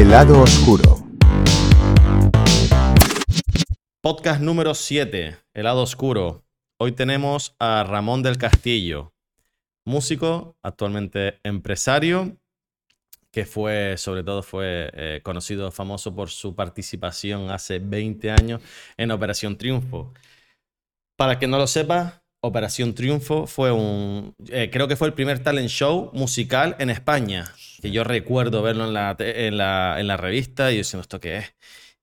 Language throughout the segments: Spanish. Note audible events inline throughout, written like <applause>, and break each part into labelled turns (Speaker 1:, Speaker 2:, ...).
Speaker 1: El lado oscuro.
Speaker 2: Podcast número 7, El lado oscuro. Hoy tenemos a Ramón del Castillo, músico, actualmente empresario, que fue, sobre todo, fue eh, conocido, famoso por su participación hace 20 años en Operación Triunfo. Para que no lo sepa, Operación Triunfo fue un, eh, creo que fue el primer talent show musical en España, que yo recuerdo verlo en la, en la, en la revista y diciendo esto qué es,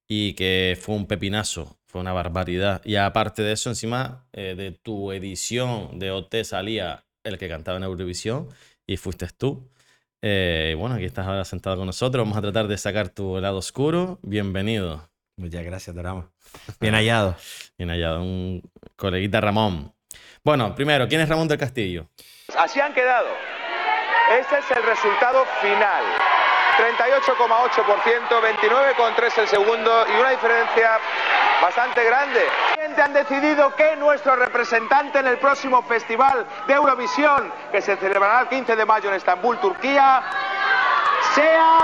Speaker 2: y que fue un pepinazo, fue una barbaridad. Y aparte de eso, encima eh, de tu edición de OT salía el que cantaba en Eurovisión y fuiste tú. Eh, bueno, aquí estás ahora sentado con nosotros, vamos a tratar de sacar tu lado oscuro. Bienvenido.
Speaker 3: Muchas gracias, Dorama. Bien hallado.
Speaker 2: Bien hallado, un coleguita Ramón. Bueno, primero, ¿quién es Ramón del Castillo?
Speaker 4: Así han quedado. Este es el resultado final. 38,8%, 29,3% el segundo y una diferencia bastante grande. Han decidido que nuestro representante en el próximo festival de Eurovisión, que se celebrará el 15 de mayo en Estambul, Turquía, sea...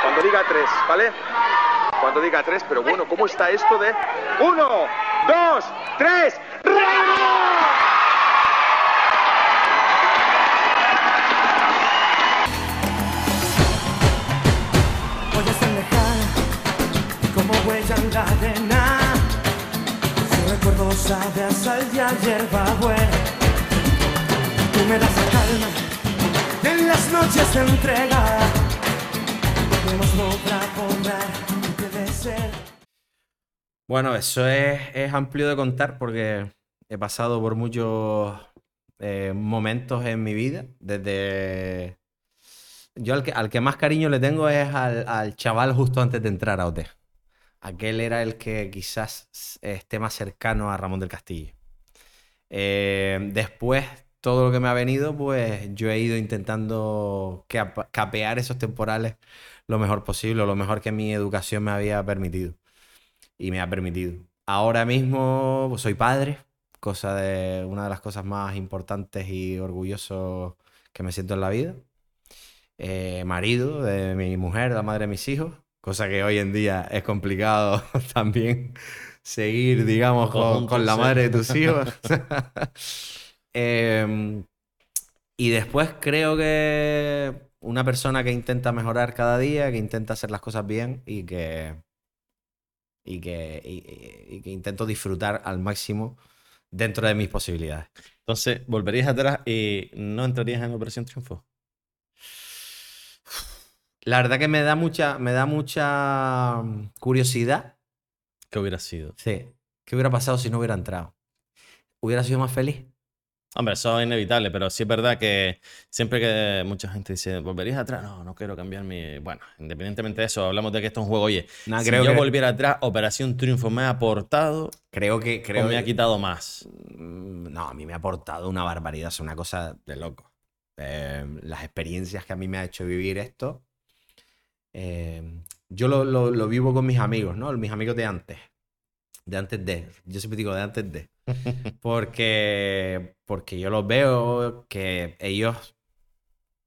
Speaker 4: Cuando diga tres, ¿vale? Cuando diga tres, pero bueno, ¿cómo está esto de... Uno, dos, tres, ¡Ramón!
Speaker 5: Puedes dejar como huella en la arena. Su recuerdo sabe a sal de ayer va buena. Tú me das la calma en las noches de entrega. Podemos lograr puede
Speaker 3: Bueno, eso es, amplio de contar porque he pasado por muchos eh, momentos en mi vida. Desde. Yo al que, al que más cariño le tengo es al, al chaval justo antes de entrar a OT. Aquel era el que quizás esté más cercano a Ramón del Castillo. Eh, después, todo lo que me ha venido, pues yo he ido intentando cap- capear esos temporales lo mejor posible, lo mejor que mi educación me había permitido y me ha permitido. Ahora mismo pues, soy padre, cosa de una de las cosas más importantes y orgulloso que me siento en la vida. Eh, marido de mi mujer, la madre de mis hijos, cosa que hoy en día es complicado <laughs> también seguir, digamos, con, con la madre de tus hijos. <laughs> <laughs> Em, y después creo que una persona que intenta mejorar cada día, que intenta hacer las cosas bien y que, y que, y- que intento disfrutar al máximo dentro de mis posibilidades.
Speaker 2: Entonces, ¿volverías atrás y no entrarías en Operación Triunfo?
Speaker 3: La verdad que me da mucha, me da mucha mm, curiosidad.
Speaker 2: ¿Qué hubiera sido?
Speaker 3: Sí. ¿Qué hubiera pasado si no hubiera entrado? ¿Hubiera sido más feliz?
Speaker 2: Hombre, eso es inevitable, pero sí es verdad que siempre que mucha gente dice, ¿volverías atrás? No, no quiero cambiar mi... Bueno, independientemente de eso, hablamos de que esto es un juego. Oye,
Speaker 3: Nah,
Speaker 2: si
Speaker 3: creo
Speaker 2: yo
Speaker 3: que-
Speaker 2: volviera atrás, Operación Triunfo me ha aportado
Speaker 3: Creo que, creo
Speaker 2: o me ha quitado más.
Speaker 3: Mm, No, a mí me ha aportado una barbaridad, es una cosa de loco. Eh, las experiencias que a mí me ha hecho vivir esto, eh, yo lo, lo- lo vivo con mis amigos, ¿no? Mis amigos de antes. De antes de. Yo siempre digo de antes de. <laughs> Porque, porque yo los veo que ellos,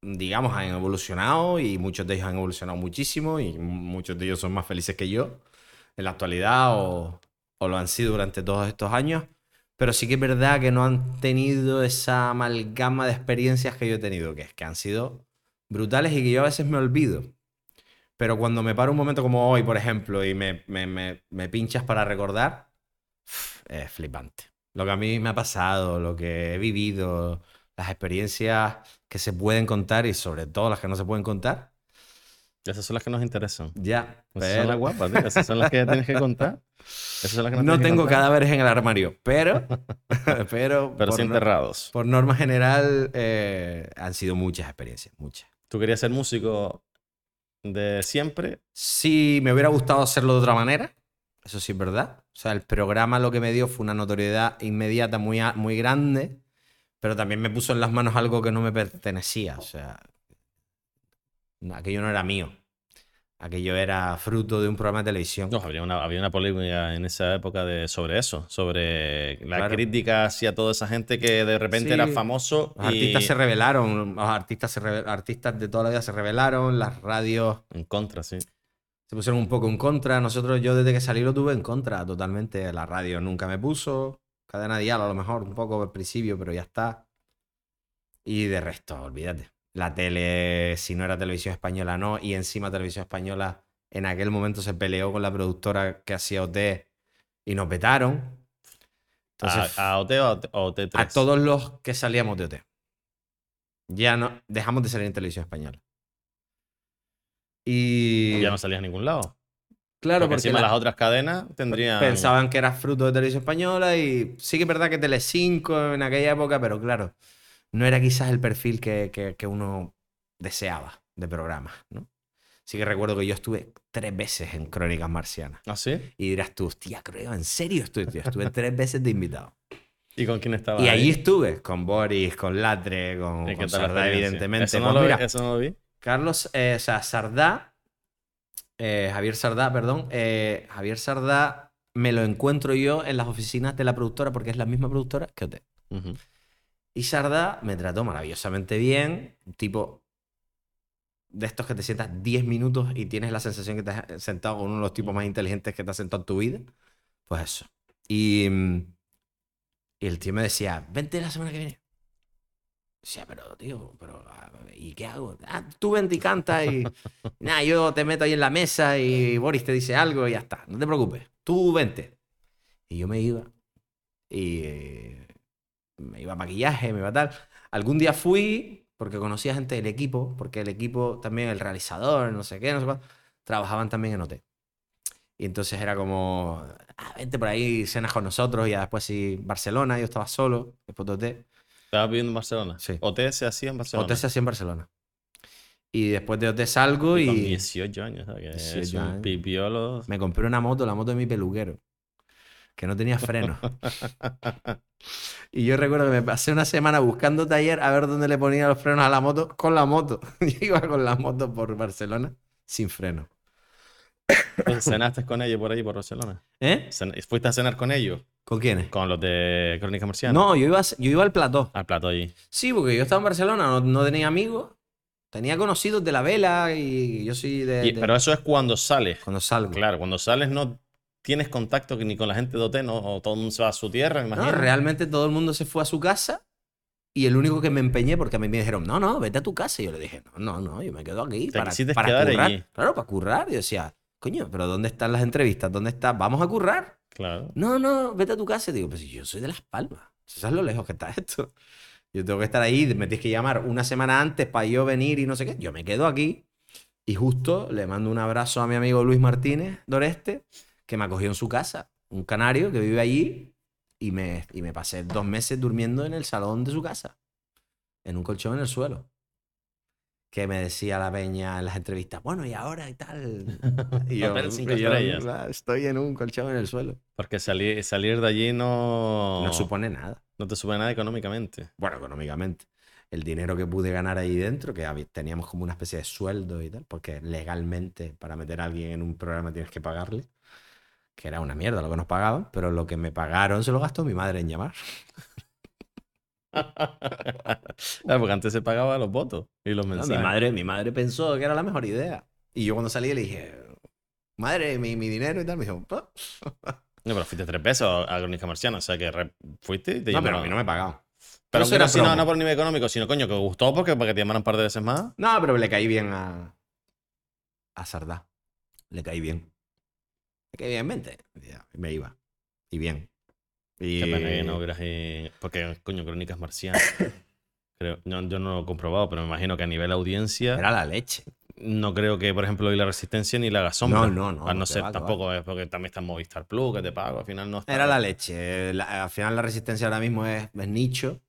Speaker 3: digamos, han evolucionado y muchos de ellos han evolucionado muchísimo y muchos de ellos son más felices que yo en la actualidad o, o lo han sido durante todos estos años. Pero sí que es verdad que no han tenido esa amalgama de experiencias que yo he tenido, que es que han sido brutales y que yo a veces me olvido. Pero cuando me paro un momento como hoy, por ejemplo, y me, me- me- me pinchas para recordar, es flipante. Lo que a mí me ha pasado, lo que he vivido, las experiencias que se pueden contar y sobre todo las que no se pueden contar,
Speaker 2: Esas son las que nos interesan.
Speaker 3: ya.
Speaker 2: Esas son las guapas, tío. Esas son las que tienes que contar. Esas son las que
Speaker 3: No
Speaker 2: que
Speaker 3: tengo
Speaker 2: contar.
Speaker 3: cadáveres en el armario, pero, <laughs> pero,
Speaker 2: Pero sí
Speaker 3: no-
Speaker 2: enterrados.
Speaker 3: por norma general eh, han sido muchas experiencias, muchas.
Speaker 2: ¿Tú querías ser músico de siempre?
Speaker 3: Sí, me hubiera gustado hacerlo de otra manera, eso sí es verdad. O sea, el programa lo que me dio fue una notoriedad inmediata muy, muy grande, pero también me puso en las manos algo que no me pertenecía. O sea, aquello no era mío. Aquello era fruto de un programa de televisión.
Speaker 2: No, había una, había una polémica en esa época de, sobre eso, sobre la
Speaker 3: Claro.
Speaker 2: crítica hacia toda esa gente que de repente era famoso
Speaker 3: Los
Speaker 2: y
Speaker 3: artistas se rebelaron, los artistas, se artistas de toda la vida se rebelaron, las radios
Speaker 2: en contra, sí.
Speaker 3: se pusieron un poco en contra. Nosotros, yo desde que salí lo tuve en contra totalmente. La radio nunca me puso. Cadena Dial a lo mejor un poco al principio, pero ya está. Y de resto, olvídate. La tele, si no era televisión española, no. Y encima televisión española en aquel momento se peleó con la productora que hacía OT y nos vetaron. Entonces,
Speaker 2: a, a OT o a, T- o T3.
Speaker 3: a todos los que salíamos de OT. Ya no, dejamos de salir en televisión española. Y
Speaker 2: Ya no salías a ningún lado.
Speaker 3: claro,
Speaker 2: porque
Speaker 3: porque
Speaker 2: encima
Speaker 3: la-
Speaker 2: las otras cadenas tendrían.
Speaker 3: pensaban que era fruto de televisión española y sí que es verdad que Telecinco en aquella época, pero claro, no era quizás el perfil que, que- que uno deseaba de programas, ¿no? Sí que recuerdo que yo estuve tres veces en Crónicas Marcianas.
Speaker 2: ¿Ah, sí?
Speaker 3: Y dirás tú, hostia, creo, ¿en serio estoy? tío? Estuve tres veces de invitado.
Speaker 2: ¿Y con quién estabas?
Speaker 3: Y ahí estuve, con Boris, con Latre, con,
Speaker 2: ¿Y qué
Speaker 3: con
Speaker 2: tal la
Speaker 3: Sardá, evidentemente.
Speaker 2: Eso no,
Speaker 3: Pues
Speaker 2: lo vi,
Speaker 3: mira,
Speaker 2: eso no lo vi.
Speaker 3: Carlos, eh, o sea, Sardá, eh, Javier Sardá, perdón, eh, Javier Sardá me lo encuentro yo en las oficinas de la productora porque es la misma productora que OT.
Speaker 2: Ujú.
Speaker 3: Y Sardá me trató maravillosamente bien, tipo de estos que te sientas 10 minutos y tienes la sensación que te has sentado con uno de los tipos más inteligentes que te has sentado en tu vida. Pues eso. Y, mm, y el tío me decía, vente la semana que viene. Decía, pero tío, pero, ah, ¿y qué hago? Ah, tú vente y canta y <laughs> nada, yo te meto ahí en la mesa y Boris te dice algo y ya está. No te preocupes, tú vente. Y yo me iba y eh, me iba a maquillaje, me iba a tal. Algún día fui porque conocía gente del equipo, porque el equipo también, el realizador, no sé qué, no sé cuánto, trabajaban también en OT. Y entonces era como, ah, vente por ahí, cenas con nosotros, y ya después sí, Barcelona, yo estaba solo, después de OT.
Speaker 2: ¿Estabas viviendo en Barcelona?
Speaker 3: Sí.
Speaker 2: ¿OT se hacía en Barcelona?
Speaker 3: OT se hacía en Barcelona. Y después de OT salgo
Speaker 2: Y Con
Speaker 3: y
Speaker 2: 18 años, ¿sabes? Que es
Speaker 3: 18
Speaker 2: un
Speaker 3: años.
Speaker 2: pipiolo.
Speaker 3: me compré una moto, la moto de mi peluquero, que no tenía freno. <laughs> Y yo recuerdo que me pasé una semana buscando taller a ver dónde le ponía los frenos a la moto con la moto. <laughs> Yo iba con la moto por Barcelona sin freno.
Speaker 2: ¿Cenaste con ellos por ahí, por Barcelona?
Speaker 3: ¿Eh?
Speaker 2: ¿Fuiste a cenar con ellos?
Speaker 3: ¿Con quiénes?
Speaker 2: Con los de Crónica Marciana.
Speaker 3: No, yo iba, yo iba al plató.
Speaker 2: Al plato allí.
Speaker 3: Sí, porque yo estaba en Barcelona, no, no tenía amigos. Tenía conocidos de la vela y yo soy de...
Speaker 2: Y-
Speaker 3: de-
Speaker 2: pero eso es cuando sales.
Speaker 3: Cuando salgo.
Speaker 2: Claro, cuando sales no tienes contacto ni con la gente de OT, no, o todo el mundo se va a su tierra, me
Speaker 3: No,
Speaker 2: imagino.
Speaker 3: realmente todo el mundo se fue a su casa y el único que me empeñé, porque a mí me dijeron, no, no, vete a tu casa. Y yo le dije, no, no, no, yo me quedo aquí
Speaker 2: Te
Speaker 3: para, para
Speaker 2: quedar
Speaker 3: currar.
Speaker 2: allí.
Speaker 3: Claro, para currar. Y yo decía, coño, pero ¿dónde están las entrevistas? ¿Dónde está? Vamos a currar.
Speaker 2: Claro.
Speaker 3: No, no, vete a tu casa. Y digo, pues yo soy de Las Palmas. ¿Sabes lo lejos que está esto? Yo tengo que estar ahí, me tienes que llamar una semana antes para yo venir y no sé qué. Yo me quedo aquí y justo le mando un abrazo a mi amigo Luis Martínez Doreste, que me acogió en su casa, un canario que vive allí y me, y me pasé dos meses durmiendo en el salón de su casa, en un colchón en el suelo. Que me decía la peña en las entrevistas, bueno, y ahora y tal. <laughs> Y yo. "Ah, estoy en un colchón en el suelo.
Speaker 2: Porque salir, salir de allí no,
Speaker 3: No supone nada.
Speaker 2: no te supone nada económicamente.
Speaker 3: Bueno, económicamente. El dinero que pude ganar ahí dentro, que teníamos como una especie de sueldo y tal, porque legalmente para meter a alguien en un programa tienes que pagarle, que era una mierda lo que nos pagaban, pero lo que me pagaron se lo gastó mi madre en llamar.
Speaker 2: Claro, <laughs> porque antes se pagaba los votos y los
Speaker 3: No,
Speaker 2: mensajes.
Speaker 3: mi, madre, mi madre pensó que era la mejor idea. Y yo cuando salí le dije, madre, mi, mi dinero y tal, me dijo.
Speaker 2: No, pero fuiste tres veces a Crónica Marciana, o sea que fuiste y te
Speaker 3: no, pero a mí no me pagaban.
Speaker 2: Pero
Speaker 3: eso era
Speaker 2: no, si no,
Speaker 3: promo.
Speaker 2: no por nivel económico, sino coño, que gustó porque, porque te llamaron un par de veces más.
Speaker 3: No, pero le caí bien a, a Sardá. Le caí bien. Caí bien, vente. Y me iba. Y bien. Y...
Speaker 2: Qué pena que no hubieras Porque, coño, Crónicas Marcianas. <coughs> creo, no, yo no lo he comprobado, pero me imagino que a nivel audiencia.
Speaker 3: Era la leche.
Speaker 2: No creo que, por ejemplo, hoy la Resistencia ni la sombra.
Speaker 3: No, no, no,
Speaker 2: A no
Speaker 3: no, que
Speaker 2: ser
Speaker 3: va, que
Speaker 2: tampoco es porque también está en Movistar Plus, que te pago, al final no está.
Speaker 3: Era la leche. La- al final la resistencia ahora mismo es, es nicho.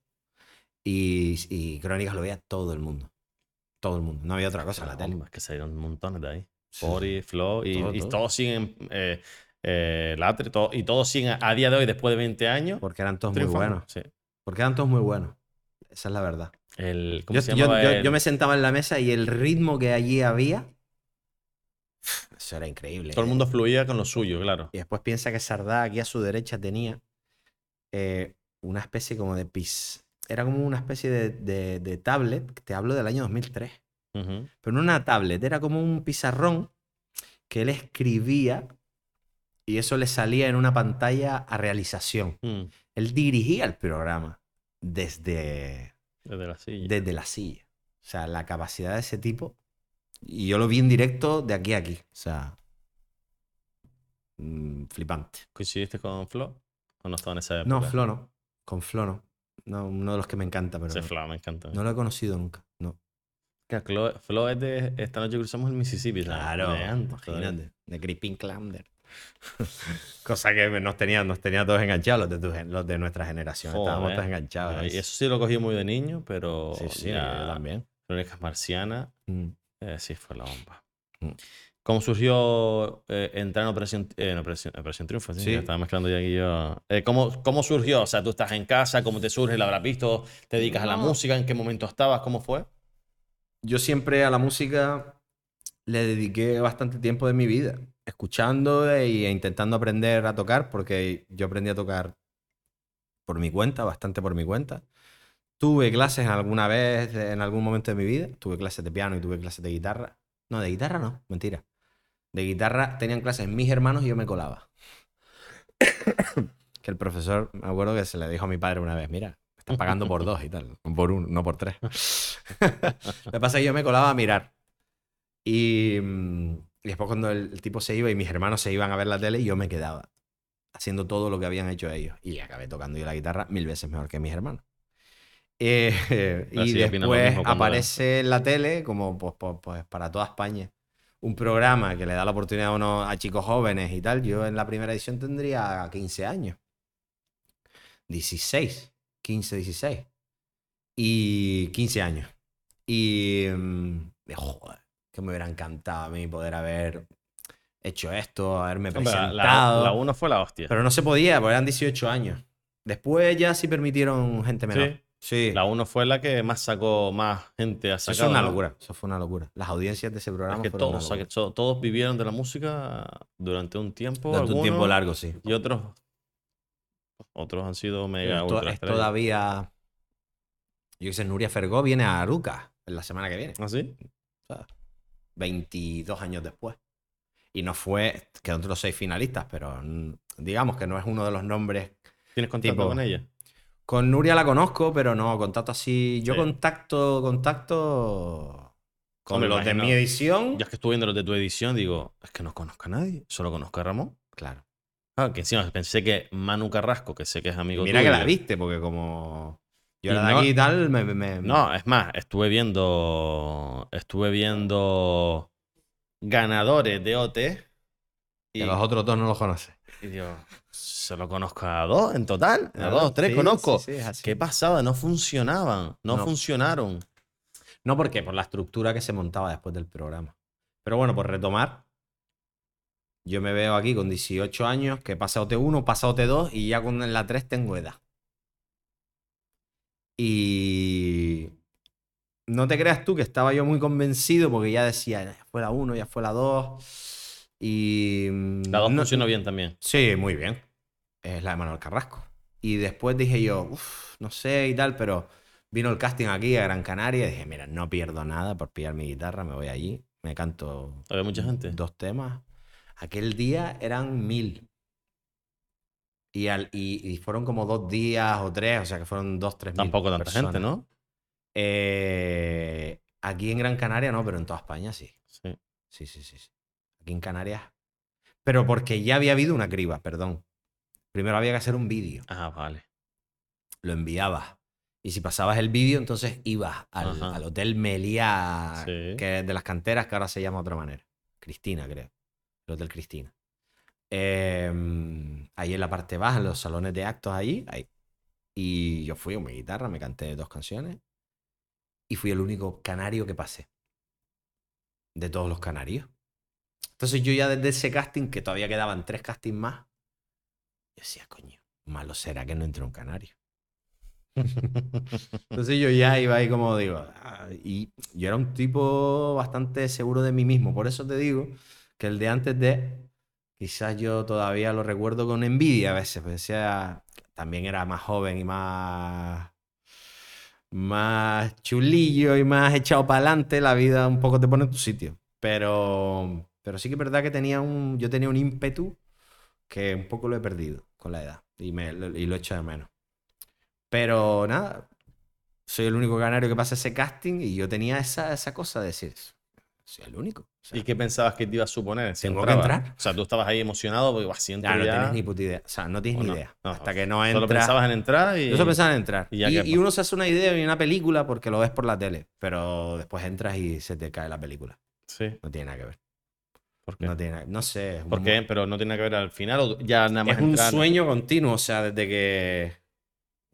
Speaker 3: Y, y Crónicas lo veía todo el mundo. Todo el mundo. No había otra cosa en la tele.
Speaker 2: Es que salieron montones de ahí. Fori, Flo, y,
Speaker 3: Todo,
Speaker 2: y
Speaker 3: todo.
Speaker 2: todos siguen. Eh, eh, Latre, todo- y todos siguen a día de hoy, después de 20 años.
Speaker 3: Porque eran todos muy buenos.
Speaker 2: Sí.
Speaker 3: Porque eran todos muy buenos. Esa es la verdad.
Speaker 2: El, ¿Cómo
Speaker 3: Yo,
Speaker 2: se
Speaker 3: yo- me sentaba en la mesa y el ritmo que allí había <sighs> Eso era increíble.
Speaker 2: Todo el mundo fluía con lo suyo, claro.
Speaker 3: Y después piensa que Sardá aquí a su derecha tenía eh, una especie como de pis. Era como una especie de, de- de tablet, te hablo del año 2003.
Speaker 2: Ujú.
Speaker 3: Pero no una tablet, era como un pizarrón que él escribía y eso le salía en una pantalla a realización.
Speaker 2: Mm,
Speaker 3: Él dirigía el programa desde,
Speaker 2: Desde la silla.
Speaker 3: desde la silla. O sea, la capacidad de ese tipo. Y yo lo vi en directo de aquí a aquí. O sea, mm, flipante.
Speaker 2: ¿Coincidiste con Flo? ¿O no estaba en esa época?
Speaker 3: No, Flo no. Con Flo no. No, uno de los que me encanta, pero
Speaker 2: Ese
Speaker 3: no,
Speaker 2: Flo me encanta.
Speaker 3: no lo he conocido nunca. No.
Speaker 2: Que Flo, Flo es de Esta noche cruzamos el Mississippi.
Speaker 3: Claro,
Speaker 2: De antes, todavía.
Speaker 3: imagínate. De Creeping Clamder. <laughs> Cosa que nos tenía, nos tenía todos enganchados, los de, tu los de nuestra generación. Estábamos todos enganchados.
Speaker 2: Y
Speaker 3: eso.
Speaker 2: sí lo cogí muy de niño, pero
Speaker 3: sí, sí,
Speaker 2: ya
Speaker 3: también.
Speaker 2: Crónicas Marcianas,
Speaker 3: Mm.
Speaker 2: eh, sí fue la bomba.
Speaker 3: Mm.
Speaker 2: ¿Cómo surgió eh, entrar en Operación, eh, en Operación, Operación Triunfo? Sí,
Speaker 3: Sí.
Speaker 2: estaba mezclando ya aquí yo. Eh, ¿cómo, ¿Cómo surgió? O sea, tú estás en casa, ¿cómo te surge? ¿La habrás visto? ¿Te dedicas a la
Speaker 3: No.
Speaker 2: música? ¿En qué momento estabas? ¿Cómo fue?
Speaker 3: Yo siempre a la música le dediqué bastante tiempo de mi vida, escuchando e intentando aprender a tocar, porque yo aprendí a tocar por mi cuenta, bastante por mi cuenta. Tuve clases alguna vez, en algún momento de mi vida, tuve clases de piano y tuve clases de guitarra. No, de guitarra no, mentira. De guitarra tenían clases mis hermanos y yo me colaba. <coughs> que el profesor, me acuerdo que se le dijo a mi padre una vez, mira, estás pagando por <laughs> dos y tal, por uno, no por tres. <laughs> Lo que pasa es que yo me colaba a mirar. Y, mm, y después cuando el, el tipo se iba y mis hermanos se iban a ver la tele, yo me quedaba haciendo todo lo que habían hecho ellos. Y acabé tocando yo la guitarra mil veces mejor que mis hermanos. Eh, <laughs> y después aparece en la tele, como pues, pues, pues, para toda España, un programa que le da la oportunidad a, uno, a chicos jóvenes y tal. Yo en la primera edición tendría 15 años. 16, 15, 16. Y 15 años. Y. mm, de, joder, que me hubiera encantado a mí poder haber hecho esto, haberme presentado.
Speaker 2: la, la uno fue la hostia.
Speaker 3: Pero no se podía, porque eran 18 años. Después ya sí permitieron gente menor.
Speaker 2: Sí.
Speaker 3: Sí.
Speaker 2: La uno fue la que más sacó, más gente ha
Speaker 3: Eso
Speaker 2: sacado.
Speaker 3: es una locura. Eso fue una locura. Las audiencias de ese
Speaker 2: Es
Speaker 3: programa
Speaker 2: que
Speaker 3: fueron
Speaker 2: todos,
Speaker 3: una
Speaker 2: o sea, que
Speaker 3: locura.
Speaker 2: to- todos vivieron de la música durante un tiempo.
Speaker 3: Durante un tiempo largo, sí.
Speaker 2: Y otros. Otros han sido mega
Speaker 3: Esto
Speaker 2: ultra
Speaker 3: es
Speaker 2: estrellas.
Speaker 3: todavía. Yo sé, Nuria Fergó viene a Aruca en la semana que viene.
Speaker 2: ¿Ah, sí?
Speaker 3: 22 años después. Y no fue, quedó entre los seis finalistas, pero mm, digamos que no es uno de los nombres.
Speaker 2: ¿Tienes contacto
Speaker 3: Tipo-
Speaker 2: con ella?
Speaker 3: Con Nuria la conozco, pero no, contacto así. Yo
Speaker 2: Sí.
Speaker 3: contacto, contacto con
Speaker 2: Hombre,
Speaker 3: los de mi edición.
Speaker 2: Yo es que estuve viendo los de tu edición, digo, es que no conozco a nadie, solo conozco a Ramón.
Speaker 3: Claro.
Speaker 2: Ah, que encima pensé que Manu Carrasco, que sé que es amigo
Speaker 3: Mira que
Speaker 2: tuyo.
Speaker 3: la viste, porque como yo
Speaker 2: Y
Speaker 3: era de
Speaker 2: no-
Speaker 3: aquí y tal, me,
Speaker 2: No, es más, estuve viendo. Estuve viendo ganadores de OT. Y,
Speaker 3: que los otros dos no los conoces.
Speaker 2: y digo, solo conozco a dos en total. A
Speaker 3: Ah,
Speaker 2: dos, tres
Speaker 3: sí,
Speaker 2: conozco.
Speaker 3: sí, sí.
Speaker 2: ¿Qué pasaba? No funcionaban. No,
Speaker 3: No.
Speaker 2: funcionaron.
Speaker 3: No, porque por la estructura que se montaba después del programa. Pero bueno, por retomar, yo me veo aquí con 18 años, que pasa OT1, pasa OT2 y ya con la 3 tengo edad. Y no te creas tú que estaba yo muy convencido porque ya decía, ya fue la 1, ya fue la 2. Y... mm,
Speaker 2: La dos
Speaker 3: no-
Speaker 2: funcionó bien también.
Speaker 3: Sí, muy bien. Es la de Manuel Carrasco. Y después dije yo, uff, no sé y tal, pero vino el casting aquí a Gran Canaria y dije, mira, no pierdo nada por pillar mi guitarra, me voy allí, me canto
Speaker 2: Había mucha gente.
Speaker 3: dos temas. Aquel día eran mil. Y, al, y, y fueron como dos días o tres, o sea que fueron dos, tres mil
Speaker 2: Tampoco tanta gente. ¿no?
Speaker 3: Eh, aquí en Gran Canaria no, pero en toda España sí.
Speaker 2: Sí.
Speaker 3: Sí, sí, sí, sí. Aquí en Canarias. Pero porque ya había habido una criba, perdón. Primero había que hacer un vídeo.
Speaker 2: Ah, vale.
Speaker 3: Lo enviabas. Y si pasabas el vídeo, entonces ibas al, al Hotel Meliá,
Speaker 2: Sí.
Speaker 3: que es de las canteras, que ahora se llama de otra manera. Cristina, creo. El Hotel Cristina. Em, ahí en la parte baja, en los salones de actos, ahí, ahí. Y yo fui con mi guitarra, me canté dos canciones. Y fui el único canario que pasé. De todos los canarios. Entonces yo ya desde ese casting, que todavía quedaban tres castings más, yo decía, coño, malo será que no entre un canario. <laughs> Entonces yo ya iba ahí como digo, ah, y yo era un tipo bastante seguro de mí mismo. Por eso te digo que el de antes de. Quizás yo todavía lo recuerdo con envidia a veces, pues también era más joven y más más chulillo y más echado para adelante, la vida un poco te pone en tu sitio. Pero, pero sí que es verdad que tenía un, yo tenía un ímpetu que un poco lo he perdido con la edad y, me, y lo echo de menos. Pero nada, soy el único canario que pasa ese casting y yo tenía esa, esa cosa de decir, soy el único. O sea,
Speaker 2: ¿Y qué pensabas que te iba a suponer? si
Speaker 3: Tengo que
Speaker 2: entrabas?
Speaker 3: entrar.
Speaker 2: O sea, tú estabas ahí emocionado porque vas siento
Speaker 3: ya no tienes ni puta idea. O sea, no tienes
Speaker 2: ¿O
Speaker 3: ni
Speaker 2: no?
Speaker 3: idea.
Speaker 2: No,
Speaker 3: Hasta que no
Speaker 2: Solo
Speaker 3: entras.
Speaker 2: pensabas en entrar y...
Speaker 3: Yo solo pensaba en entrar.
Speaker 2: y
Speaker 3: Y,
Speaker 2: que-
Speaker 3: y uno se hace una idea y una película porque lo ves por la tele, pero después entras y se te cae la película.
Speaker 2: Sí,
Speaker 3: No tiene nada que ver.
Speaker 2: ¿por qué?
Speaker 3: No tiene nada- No sé.
Speaker 2: ¿Por qué? Pero no tiene nada que ver al final o ya nada más
Speaker 3: Es un
Speaker 2: entrar-
Speaker 3: sueño continuo, o sea, desde que.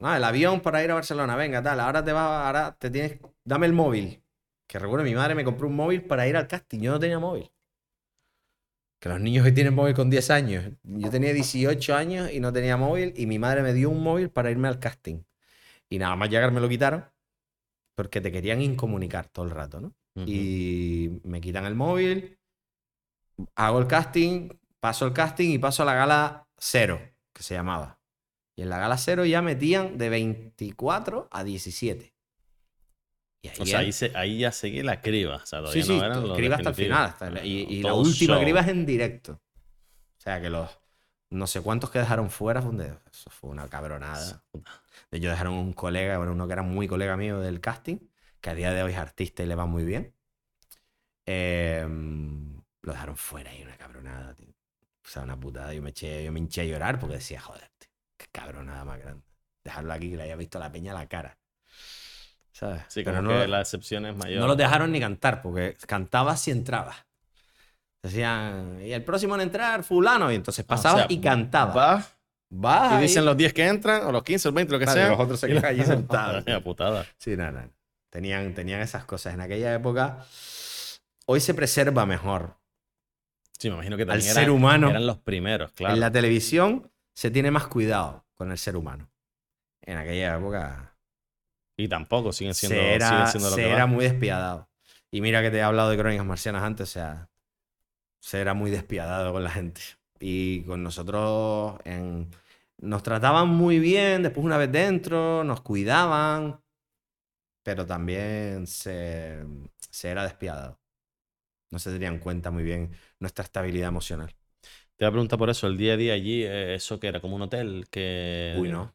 Speaker 3: Ah, el avión para ir a Barcelona, venga, tal. Ahora te vas, ahora te tienes. Dame el móvil. Que recuerdo, mi madre me compró un móvil para ir al casting. Yo no tenía móvil. Que los niños hoy tienen móvil con 10 años. Yo tenía 18 años y no tenía móvil. Y mi madre me dio un móvil para irme al casting. Y nada más llegar me lo quitaron. Porque te querían incomunicar todo el rato, ¿no? Y me quitan el móvil, hago el casting, paso el casting y paso a la gala cero, que se llamaba. Y en la gala cero ya metían de 24 a 17. Y ahí,
Speaker 2: O sea, ahí, se- ahí ya seguí la criba. O sea, todavía
Speaker 3: sí, sí,
Speaker 2: no eran los
Speaker 3: criba hasta el final. hasta el- y y la última
Speaker 2: show.
Speaker 3: criba es en directo. O sea, que los no sé cuántos que dejaron fuera, fue un de- eso fue una cabronada. De hecho, dejaron un colega, bueno, uno que era muy colega mío del casting, que a día de hoy es artista y le va muy bien. Eh, lo dejaron fuera y una cabronada, tío. O sea, una putada. Yo me, eché, yo me hinché a llorar porque decía, joder, tío, qué cabronada más grande. Dejarlo aquí que le haya visto la peña a la cara. ¿Sabes?
Speaker 2: Sí,
Speaker 3: Pero
Speaker 2: como
Speaker 3: no,
Speaker 2: que la excepción es mayor.
Speaker 3: no los dejaron ni cantar porque cantaba si entraba. Decían, y el próximo en entrar, fulano. Y entonces
Speaker 2: Ah, o
Speaker 3: pasaba
Speaker 2: sea,
Speaker 3: y cantaba.
Speaker 2: Va
Speaker 3: Va
Speaker 2: y dicen los 10 que entran, o los 15, o 20, lo que
Speaker 3: y
Speaker 2: sea.
Speaker 3: los otros se
Speaker 2: y
Speaker 3: quedan allí <laughs> sentados.
Speaker 2: Putada.
Speaker 3: Sí, nada. Tenían, tenían esas cosas. En aquella época, hoy se preserva mejor.
Speaker 2: Sí, me imagino que
Speaker 3: Al
Speaker 2: también
Speaker 3: ser
Speaker 2: eran,
Speaker 3: humano.
Speaker 2: eran los primeros, claro.
Speaker 3: En la televisión se tiene más cuidado con el ser humano. En aquella época
Speaker 2: Y tampoco siguen siendo,
Speaker 3: se
Speaker 2: siguen siendo lo
Speaker 3: se
Speaker 2: que
Speaker 3: era
Speaker 2: va.
Speaker 3: muy despiadado. Y mira que te he hablado de crónicas marcianas antes, o sea, se era muy despiadado con la gente. Y con nosotros en- nos trataban muy bien, después una vez dentro, nos cuidaban, pero también se, se era despiadado. No se tenía en cuenta muy bien nuestra estabilidad emocional.
Speaker 2: Te voy a preguntar por eso, el día a día allí, eh, ¿eso que era? ¿Como un hotel? que
Speaker 3: Uy, no.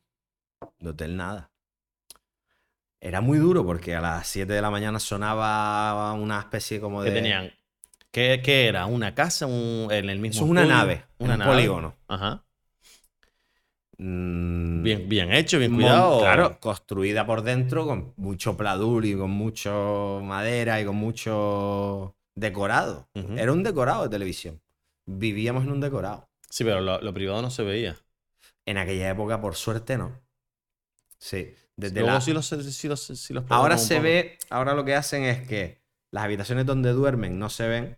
Speaker 3: De hotel nada. Era muy duro porque a las 7 de la mañana sonaba una especie como de...
Speaker 2: ¿Qué tenían? ¿Qué, qué era? ¿Una casa? Un- ¿En el mismo
Speaker 3: es una
Speaker 2: estudio?
Speaker 3: nave,
Speaker 2: Una
Speaker 3: un
Speaker 2: nave.
Speaker 3: polígono.
Speaker 2: Ajá.
Speaker 3: Mm,
Speaker 2: Bien, bien hecho, bien cuidado.
Speaker 3: Claro, construida por dentro con mucho pladur y con mucho madera y con mucho decorado. Era un decorado de televisión. Vivíamos en un decorado.
Speaker 2: Sí, pero lo, lo privado no se veía.
Speaker 3: En aquella época, por suerte, no. Sí. Desde
Speaker 2: Luego
Speaker 3: la-
Speaker 2: sí los, sí los, sí los
Speaker 3: Ahora se ve, ahora lo que hacen es que las habitaciones donde duermen no se ven,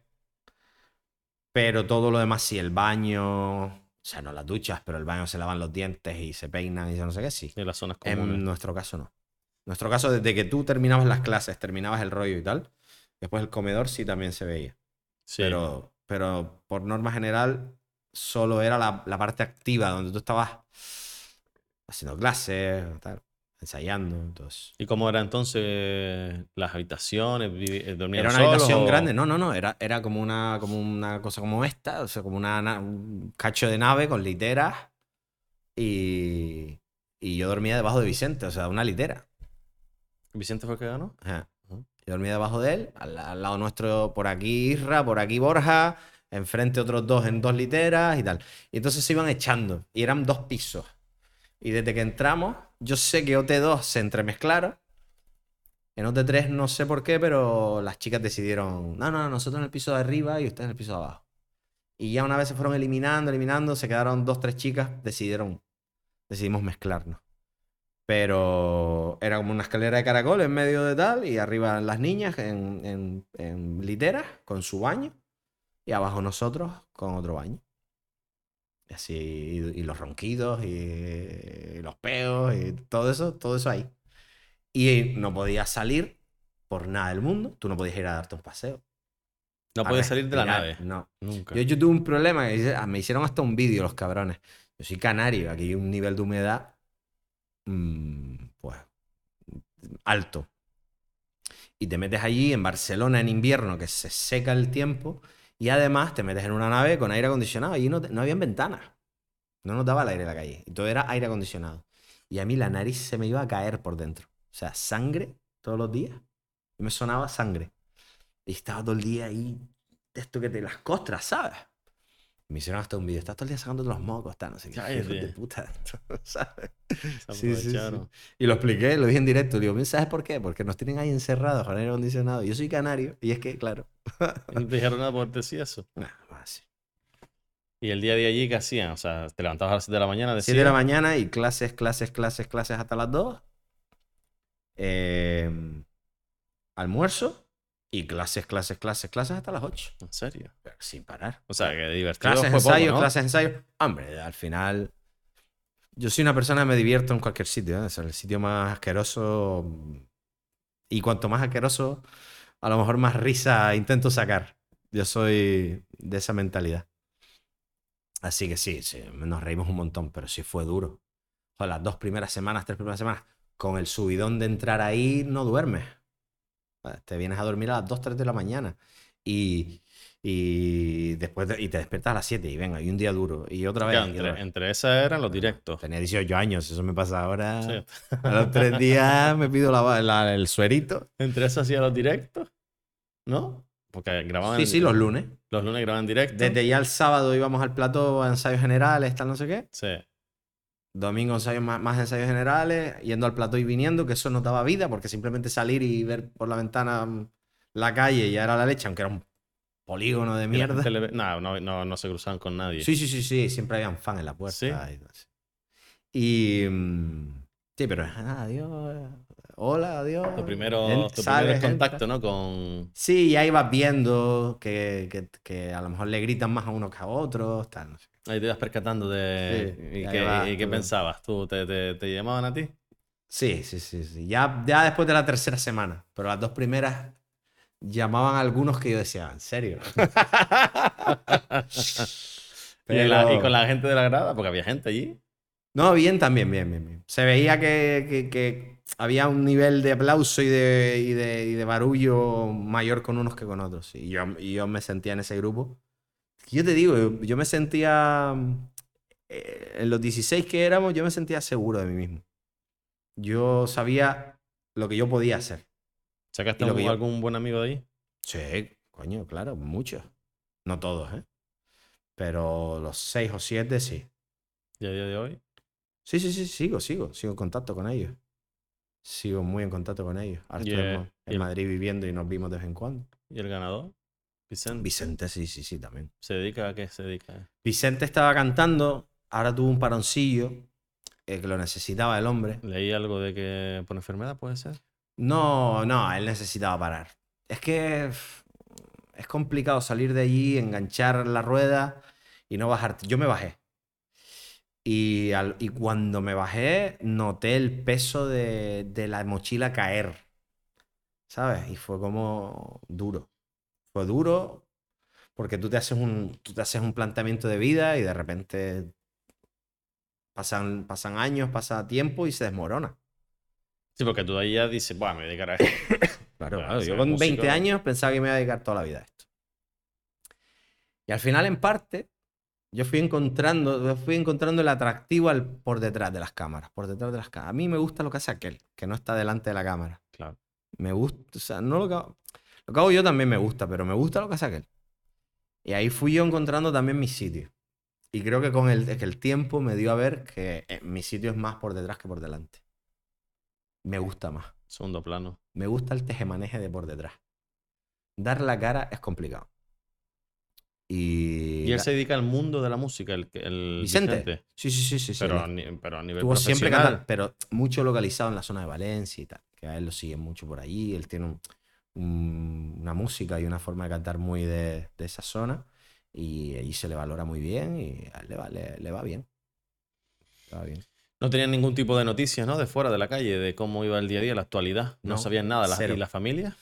Speaker 3: pero todo lo demás sí, el baño, o sea, no las duchas, pero el baño se lavan los dientes y se peinan y no sé qué, sí.
Speaker 2: Sí, las zonas comunes.
Speaker 3: En nuestro caso no. En nuestro caso, desde que tú terminabas las clases, terminabas el rollo y tal, después el comedor sí también se veía.
Speaker 2: Sí.
Speaker 3: Pero, pero por norma general, solo era la, la parte activa donde tú estabas haciendo clases, tal, ensayando, entonces.
Speaker 2: ¿Y cómo era entonces las habitaciones? Eh, ¿Dormían
Speaker 3: Era una
Speaker 2: solos
Speaker 3: habitación
Speaker 2: o-
Speaker 3: grande, no, no, no, era, era como, una, como una cosa como esta, o sea, como una, na- un cacho de nave con literas y, y yo dormía debajo de Vicente, o sea, una litera.
Speaker 2: ¿Vicente fue el que ganó?
Speaker 3: Ajá. Yo dormía debajo de él, al, al lado nuestro por aquí Isra, por aquí Borja, enfrente otros dos en dos literas y tal. Y entonces se iban echando y eran dos pisos. Y desde que entramos, yo sé que OT2 se entremezclaron. En OT3 no sé por qué, pero las chicas decidieron, no, no, nosotros en el piso de arriba y ustedes en el piso de abajo. Y ya una vez se fueron eliminando, eliminando, se quedaron dos, tres chicas, decidieron, decidimos mezclarnos. Pero era como una escalera de caracol en medio de tal, y arriba las niñas en, en, en literas con su baño, y abajo nosotros con otro baño. Y así, y, y los ronquidos, y, y los peos, y todo eso, todo eso ahí. Y no podías salir por nada del mundo, tú no podías ir a darte un paseo.
Speaker 2: No puedes salir de la nave.
Speaker 3: No.
Speaker 2: Nunca.
Speaker 3: Yo, yo tuve un problema, ah, me hicieron hasta un vídeo los cabrones. Yo soy canario, aquí hay un nivel de humedad, mm, pues, alto. Y te metes allí en Barcelona en invierno, que se seca el tiempo, y además te metes en una nave con aire acondicionado. Allí no, no habían ventanas. No nos daba el aire en la calle. y Todo era aire acondicionado. Y a mí la nariz se me iba a caer por dentro. O sea, sangre todos los días. Y me sonaba sangre. Y estaba todo el día ahí, esto que te las costras, ¿sabes? Me hicieron hasta un vídeo. Estás todo el día sacando los mocos, está, no sé qué. De puta, <laughs> ¿sabes?
Speaker 2: Se
Speaker 3: Sí, sí, sí.
Speaker 2: aprovecharon.
Speaker 3: Y lo expliqué, lo dije en directo. Le digo, ¿sabes por qué? Porque nos tienen ahí encerrados con aire acondicionado. Yo soy canario. Y es que, claro.
Speaker 2: No te dijeron nada por decir eso. <laughs>
Speaker 3: Más.
Speaker 2: Y el día día allí, ¿qué hacían? O sea, te levantabas a las 7 de la mañana, decías.
Speaker 3: 7 de la mañana y clases, clases, clases, clases hasta las 2. Eh, almuerzo y clases, clases, clases, clases hasta las 8.
Speaker 2: ¿En serio?
Speaker 3: Pero sin parar.
Speaker 2: O sea, que divertido
Speaker 3: Clases, ensayos,
Speaker 2: ¿no?
Speaker 3: clases, ensayos. Hombre, al final. Yo soy una persona que me divierto en cualquier sitio. ¿eh? O sea, el sitio más asqueroso. Y cuanto más asqueroso, a lo mejor más risa intento sacar. Yo soy de esa mentalidad. Así que sí, sí, nos reímos un montón, pero sí fue duro. Joder, las dos primeras semanas, tres primeras semanas, con el subidón de entrar ahí, no duermes. Ah, Te vienes a dormir a las 2, 3 de la mañana. Y, y después de- y te despiertas a las 7 y venga, y un día duro. Y otra vez.
Speaker 2: Claro, entre, entre esas eran los directos.
Speaker 3: Tenía 18 años, eso me pasa ahora.
Speaker 2: Sí.
Speaker 3: A los tres <laughs> días me pido la- la- el suerito.
Speaker 2: Entre esas hacía los directos, ¿no? Porque grababan.
Speaker 3: Sí, sí, los lunes.
Speaker 2: los lunes grababan directo.
Speaker 3: Desde ya el sábado íbamos al plató a ensayos generales, tal, no sé qué.
Speaker 2: Sí.
Speaker 3: Domingo ensayos más, más ensayos generales, yendo al plató y viniendo, que eso no daba vida, porque simplemente salir y ver por la ventana mm, la calle ya era la leche, aunque era un polígono de mierda.
Speaker 2: le No, no, no, no se cruzaban con nadie.
Speaker 3: Sí, sí, sí, sí, siempre habían fan en la puerta.
Speaker 2: ¿Sí?
Speaker 3: Y, mm, sí, pero ah, adiós, hola, adiós.
Speaker 2: Tu primero, tu primer contacto, ¿no? Con.
Speaker 3: Sí, ya ibas viendo que, que- que a lo mejor le gritan más a unos que a otros, tal, no sé.
Speaker 2: Ahí te ibas percatando de.
Speaker 3: Sí,
Speaker 2: ¿Y, qué, y pensabas? ¿Tú te, te, te llamaban a ti?
Speaker 3: Sí, sí, sí, sí. Ya, ya después de la tercera semana, pero las dos primeras llamaban a algunos que yo decía, ¿en serio? <laughs> <laughs>
Speaker 2: ¿Y, la- y con la gente de la grada? Porque había gente allí.
Speaker 3: No, bien también, bien, bien, bien. Se veía que, que- que había un nivel de aplauso y de, y de, y de barullo mayor con unos que con otros. Y yo, y yo me sentía en ese grupo. Yo te digo, yo, yo me sentía, eh, en los 16 que éramos, yo me sentía seguro de mí mismo. Yo sabía lo que yo podía hacer.
Speaker 2: ¿Sacaste
Speaker 3: lo que
Speaker 2: algún,
Speaker 3: yo-
Speaker 2: algún buen amigo de ahí?
Speaker 3: Sí, coño, claro, muchos. No todos, ¿eh? Pero los seis o siete sí.
Speaker 2: ¿Y a día de hoy?
Speaker 3: Sí, sí, sí, sigo, sigo, sigo en contacto con ellos. Sigo muy en contacto con ellos. Ahora en-
Speaker 2: el-
Speaker 3: Madrid viviendo y nos vimos de vez en cuando.
Speaker 2: ¿Y el ganador? Vicente.
Speaker 3: Vicente, sí, sí, sí, también.
Speaker 2: ¿Se dedica a qué se dedica?
Speaker 3: Vicente estaba cantando, ahora tuvo un paroncillo, eh, que lo necesitaba el hombre.
Speaker 2: ¿Leí algo de que por enfermedad puede ser?
Speaker 3: No, no, él necesitaba parar. Es que es complicado salir de allí, enganchar la rueda y no bajarte. Yo me bajé. Y, al- y cuando me bajé, noté el peso de, de la mochila caer. ¿Sabes? Y fue como duro. Fue duro porque tú te haces un, tú te haces un planteamiento de vida y de repente pasan, pasan años, pasa tiempo y se desmorona.
Speaker 2: Sí, porque tú ahí ya dices, bueno, me dedicaré a esto. <coughs>
Speaker 3: Claro,
Speaker 2: Claro,
Speaker 3: claro.
Speaker 2: ser
Speaker 3: Yo con 20
Speaker 2: músico-
Speaker 3: años pensaba que me iba a dedicar toda la vida a esto. Y al final, en parte, yo fui encontrando, yo fui encontrando el atractivo al, por detrás de las cámaras. Por detrás de las cámaras. A mí me gusta lo que hace aquel, que no está delante de la cámara.
Speaker 2: Claro.
Speaker 3: Me gusta, o sea, no lo que hago, lo que hago yo también me gusta, pero me gusta lo que hace aquel. Y ahí fui yo encontrando también mi sitio. Y creo que con el, que el tiempo me dio a ver que eh, mi sitio es más por detrás que por delante. Me gusta más.
Speaker 2: Segundo plano.
Speaker 3: Me gusta el tejemaneje de por detrás. Dar la cara es complicado. Y.
Speaker 2: Y él
Speaker 3: la-
Speaker 2: se dedica al mundo de la música, el, el
Speaker 3: Vicente. Sí, sí, sí, sí. sí,
Speaker 2: Pero,
Speaker 3: él
Speaker 2: a pero a nivel
Speaker 3: Estuvo siempre cantando, pero mucho localizado en la zona de Valencia y tal. Que a él lo siguen mucho por allí. Él tiene un- un- una música y una forma de cantar muy de, de esa zona. Y allí se le valora muy bien y a él le va, le, le va bien. Le va bien.
Speaker 2: No tenían ningún tipo de noticias, ¿no? De fuera de la calle, de cómo iba el día a día, la actualidad. No,
Speaker 3: No,
Speaker 2: sabían nada. ¿La-
Speaker 3: cero.
Speaker 2: ¿Y la familia?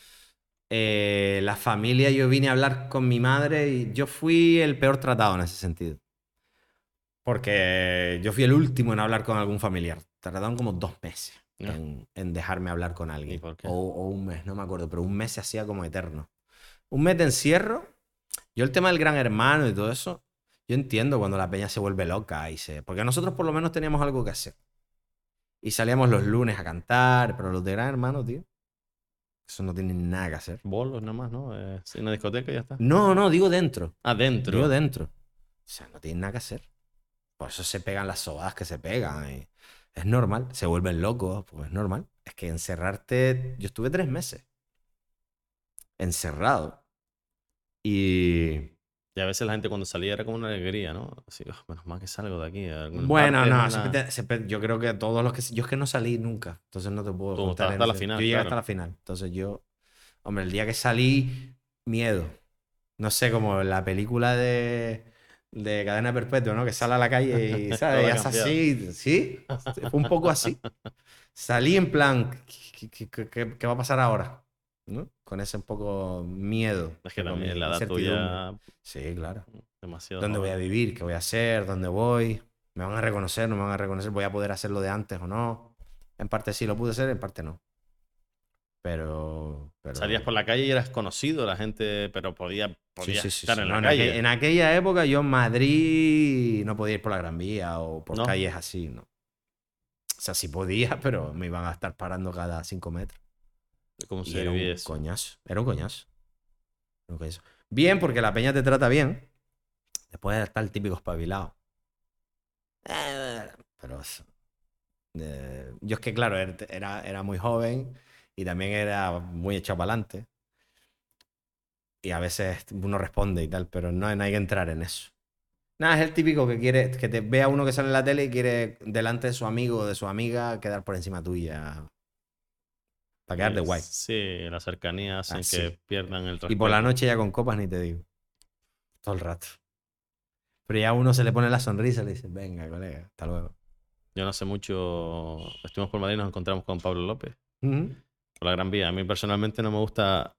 Speaker 3: Eh, la familia, yo vine a hablar con mi madre y yo fui el peor tratado en ese sentido. Porque yo fui el último en hablar con algún familiar. Tardaron como dos meses en, en dejarme hablar con alguien. O, o un mes, no me acuerdo, pero un mes se hacía como eterno. Un mes de encierro. Yo el tema del gran hermano y todo eso, yo entiendo cuando la peña se vuelve loca y se... Porque nosotros por lo menos teníamos algo que hacer. Y salíamos los lunes a cantar, pero los de gran hermano, tío, eso no tienen nada que hacer.
Speaker 2: Bolos nada más, ¿no? Eh, sí, una discoteca y ya está.
Speaker 3: No, no, digo dentro.
Speaker 2: Adentro.
Speaker 3: Digo dentro. O sea, no tienen nada que hacer. Por eso se pegan las sobadas que se pegan. y es normal. Se vuelven locos. Pues es normal. Es que encerrarte. Yo estuve tres meses. Encerrado. Y.
Speaker 2: Y a veces la gente cuando salía era como una alegría, ¿no? Así, "Ah, menos mal que salgo de aquí.
Speaker 3: Bueno,
Speaker 2: parte,
Speaker 3: no.
Speaker 2: una-
Speaker 3: siempre te- siempre- yo creo que todos los que. Yo es que no salí nunca. Entonces no te puedo.
Speaker 2: Tú
Speaker 3: contar
Speaker 2: hasta la final,
Speaker 3: Yo llegué
Speaker 2: claro.
Speaker 3: hasta la final. Entonces yo. Hombre, el día que salí, miedo. No sé, como la película de. De cadena perpetua, ¿no? Que sale a la calle y, <laughs> ¿sabes? Y hace así. ¿Sí? Fue un poco así. Salí en plan, ¿qué, qué- qué- qué- qué va a pasar ahora? ¿No? Con ese un poco miedo.
Speaker 2: Es que también la edad tuya
Speaker 3: Sí, claro.
Speaker 2: demasiado.
Speaker 3: ¿Dónde voy a vivir? ¿Qué voy a hacer? ¿Dónde voy? ¿Me van a reconocer? ¿No me van a reconocer? ¿Voy a poder hacerlo de antes o no? En parte sí lo pude hacer, en parte no. Pero. pero...
Speaker 2: Salías por la calle y eras conocido, la gente, pero podía, podía
Speaker 3: sí, sí,
Speaker 2: estar
Speaker 3: sí.
Speaker 2: en
Speaker 3: No,
Speaker 2: la
Speaker 3: en,
Speaker 2: calle.
Speaker 3: en aquella época yo en Madrid no podía ir por la Gran Vía o por
Speaker 2: ¿No?
Speaker 3: calles así, ¿no? O sea, sí podía, <laughs> pero me iban a estar parando cada cinco metros.
Speaker 2: ¿Cómo se
Speaker 3: era un
Speaker 2: eso?
Speaker 3: coñazo. Era un coñazo. Era un coñazo. Bien, porque la peña te trata bien. Después está el típico espabilado. Eh, Pero eso- eh, yo es que, claro, er- era, era muy joven y también era muy echado para adelante. Y a veces uno responde y tal, pero no, no hay que entrar en eso. Nada, es el típico que quiere que te vea uno que sale en la tele y quiere delante de su amigo o de su amiga quedar por encima tuya. Para quedar de guay.
Speaker 2: Sí, la cercanía hacen
Speaker 3: Así.
Speaker 2: que pierdan el
Speaker 3: Y por la noche ya con copas ni te digo. Todo el rato. Pero ya a uno se le pone la sonrisa y le dice, venga, colega, hasta luego.
Speaker 2: Yo no sé mucho. Estuvimos por Madrid y nos encontramos con Pablo López por la Gran Vía. A mí personalmente no me gusta.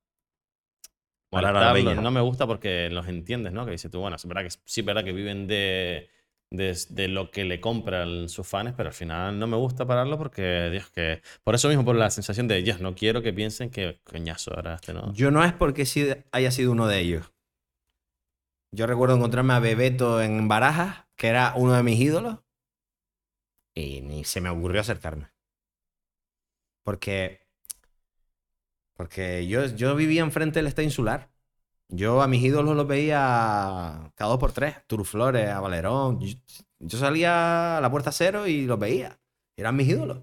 Speaker 3: Parar a la.
Speaker 2: No me gusta porque los entiendes, ¿no? Que dices tú, bueno, es verdad que sí, es verdad que viven de, de, lo que le compran sus fans, pero al final no me gusta pararlo porque, Dios, que. Por eso mismo, por la sensación de, Dios, no quiero que piensen que coñazo ahora este, ¿no?
Speaker 3: Yo no es porque haya sido uno de ellos. Yo recuerdo encontrarme a Bebeto en Barajas, que era uno de mis ídolos, y ni se me ocurrió acercarme. Porque. Porque yo, yo vivía enfrente del Estadio Insular. Yo a mis ídolos los veía cada dos por tres. Turuflores, a Valerón. Yo, yo salía a la puerta cero y los veía. Eran mis ídolos.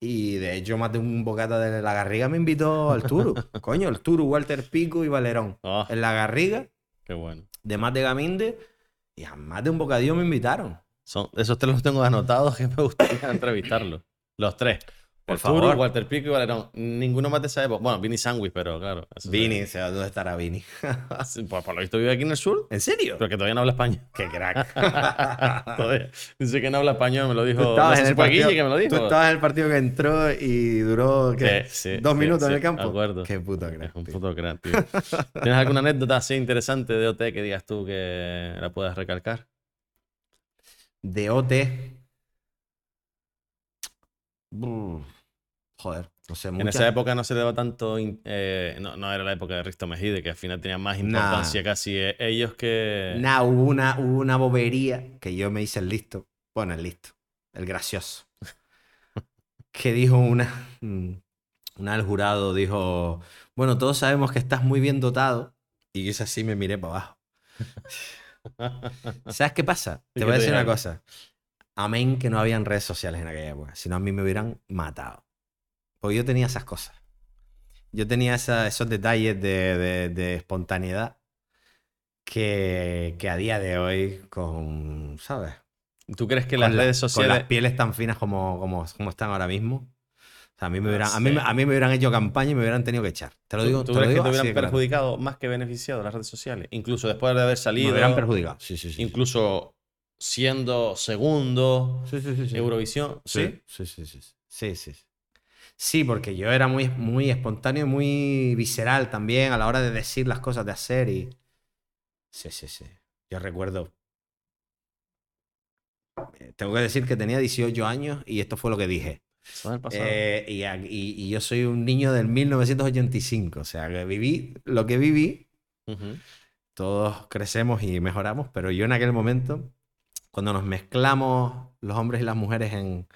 Speaker 3: Y de hecho, más de un bocata de la Garriga me invitó al Turu. <laughs> Coño, el Turu, Walter Pico y Valerón.
Speaker 2: Oh,
Speaker 3: En la Garriga,
Speaker 2: qué bueno.
Speaker 3: de más de Gaminde, y a más de un bocadillo me invitaron.
Speaker 2: Son, esos tres los tengo anotados que me gustaría entrevistarlos. Los tres.
Speaker 3: Por
Speaker 2: el Turu,
Speaker 3: favor.
Speaker 2: Walter Pico y Valerón. Ninguno más de esa época. Bueno, Vini Sandwich, pero claro.
Speaker 3: Vini, o sea, ¿dónde estará Vini? <laughs>
Speaker 2: Por, por lo visto vive aquí en el sur,
Speaker 3: ¿En serio?
Speaker 2: pero que todavía no habla español.
Speaker 3: ¡Qué crack! <laughs>
Speaker 2: Todavía. Dice que no habla español, me lo dijo.
Speaker 3: Tú
Speaker 2: no
Speaker 3: estabas
Speaker 2: sé
Speaker 3: en el partido,
Speaker 2: que me lo dijo.
Speaker 3: tú estabas en el partido que entró y duró ¿qué?
Speaker 2: Sí, sí,
Speaker 3: dos
Speaker 2: sí,
Speaker 3: minutos en el campo.
Speaker 2: de acuerdo.
Speaker 3: Qué puto
Speaker 2: Es
Speaker 3: crack.
Speaker 2: un puto crack, tío. <laughs> ¿Tienes alguna anécdota así interesante de OT que digas tú que la puedas recalcar?
Speaker 3: De OT. Brr. Joder, no sé,
Speaker 2: En
Speaker 3: muchas-
Speaker 2: esa época no se le daba tanto. eh, no, no era la época de Risto Mejide, que al final tenía más importancia casi eh, ellos que.
Speaker 3: Nah, hubo una, hubo una bobería que yo me hice el listo. Bueno, el listo. El gracioso. <laughs> que dijo una. mm, Una del jurado dijo: Bueno, todos sabemos que estás muy bien dotado. Y yo así me miré para abajo. <laughs> ¿Sabes qué pasa?
Speaker 2: ¿Y
Speaker 3: Te voy a decir una cosa. Amén que no habían redes sociales en aquella época. Si no, a mí me hubieran matado. Porque yo tenía esas cosas. Yo tenía esa- esos detalles de, de- de espontaneidad que, que a día de hoy, con, ¿sabes?
Speaker 2: ¿Tú crees que
Speaker 3: Con
Speaker 2: las
Speaker 3: la-
Speaker 2: redes
Speaker 3: Con
Speaker 2: sociales.
Speaker 3: las pieles tan finas como, como, como están ahora mismo. O sea, a mí, me hubieran, a, mí, a mí me hubieran hecho campaña y me hubieran tenido que echar. Te lo
Speaker 2: ¿tú-
Speaker 3: digo,
Speaker 2: ¿Tú
Speaker 3: te lo
Speaker 2: crees que te hubieran
Speaker 3: claro.
Speaker 2: perjudicado más que beneficiado las redes sociales? Incluso después de haber
Speaker 3: Me
Speaker 2: salido.
Speaker 3: hubieran perjudicado. Sí, sí, sí.
Speaker 2: Incluso siendo segundo,
Speaker 3: Sí, sí, sí, sí.
Speaker 2: Eurovisión. ¿Sí?
Speaker 3: Sí, sí, sí, sí. Sí, sí, porque yo era muy, muy espontáneo y muy visceral también a la hora de decir las cosas, de hacer y... Sí, sí, sí. Yo recuerdo... eh, Tengo que decir que tenía 18 años y esto fue lo que dije. Eh, y, y- y yo soy un niño del 1985, o sea, que viví lo que viví,
Speaker 2: Ujú.
Speaker 3: todos crecemos y mejoramos, pero yo en aquel momento, cuando nos mezclamos los hombres y las mujeres en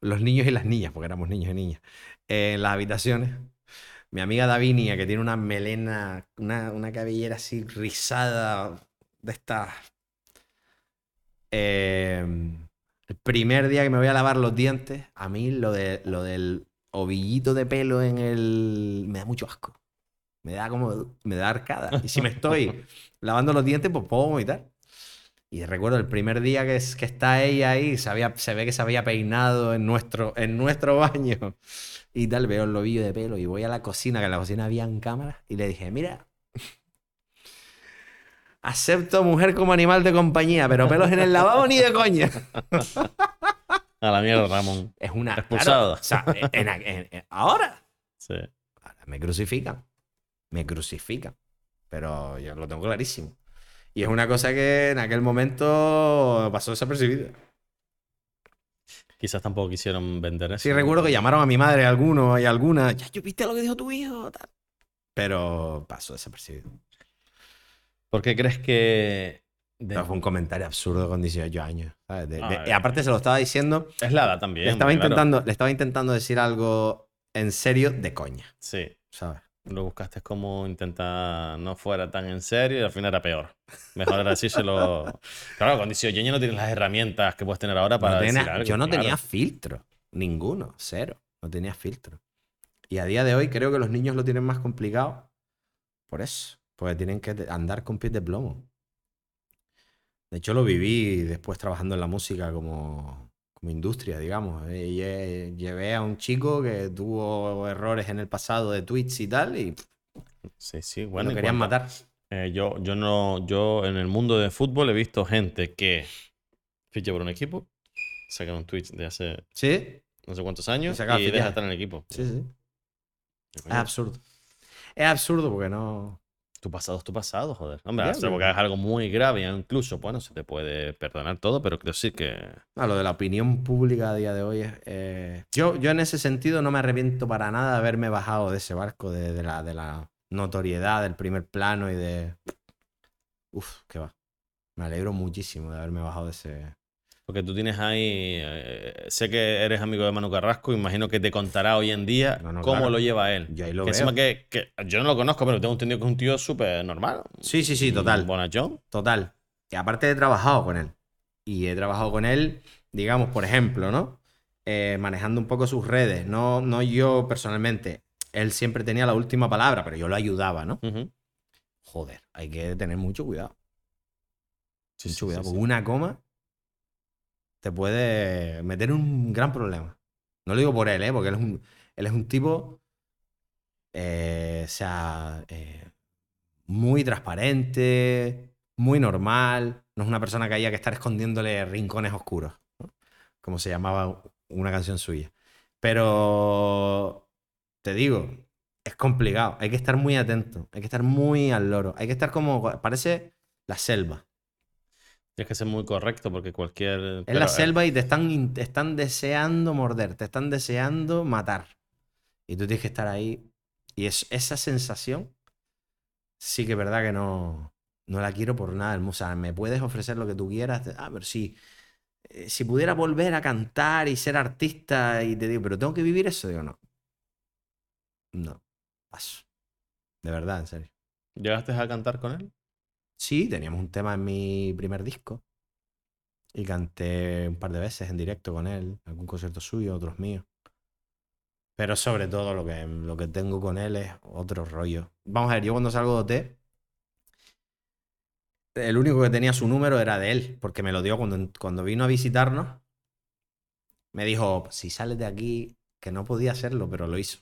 Speaker 3: los niños y las niñas, porque éramos niños y niñas, en las habitaciones, mi amiga Davinia, que tiene una melena, una, una cabellera así rizada de estas... eh, el primer día que me voy a lavar los dientes, a mí lo, de, lo del ovillito de pelo en el... me da mucho asco. Me da como... me da arcada. Y si me estoy <laughs> lavando los dientes, pues puedo vomitar. Y recuerdo el primer día que, es, que está ella ahí, se, había- se ve que se había peinado en nuestro, en nuestro baño. <laughs> Y tal, veo el lobillo de pelo y voy a la cocina, que en la cocina habían cámaras, y le dije, mira, acepto mujer como animal de compañía, pero pelos en el lavabo ni de coña. <laughs>
Speaker 2: A la mierda, Ramón.
Speaker 3: Es una...
Speaker 2: Expulsado.
Speaker 3: claro, o sea, en- en- en- ahora,
Speaker 2: Sí.
Speaker 3: ahora me crucifican. Me crucifican. Pero yo lo tengo clarísimo. Y es una cosa que en aquel momento pasó desapercibida.
Speaker 2: Quizás tampoco quisieron vender eso.
Speaker 3: Sí, recuerdo que llamaron a mi madre alguno y alguna. Ya, yo viste lo que dijo tu hijo. tal". Pero pasó desapercibido.
Speaker 2: ¿Por qué crees que.? de-
Speaker 3: Pero fue un comentario absurdo con 18 años. ¿sabes? De- de-
Speaker 2: Ah,
Speaker 3: y aparte se lo estaba diciendo.
Speaker 2: Es la edad también.
Speaker 3: Le estaba,
Speaker 2: claro.
Speaker 3: intentando, le estaba intentando decir algo en serio de coña.
Speaker 2: Sí.
Speaker 3: ¿Sabes?
Speaker 2: Lo buscaste como intentar no fuera tan en serio y al final era peor. Mejor era decírselo. <laughs> Claro, con 18 años no tienes las herramientas que puedes tener ahora para
Speaker 3: No
Speaker 2: decir
Speaker 3: tenía-
Speaker 2: algo,
Speaker 3: yo no
Speaker 2: claro.
Speaker 3: tenía filtro. Ninguno. Cero. No tenía filtro. Y a día de hoy creo que los niños lo tienen más complicado. Por eso. Porque tienen que andar con pies de plomo. De hecho, lo viví después trabajando en la música como, como industria, digamos. Eh, lle- Llevé a un chico que tuvo errores en el pasado de tweets y tal, y
Speaker 2: Sí, sí,
Speaker 3: lo
Speaker 2: bueno. y
Speaker 3: querían
Speaker 2: cuenta.
Speaker 3: matar.
Speaker 2: Eh, yo, yo no, yo en el mundo de fútbol he visto gente que ficha por un equipo, saca un tweet de hace
Speaker 3: ¿Sí?
Speaker 2: no sé cuántos años
Speaker 3: Y
Speaker 2: y deja estar en el equipo.
Speaker 3: Sí, sí. Es absurdo. Es absurdo porque no.
Speaker 2: Tu pasado es tu pasado, joder. Hombre,
Speaker 3: Ya,
Speaker 2: salvo que
Speaker 3: pero-
Speaker 2: hagas algo muy grave, incluso, bueno, se te puede perdonar todo, pero quiero decir que.
Speaker 3: No, lo de la opinión pública a día de hoy es. eh, Yo, yo en ese sentido no me arrepiento para nada de haberme bajado de ese barco, de, de la, de la notoriedad, del primer plano y de. Uf, qué va. Me alegro muchísimo de haberme bajado de ese.
Speaker 2: Porque tú tienes ahí. eh, sé que eres amigo de Manu Carrasco, imagino que te contará hoy en día
Speaker 3: No, no,
Speaker 2: cómo
Speaker 3: claro.
Speaker 2: lo lleva él.
Speaker 3: Yo ahí lo
Speaker 2: que
Speaker 3: veo.
Speaker 2: que, que yo no lo conozco, pero tengo entendido que es un tío súper normal.
Speaker 3: Sí, sí, sí, total.
Speaker 2: Bonachón.
Speaker 3: Total. Y aparte he trabajado con él. Y he trabajado con él, digamos, por ejemplo, ¿no? Eh, manejando un poco sus redes. No, no yo personalmente. Él siempre tenía la última palabra, pero yo lo ayudaba, ¿no? Joder, hay que tener mucho cuidado.
Speaker 2: Sí,
Speaker 3: mucho
Speaker 2: sí,
Speaker 3: cuidado.
Speaker 2: sí.
Speaker 3: una coma te puede meter un gran problema. No lo digo por él, ¿eh? Porque él es un, él es un tipo, eh, o sea, eh, muy transparente, muy normal. No es una persona que haya que estar escondiéndole rincones oscuros, como se llamaba una canción suya. Pero te digo, es complicado. Hay que estar muy atento. Hay que estar muy al loro. Hay que estar como, parece la selva.
Speaker 2: Tienes que ser muy correcto porque cualquier.
Speaker 3: Es
Speaker 2: pero,
Speaker 3: la
Speaker 2: eh,
Speaker 3: selva y te están, te están deseando morder, te están deseando matar. Y tú tienes que estar ahí. Y es, esa sensación sí que es verdad que no, no la quiero por nada. O sea, me puedes ofrecer lo que tú quieras. Ah, pero si, eh, si pudiera volver a cantar y ser artista y te digo, pero tengo que vivir eso, digo, no. No, paso. De verdad, en serio.
Speaker 2: ¿Llegaste a cantar con él?
Speaker 3: Sí, teníamos un tema en mi primer disco. Y canté un par de veces en directo con él, algún concierto suyo, otros míos. Pero sobre todo lo que, lo que tengo con él es otro rollo. Vamos a ver, yo cuando salgo de OT, el único que tenía su número era de él, porque me lo dio cuando, cuando vino a visitarnos. Me dijo, si sales de aquí, que no podía hacerlo, pero lo hizo.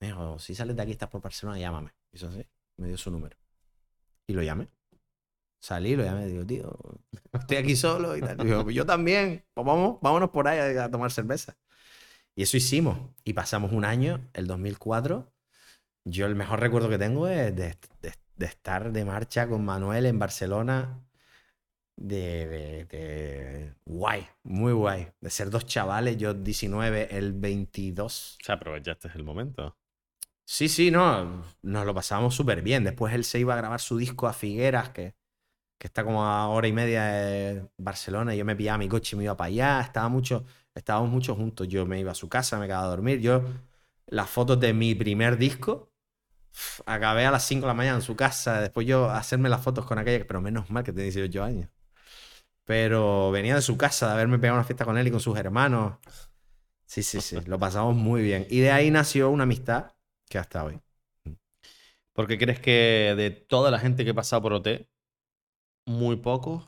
Speaker 3: Me dijo, si sales de aquí, estás por Barcelona, llámame. Hizo así, me dio su número. Y lo llamé. Salí, lo llamé, digo, tío, estoy aquí solo y tal. Digo, yo también, pues vamos, vámonos por ahí a, a tomar cerveza. Y eso hicimos. Y pasamos un año, el 2004. Yo el mejor recuerdo que tengo es de, de- de estar de marcha con Manuel en Barcelona. De, de- de- guay, muy guay. De ser dos chavales, yo 19, él 22.
Speaker 2: O sea, aprovechaste el momento.
Speaker 3: Sí, sí, no, nos lo pasábamos súper bien. Después él se iba a grabar su disco a Figueras, que, que está como a hora y media de Barcelona. y Yo me pillaba mi coche y me iba para allá. Estaba mucho, estábamos mucho juntos. Yo me iba a su casa, me quedaba a dormir. Yo, las fotos de mi primer disco, acabé a las 5 de la mañana en su casa. Después yo hacerme las fotos con aquella, pero menos mal que tenía 18 años. Pero venía de su casa de haberme pegado una fiesta con él y con sus hermanos. Sí, sí, sí, lo pasamos muy bien. Y de ahí nació una amistad que hasta hoy.
Speaker 2: ¿Por qué crees que de toda la gente que ha pasado por OT, muy pocos,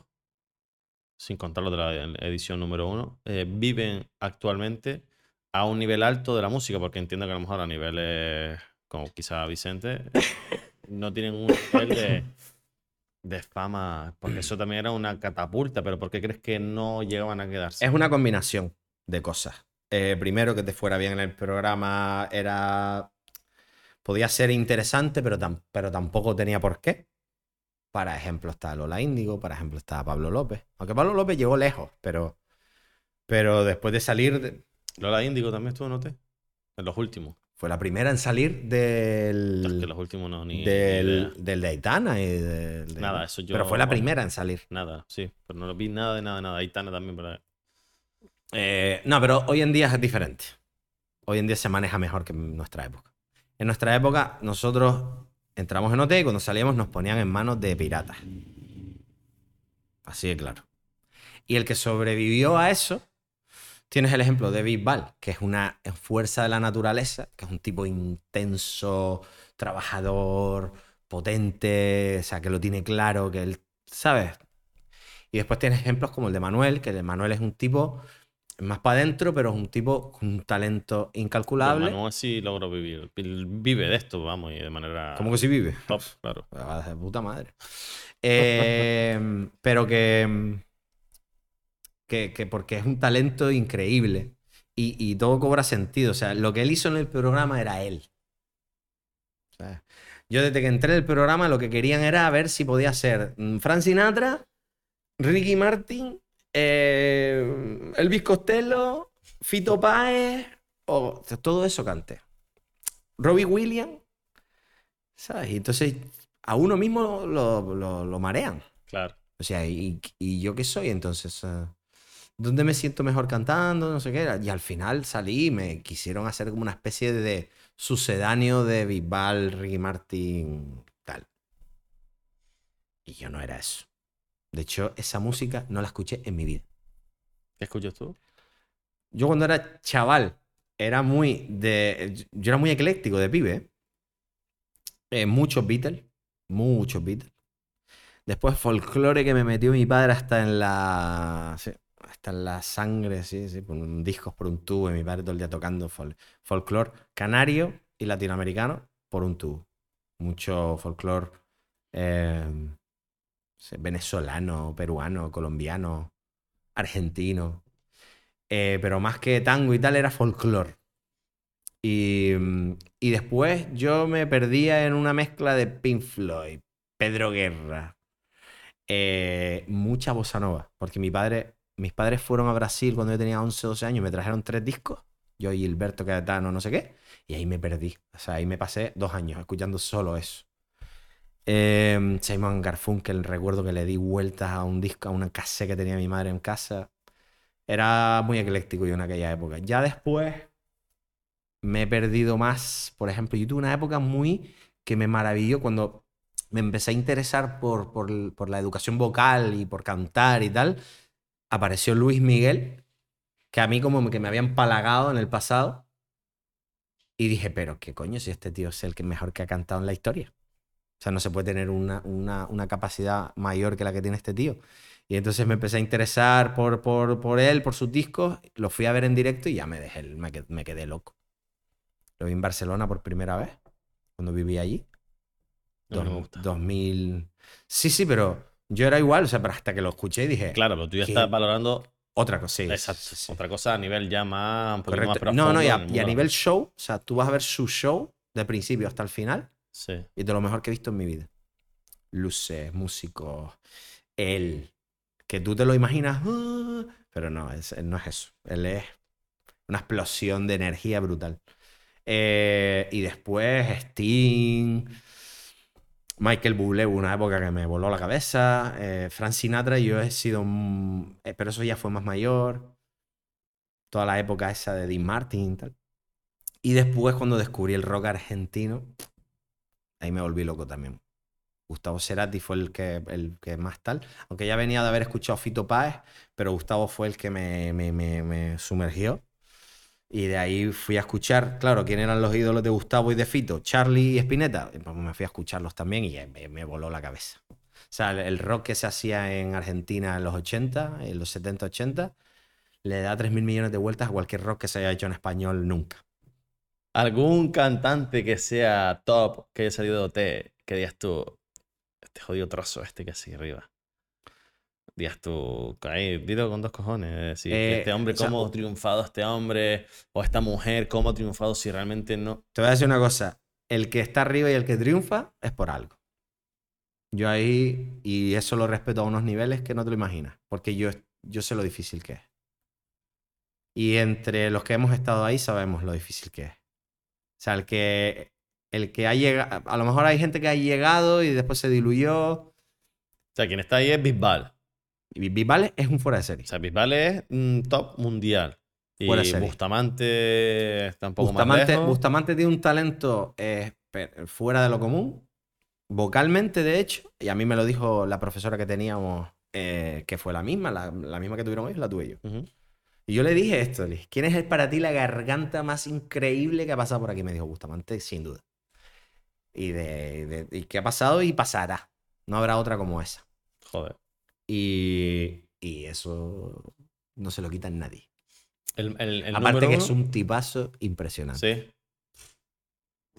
Speaker 2: sin contar los de la edición número uno, eh, viven actualmente a un nivel alto de la música? Porque entiendo que a lo mejor a niveles como quizá Vicente, no tienen un nivel de, de fama, porque eso también era una catapulta, pero ¿por qué crees que no llegaban a quedarse?
Speaker 3: Es una combinación de cosas. Eh, primero, que te fuera bien en el programa era. Podía ser interesante, pero, tam- pero tampoco tenía por qué. Para ejemplo, está Lola Índigo, para ejemplo, está Pablo López. Aunque Pablo López llegó lejos, pero. Pero después de salir. de-
Speaker 2: Lola Índigo también estuvo en OT, en los últimos.
Speaker 3: fue la primera en salir
Speaker 2: Es
Speaker 3: del.
Speaker 2: que los últimos no, ni,
Speaker 3: del, del de Aitana y del. de-
Speaker 2: Nada, eso yo-
Speaker 3: Pero fue la
Speaker 2: bueno.
Speaker 3: primera en salir.
Speaker 2: Nada, sí, pero no lo vi nada de nada, nada. Aitana también, pero
Speaker 3: Eh, no, pero hoy en día es diferente. Hoy en día se maneja mejor que en nuestra época. En nuestra época, nosotros entramos en OT y cuando salíamos nos ponían en manos de piratas. Así de claro. Y el que sobrevivió a eso, tienes el ejemplo de Bisbal, que es una fuerza de la naturaleza, que es un tipo intenso, trabajador, potente, o sea, que lo tiene claro, que él, ¿sabes? Y después tienes ejemplos como el de Manuel, que el de Manuel es un tipo más para adentro, pero es un tipo con un talento incalculable.
Speaker 2: Manuel sí logró vivir. Vive de esto, vamos, y de manera
Speaker 3: Como que sí vive.
Speaker 2: top, claro.
Speaker 3: Ah, De puta madre. Eh, <laughs> pero que, que, que porque es un talento increíble y, y todo cobra sentido. O sea, lo que él hizo en el programa era él. O sea, yo desde que entré en el programa lo que querían era ver si podía ser mm, Frank Sinatra, Ricky Martin, eh, Elvis Costello, Fito Páez, o todo eso canté. Robbie Williams, ¿sabes? Y entonces a uno mismo lo, lo- lo marean.
Speaker 2: Claro.
Speaker 3: O sea, ¿y, y yo qué soy entonces? ¿Dónde me siento mejor cantando? No sé qué. Y al final salí y me quisieron hacer como una especie de sucedáneo de Bisbal, Ricky Martin, tal. Y yo no era eso. De hecho, esa música no la escuché en mi vida.
Speaker 2: ¿Qué escuchas tú?
Speaker 3: Yo cuando era chaval era muy de... Yo era muy ecléctico de pibe. ¿eh? Eh, muchos Beatles. Muchos Beatles. Después folclore que me metió mi padre hasta en la... sí, hasta en la sangre, sí, sí. Por un, discos por un tubo. Y mi padre todo el día tocando fol- folclore canario y latinoamericano por un tubo. Mucho folclore eh, venezolano, peruano, colombiano, argentino. Eh, pero más que tango y tal era folclore. Y, mm, y después yo me perdía en una mezcla de Pink Floyd, Pedro Guerra, eh, mucha bossa nova, porque mi padre, mis padres fueron a Brasil cuando yo tenía 11, 12 años, me trajeron tres discos, yo y Gilberto Caetano, no sé qué, y ahí me perdí. O sea, ahí me pasé dos años escuchando solo eso. Eh, Simon Garfunkel, recuerdo que le di vueltas a un disco, a una cassette que tenía mi madre en casa. Era muy ecléctico yo en aquella época. Ya después me he perdido más. Por ejemplo, yo tuve una época muy que me maravilló cuando me empecé a interesar por, por, por la educación vocal y por cantar y tal. Apareció Luis Miguel, que a mí como que me había empalagado en el pasado. Y dije, pero qué coño si este tío es el que mejor que ha cantado en la historia. O sea, no se puede tener una, una, una capacidad mayor que la que tiene este tío. Y entonces me empecé a interesar por, por, por él, por sus discos. Lo fui a ver en directo y ya me dejé, me quedé, me quedé loco. Lo vi en Barcelona por primera vez, cuando viví allí.
Speaker 2: Mí me gusta.
Speaker 3: 2000. Sí, sí, pero yo era igual, o sea, pero hasta que lo escuché y dije,
Speaker 2: Claro, pero tú ya
Speaker 3: ¿Qué?
Speaker 2: estás valorando
Speaker 3: Otra cosa, sí.
Speaker 2: Exacto.
Speaker 3: sí.
Speaker 2: Otra cosa a nivel ya más, un poquito más.
Speaker 3: No, no, y a, y a nivel show, o sea, tú vas a ver su show de principio hasta el final Y de lo mejor que he visto en mi vida. Luces, músicos, él, que tú te lo imaginas, "Ah", pero no, es, no es eso. Él es una explosión de energía brutal. Eh, y después Sting, Michael Bublé, una época que me voló la cabeza. eh, Frank Sinatra, yo he sido eh, pero eso ya fue más mayor. Toda la época esa de Dean Martin y tal. Y después cuando descubrí el rock argentino, ahí me volví loco también. Gustavo Cerati fue el que, el que más tal. Aunque ya venía de haber escuchado Fito Páez, pero Gustavo fue el que me, me- me- me sumergió. Y de ahí fui a escuchar, claro, quién eran los ídolos de Gustavo y de Fito, Charlie y Spinetta. Pues me fui a escucharlos también y me, me voló la cabeza. O sea, el, rock que se hacía en Argentina en los 80, en los 70, 80, le da 3 mil millones de vueltas a cualquier rock que se haya hecho en español nunca.
Speaker 2: ¿Algún cantante que sea top, que haya salido de OT, que digas tú, este jodido trozo este que sigue arriba? Digas tú, ahí, dilo con dos cojones. es decir, que
Speaker 3: Eh,
Speaker 2: este hombre,
Speaker 3: o sea,
Speaker 2: cómo
Speaker 3: o-
Speaker 2: ha triunfado este hombre, o esta mujer, cómo ha triunfado si realmente no.
Speaker 3: Te voy a decir una cosa. El que está arriba y el que triunfa es por algo. Yo ahí, y eso lo respeto a unos niveles que no te lo imaginas, porque yo, yo sé lo difícil que es. Y entre los que hemos estado ahí sabemos lo difícil que es. O sea, el que, el que ha llegado, a lo mejor hay gente que ha llegado y después se diluyó.
Speaker 2: O sea, quien está ahí es Bisbal.
Speaker 3: Y Bisbal es un fuera de serie.
Speaker 2: O sea, Bisbal es mm, top mundial. Y
Speaker 3: Fuera de serie.
Speaker 2: Bustamante está un poco
Speaker 3: Bustamante,
Speaker 2: más lejos.
Speaker 3: Bustamante tiene un talento eh, fuera de lo común, vocalmente de hecho, y a mí me lo dijo la profesora que teníamos, eh, que fue la misma, la, la misma que tuvieron ellos, la tuve yo. Y yo le dije esto, le dije, ¿quién es para ti la garganta más increíble que ha pasado por aquí? Me dijo Bustamante, sin duda. Y, de, de- y qué ha pasado y pasará. No habrá otra como esa.
Speaker 2: Joder.
Speaker 3: Y, y eso no se lo quita nadie.
Speaker 2: El, el, el
Speaker 3: Aparte que
Speaker 2: uno,
Speaker 3: es un tipazo impresionante.
Speaker 2: Sí.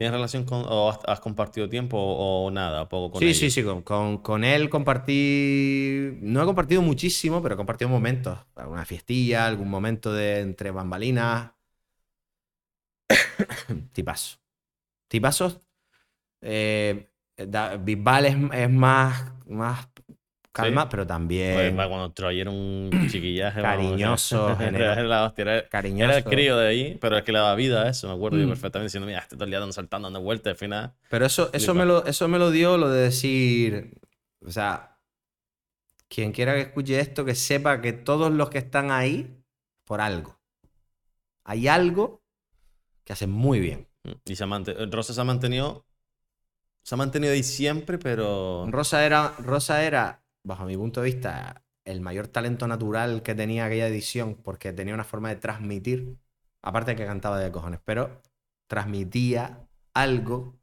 Speaker 2: ¿Tienes relación con, o has, has compartido tiempo o, o nada? Poco con
Speaker 3: Sí, sí, sí, con, con- con él compartí, no he compartido muchísimo, pero he compartido momentos, alguna fiestilla, algún momento de entre bambalinas. <coughs> Tipazo. Tipazos. Eh, Bisbal es, es más, más calma,
Speaker 2: Sí.
Speaker 3: pero también
Speaker 2: va, cuando Troy <clears throat> <laughs> era un chiquillaje.
Speaker 3: Cariñoso,
Speaker 2: vamos, era, la hostia, era-
Speaker 3: cariñoso.
Speaker 2: era el crío de ahí, pero es que le daba vida a eso. Me acuerdo yo
Speaker 3: Mm.
Speaker 2: perfectamente diciendo, mira, este todo el día dando saltando, dando vueltas, al final.
Speaker 3: Pero eso, eso, me lo, eso me lo dio lo de decir, o sea, quien quiera que escuche esto, que sepa que todos los que están ahí, por algo. Hay algo que hacen muy bien.
Speaker 2: Y se mante- Rosa se ha mantenido. Se ha mantenido ahí siempre, pero.
Speaker 3: Rosa era, Rosa era, bajo mi punto de vista, el mayor talento natural que tenía aquella edición, porque tenía una forma de transmitir, aparte de que cantaba de cojones, pero transmitía algo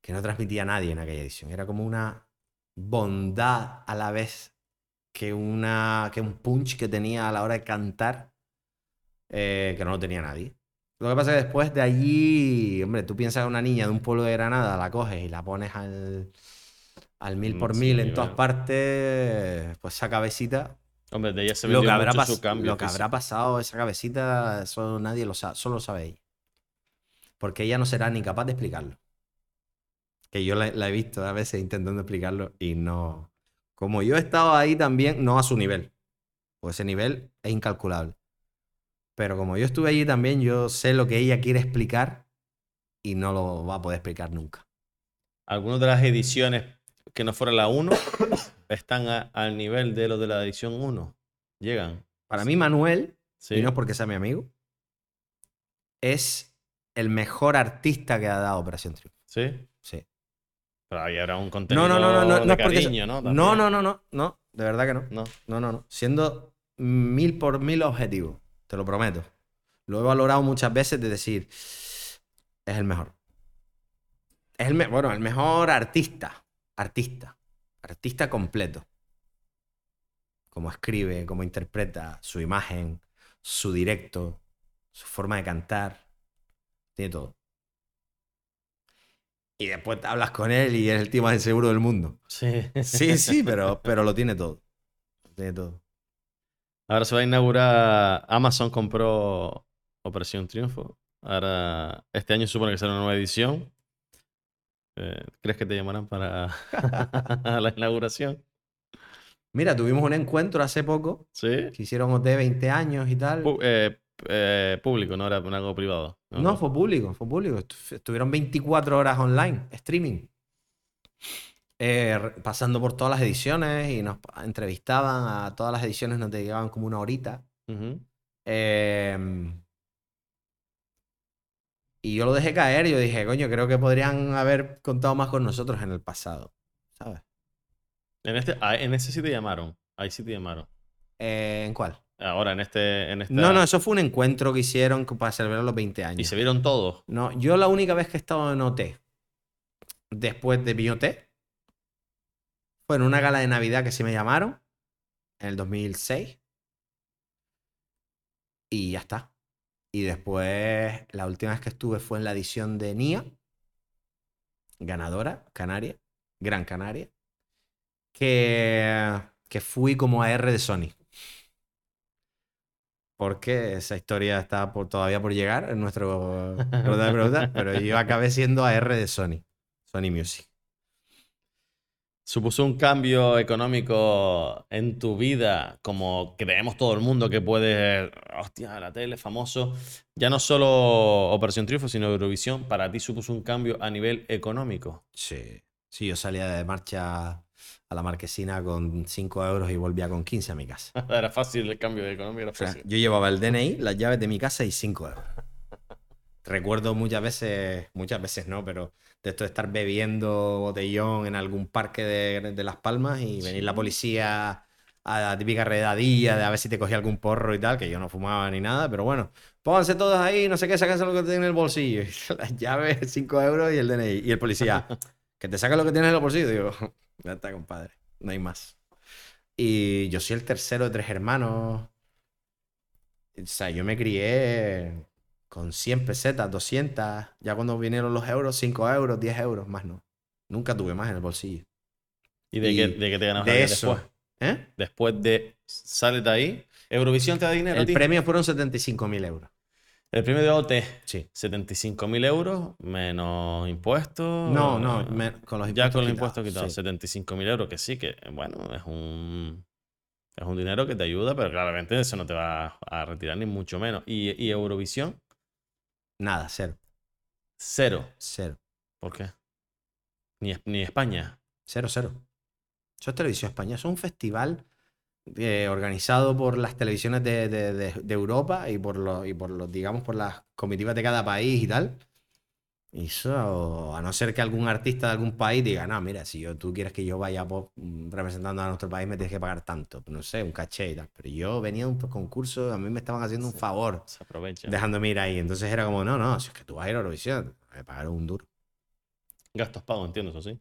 Speaker 3: que no transmitía nadie en aquella edición. Era como una bondad a la vez que, una, que un punch que tenía a la hora de cantar, eh, que no lo tenía nadie. Lo que pasa es que después de allí, hombre, tú piensas en una niña de un pueblo de Granada, la coges y la pones al, al mil por
Speaker 2: Mm, sí,
Speaker 3: mil en todas partes, pues esa cabecita,
Speaker 2: Hombre, de ella se
Speaker 3: lo que, habrá
Speaker 2: mucho su
Speaker 3: pas-
Speaker 2: cambio.
Speaker 3: lo que habrá pasado esa cabecita, eso nadie lo sabe, solo lo sabe ella. Porque ella no será ni capaz de explicarlo. Que yo la, la he visto a veces intentando explicarlo y no. Como yo he estado ahí también, no a su nivel. Pues ese nivel es incalculable. Pero como yo estuve allí también, yo sé lo que ella quiere explicar y no lo va a poder explicar nunca.
Speaker 2: Algunas de las ediciones que no fueron la 1 <coughs> están a- al nivel de los de la edición 1. Llegan.
Speaker 3: Para mí, Manuel,
Speaker 2: Sí.
Speaker 3: y no porque sea mi amigo, es el mejor artista que ha dado Operación Triunfo.
Speaker 2: Sí.
Speaker 3: Sí.
Speaker 2: Pero ahí habrá un contenido
Speaker 3: No, no, no, no, no,
Speaker 2: de
Speaker 3: no
Speaker 2: cariño, ¿no?
Speaker 3: no,
Speaker 2: También.
Speaker 3: no, no, no, no, de verdad que no.
Speaker 2: No.
Speaker 3: No, no, no. Siendo mil por mil objetivos, te lo prometo. Lo he valorado muchas veces de decir, es el mejor. Es el, me- bueno, el mejor artista. Artista. Artista completo. Cómo escribe, cómo interpreta, su imagen, su directo, su forma de cantar. Tiene todo. Y después te hablas con él y es el tío más inseguro del mundo.
Speaker 2: Sí.
Speaker 3: Sí, sí, pero, pero lo tiene todo. Lo tiene todo.
Speaker 2: Ahora se va a inaugurar. Amazon compró Operación Triunfo. Ahora, este año supone que será una nueva edición. Eh, ¿Crees que te llamarán para <laughs> la inauguración?
Speaker 3: Mira, tuvimos un encuentro hace poco
Speaker 2: Sí.
Speaker 3: que hicieron OT 20 años y tal.
Speaker 2: Eh, eh, público, no era algo privado.
Speaker 3: No, fue público, fue público. Estu- Estuvieron 24 horas online, streaming. Eh, re- pasando por todas las ediciones y nos entrevistaban a todas las ediciones, nos dedicaban como una horita. Em, y yo lo dejé caer, yo dije, coño, creo que podrían haber contado más con nosotros en el pasado, ¿sabes?
Speaker 2: En, este, ah, en ese sí te llamaron. Ahí sí te llamaron.
Speaker 3: Eh, ¿En cuál?
Speaker 2: Ahora, en este. En esta-
Speaker 3: No, no, eso fue un encuentro que hicieron para celebrar los 20
Speaker 2: Y
Speaker 3: años.
Speaker 2: se vieron todos.
Speaker 3: No, yo la única vez que he estado en OT, después de mi OT, fue en una gala de Navidad que sí me llamaron, en el 2006. Y ya está. Y después, la última vez que estuve fue en la edición de NIA, ganadora, Canaria, Gran Canaria, que, que fui como AR de Sony. Porque esa historia está por- todavía por llegar en nuestro <laughs> de preguntas, pero yo acabé siendo AR de Sony, Sony Music.
Speaker 2: ¿Supuso un cambio económico en tu vida, como creemos todo el mundo que puede, hostia, la tele, famoso? Ya no solo Operación Triunfo, sino Eurovisión, para ti supuso un cambio a nivel económico.
Speaker 3: Sí. Sí, yo salía de marcha a la marquesina con 5 euros y volvía con 15 a mi casa. <laughs>
Speaker 2: Era fácil el cambio de economía, era
Speaker 3: O sea,
Speaker 2: fácil.
Speaker 3: yo llevaba el DNI, las llaves de mi casa y 5 euros. <laughs> Recuerdo muchas veces, muchas veces no, pero de esto de estar bebiendo botellón en algún parque de, de Las Palmas y venir la policía a la típica redadilla de a ver si te cogía algún porro y tal, que yo no fumaba ni nada, pero bueno, pónganse todos ahí, no sé qué, sáquense lo que tienen en el bolsillo. <laughs> Las llaves, 5 euros y el DNI. Y el policía, <laughs> que te saca lo que tienes en el bolsillo. Digo, <laughs> ya está, compadre, no hay más. Y yo soy el tercero de tres hermanos. O sea, yo me crié con 100 pesetas, 200. Ya cuando vinieron los euros, 5 euros, 10 euros, más no. Nunca tuve más en el bolsillo.
Speaker 2: ¿Y de,
Speaker 3: y
Speaker 2: qué, de qué te ganas
Speaker 3: De eso.
Speaker 2: después?
Speaker 3: ¿Eh?
Speaker 2: Después de, sales de ahí, Eurovisión te da dinero a
Speaker 3: El
Speaker 2: ti.
Speaker 3: premio fueron 75.000 euros.
Speaker 2: El premio de OT,
Speaker 3: Sí.
Speaker 2: 75.000 euros, menos impuestos.
Speaker 3: No, no, me- con los
Speaker 2: Ya
Speaker 3: impuestos
Speaker 2: con los impuestos quitados,
Speaker 3: sí.
Speaker 2: 75.000 euros, que sí, que bueno, es un, es un dinero que te ayuda, pero claramente eso no te va a retirar ni mucho menos. Y, y Eurovisión,
Speaker 3: Nada, cero.
Speaker 2: cero.
Speaker 3: Cero.
Speaker 2: ¿Por qué? Ni, ni España.
Speaker 3: Cero, cero. Eso es televisión española. Eso es un festival eh, organizado por las televisiones de, de- de- de Europa y por los, y por los, digamos, por las comitivas de cada país y tal. Eso, a no ser que algún artista de algún país diga, no, mira, si yo, tú quieres que yo vaya mm, representando a nuestro país, me tienes que pagar tanto. No sé, un caché y tal. Pero yo venía a un concurso, a mí me estaban haciendo un favor
Speaker 2: Se aprovecha.
Speaker 3: dejándome ir ahí. Entonces era como, no, no, si es que tú vas a ir a Eurovisión, me pagaron un duro.
Speaker 2: Gastos pagos, entiendo, eso sí.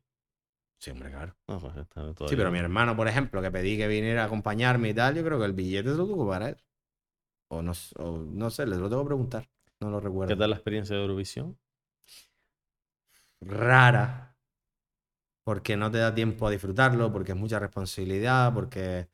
Speaker 3: Sí, hombre, claro.
Speaker 2: No, pues está
Speaker 3: Sí, pero mi hermano, por ejemplo, que pedí que viniera a acompañarme y tal, yo creo que el billete se lo tuvo para él. O no, o no sé, les lo tengo que preguntar. No lo
Speaker 2: ¿Qué
Speaker 3: recuerdo.
Speaker 2: tal la experiencia de Eurovisión?
Speaker 3: Rara. Porque no te da tiempo a disfrutarlo, porque es mucha responsabilidad, porque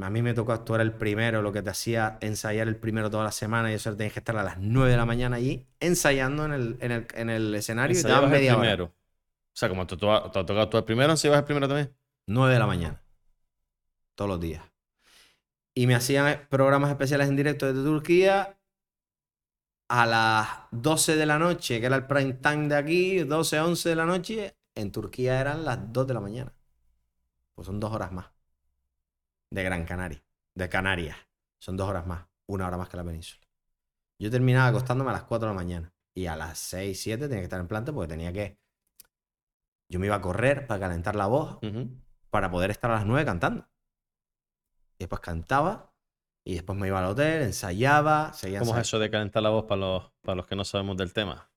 Speaker 3: a mí me tocó actuar el primero, lo que te hacía ensayar el primero toda la semana y eso tenías que estar a las 9 de la mañana allí ensayando en el, en el, en el escenario y te daban
Speaker 2: el
Speaker 3: media hora.
Speaker 2: primero. O sea, como te, te, te tocado tú el primero, ¿ensayabas el primero también?
Speaker 3: 9 de la mañana. Todos los días. Y me hacían programas especiales en directo desde Turquía a las 12 de la noche, que era el prime time de aquí, 12, 11 de la noche. En Turquía eran las 2 de la mañana. Pues son dos horas más. De Gran Canaria. De Canarias. Son dos horas más. Una hora más que la península. Yo terminaba acostándome a las 4 de la mañana. Y a las 6, 7 tenía que estar en planta porque tenía que... Yo me iba a correr para calentar la voz para poder estar a las 9 cantando. Y después cantaba y después me iba al hotel, ensayaba, seguía
Speaker 2: ¿Cómo es eso de calentar la voz para los, para los que no sabemos del tema?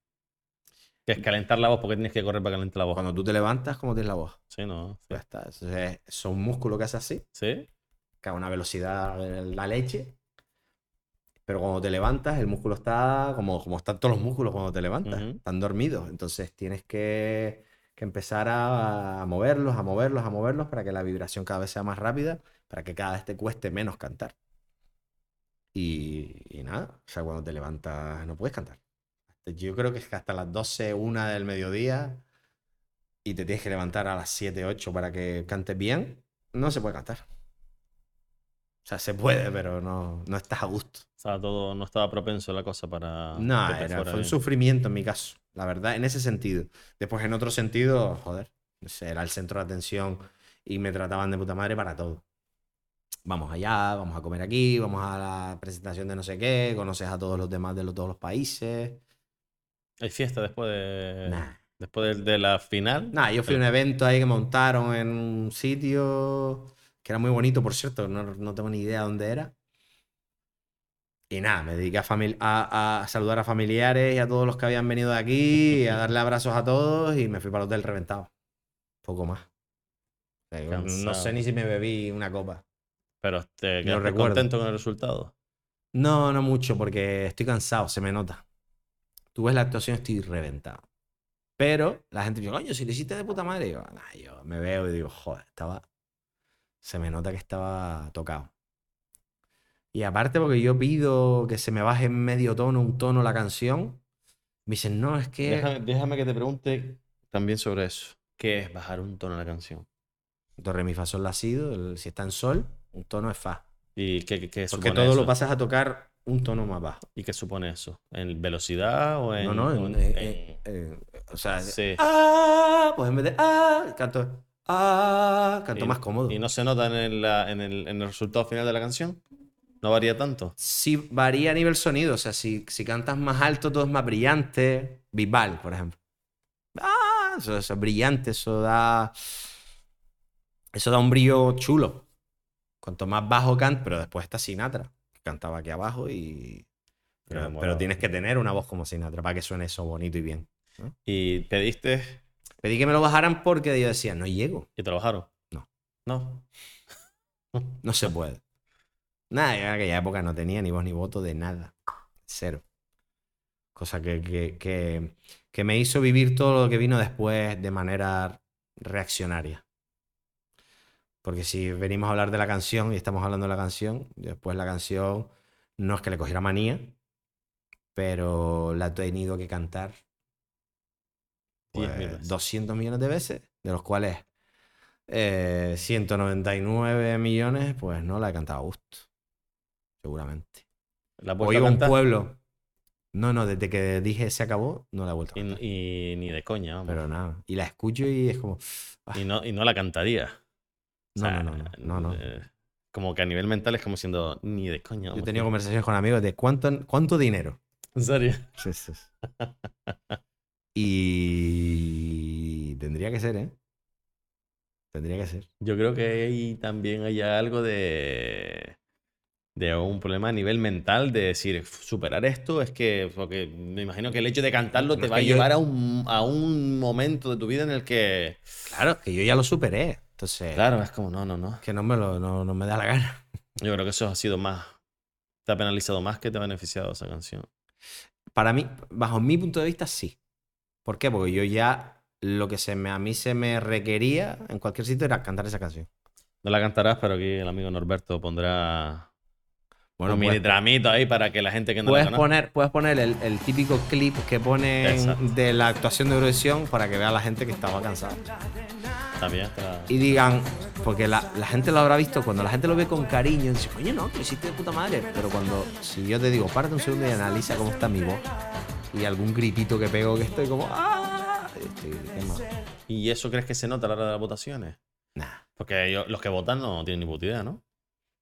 Speaker 2: ¿Qué es calentar la voz? porque tienes que correr para calentar la voz?
Speaker 3: Cuando tú te levantas, ¿cómo tienes la voz?
Speaker 2: Sí, ¿no? Sí.
Speaker 3: Ya está. Eso es, son un músculo que hace así,
Speaker 2: ¿Sí?
Speaker 3: que a una velocidad la leche. Pero cuando te levantas, el músculo está como, como están todos los músculos cuando te levantas. Están dormidos. Entonces tienes que, que empezar a, a moverlos, a moverlos, a moverlos para que la vibración cada vez sea más rápida, para que cada vez te cueste menos cantar. Y, y nada, o sea, cuando te levantas no puedes cantar. Yo creo que es que hasta las 12, 1 del mediodía y te tienes que levantar a las 7, 8 para que cantes bien, no se puede cantar. O sea, se puede, pero no, no estás a gusto.
Speaker 2: Estaba todo, no estaba propenso la cosa para.
Speaker 3: No, era, fue un sufrimiento en mi caso, la verdad, en ese sentido. Después, en otro sentido, joder, era el centro de atención y me trataban de puta madre para todo. Vamos allá, vamos a comer aquí, vamos a la presentación de no sé qué, conoces a todos los demás de los- todos los países.
Speaker 2: ¿Hay fiesta después de.
Speaker 3: Nah.
Speaker 2: Después de, de la final?
Speaker 3: Nada, yo fui a un evento ahí que montaron en un sitio que era muy bonito, por cierto, no, no tengo ni idea dónde era. Y nada, me dediqué a, a, a saludar a familiares y a todos los que habían venido de aquí, y a darle abrazos a todos y me fui para el hotel reventado. Poco más. O sea, yo no sé ni si me bebí una copa.
Speaker 2: Pero te
Speaker 3: No
Speaker 2: quedaste
Speaker 3: recuerdo.
Speaker 2: contento con el resultado.
Speaker 3: No, no mucho, porque estoy cansado, se me nota. Tú ves la actuación, estoy reventado. Pero la gente dice, coño, si lo hiciste de puta madre. Y yo, "Nah", yo me veo y digo, joder, estaba. Se me nota que estaba tocado. Y aparte, porque yo pido que se me baje en medio tono, un tono la canción, me dicen, no, es que.
Speaker 2: Déjame, déjame que te pregunte también sobre eso. ¿Qué es bajar un tono en la canción?
Speaker 3: Do, re, mi, fa, sol, la, si, do, el- si está en sol, un tono es fa.
Speaker 2: ¿Y qué, qué- qué
Speaker 3: Porque todo
Speaker 2: eso?
Speaker 3: lo pasas a tocar un tono más bajo.
Speaker 2: ¿Y qué supone eso? ¿En velocidad o en.?
Speaker 3: No, no,
Speaker 2: o
Speaker 3: en-
Speaker 2: en-
Speaker 3: eh,
Speaker 2: en-
Speaker 3: eh, eh, o sea,
Speaker 2: Sí.
Speaker 3: ah, pues en vez de ah, canto ah, canto
Speaker 2: y-
Speaker 3: más cómodo.
Speaker 2: ¿Y no se nota en el, la- en el- en el resultado final de la canción? ¿No varía tanto?
Speaker 3: Sí varía a nivel sonido, o sea, si, si cantas más alto todo es más brillante. Bisbal, por ejemplo. Ah, eso, eso es brillante, eso da eso da un brillo chulo. Cuanto más bajo canta, pero después está Sinatra, que cantaba aquí abajo y pero, tienes que tener una voz como Sinatra para que suene eso bonito y bien.
Speaker 2: ¿Y pediste
Speaker 3: Pedí que me lo bajaran porque yo decía, no llego.
Speaker 2: y trabajaron?
Speaker 3: No.
Speaker 2: No. <laughs>
Speaker 3: No se puede. Nada, en aquella época no tenía ni voz ni voto de nada. Cero. Cosa que, que, que, que me hizo vivir todo lo que vino después de manera reaccionaria. Porque si venimos a hablar de la canción y estamos hablando de la canción, después la canción no es que le cogiera manía, pero la he tenido que cantar pues,
Speaker 2: mil veces.
Speaker 3: 200 millones de veces, de los cuales eh, 199 millones, pues no la he cantado a gusto. Seguramente.
Speaker 2: ¿La has
Speaker 3: O
Speaker 2: vuelto a
Speaker 3: un pueblo. No, no, desde que dije se acabó, no la he vuelto a cantar.
Speaker 2: Y, y ni de coña, vamos.
Speaker 3: Pero nada. Y la escucho y es como. ah,
Speaker 2: Y no, y no la cantaría.
Speaker 3: No, no, no, no, no,
Speaker 2: eh, como que a nivel mental es como siendo ni de coña.
Speaker 3: Yo he tenido conversaciones con amigos de cuánto, cuánto dinero.
Speaker 2: ¿En serio?
Speaker 3: Sí, sí. <laughs> Y tendría que ser, ¿eh? Tendría que ser.
Speaker 2: Yo creo que ahí también hay algo de, de un problema a nivel mental de decir, superar esto es que, porque me imagino que el hecho de cantarlo
Speaker 3: No,
Speaker 2: te va a
Speaker 3: yo-
Speaker 2: llevar a un, a un momento de tu vida en el que,
Speaker 3: Claro, que yo ya lo superé. Entonces,
Speaker 2: claro, es como, no, no, no.
Speaker 3: que no me, lo, no, no me da la gana.
Speaker 2: Yo creo que eso ha sido más, te ha penalizado más que te ha beneficiado esa canción.
Speaker 3: Para mí, bajo mi punto de vista, sí. ¿Por qué? Porque yo ya lo que se me, a mí se me requería en cualquier sitio era cantar esa canción.
Speaker 2: No la cantarás, pero aquí el amigo Norberto pondrá
Speaker 3: Bueno,
Speaker 2: un mini tramito ahí para que la gente que no
Speaker 3: puedes
Speaker 2: conozca.
Speaker 3: poner, puedes poner el, el típico clip que ponen de la actuación de Eurovisión para que vea la gente que estaba cansada.
Speaker 2: También
Speaker 3: Y digan, porque la, la gente lo habrá visto, cuando la gente lo ve con cariño, dice, oye, no, que lo hiciste de puta madre. Pero cuando, si yo te digo, párate un segundo y analiza cómo está mi voz y algún gritito que pego que estoy como, ¡ah! Estoy.
Speaker 2: ¿Y eso crees que se nota a la hora de las votaciones?
Speaker 3: Nah.
Speaker 2: Porque ellos- los que votan no tienen ni puta idea, ¿no?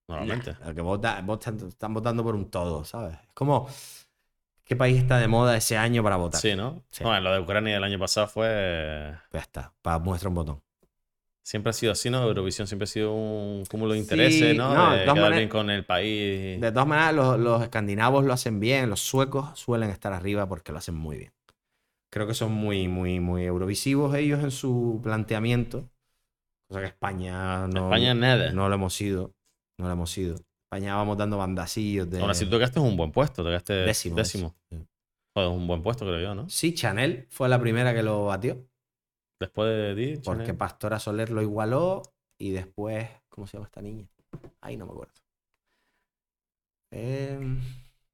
Speaker 2: Normalmente.
Speaker 3: Nah, el que vota, votan- están votando por un todo, ¿sabes? Es como, ¿qué país está de moda ese año para votar?
Speaker 2: Sí, ¿no?
Speaker 3: Sí.
Speaker 2: Bueno, lo de Ucrania del año pasado fue.
Speaker 3: Pues ya está, para muestra un botón.
Speaker 2: Siempre ha sido así, ¿no? Eurovisión siempre ha sido un cúmulo de intereses,
Speaker 3: Sí,
Speaker 2: ¿no?
Speaker 3: no, de
Speaker 2: quedar
Speaker 3: maneras-
Speaker 2: bien con el país.
Speaker 3: De todas maneras, los, los escandinavos lo hacen bien, los suecos suelen estar arriba porque lo hacen muy bien. Creo que son muy, muy, muy eurovisivos ellos en su planteamiento. Cosa que España no,
Speaker 2: España nada.
Speaker 3: no lo hemos sido. No lo hemos sido. España vamos dando bandacillos de.
Speaker 2: Aún así, tú tocaste un buen puesto, tocaste
Speaker 3: Décimo,
Speaker 2: décimo.
Speaker 3: décimo.
Speaker 2: Joder, un buen puesto, creo yo, ¿no?
Speaker 3: Sí, Chanel fue la primera que lo batió.
Speaker 2: Después de ti,
Speaker 3: Porque
Speaker 2: Chanel.
Speaker 3: Pastora Soler lo igualó y después. ¿Cómo se llama esta niña? Ay, no me acuerdo. Eh,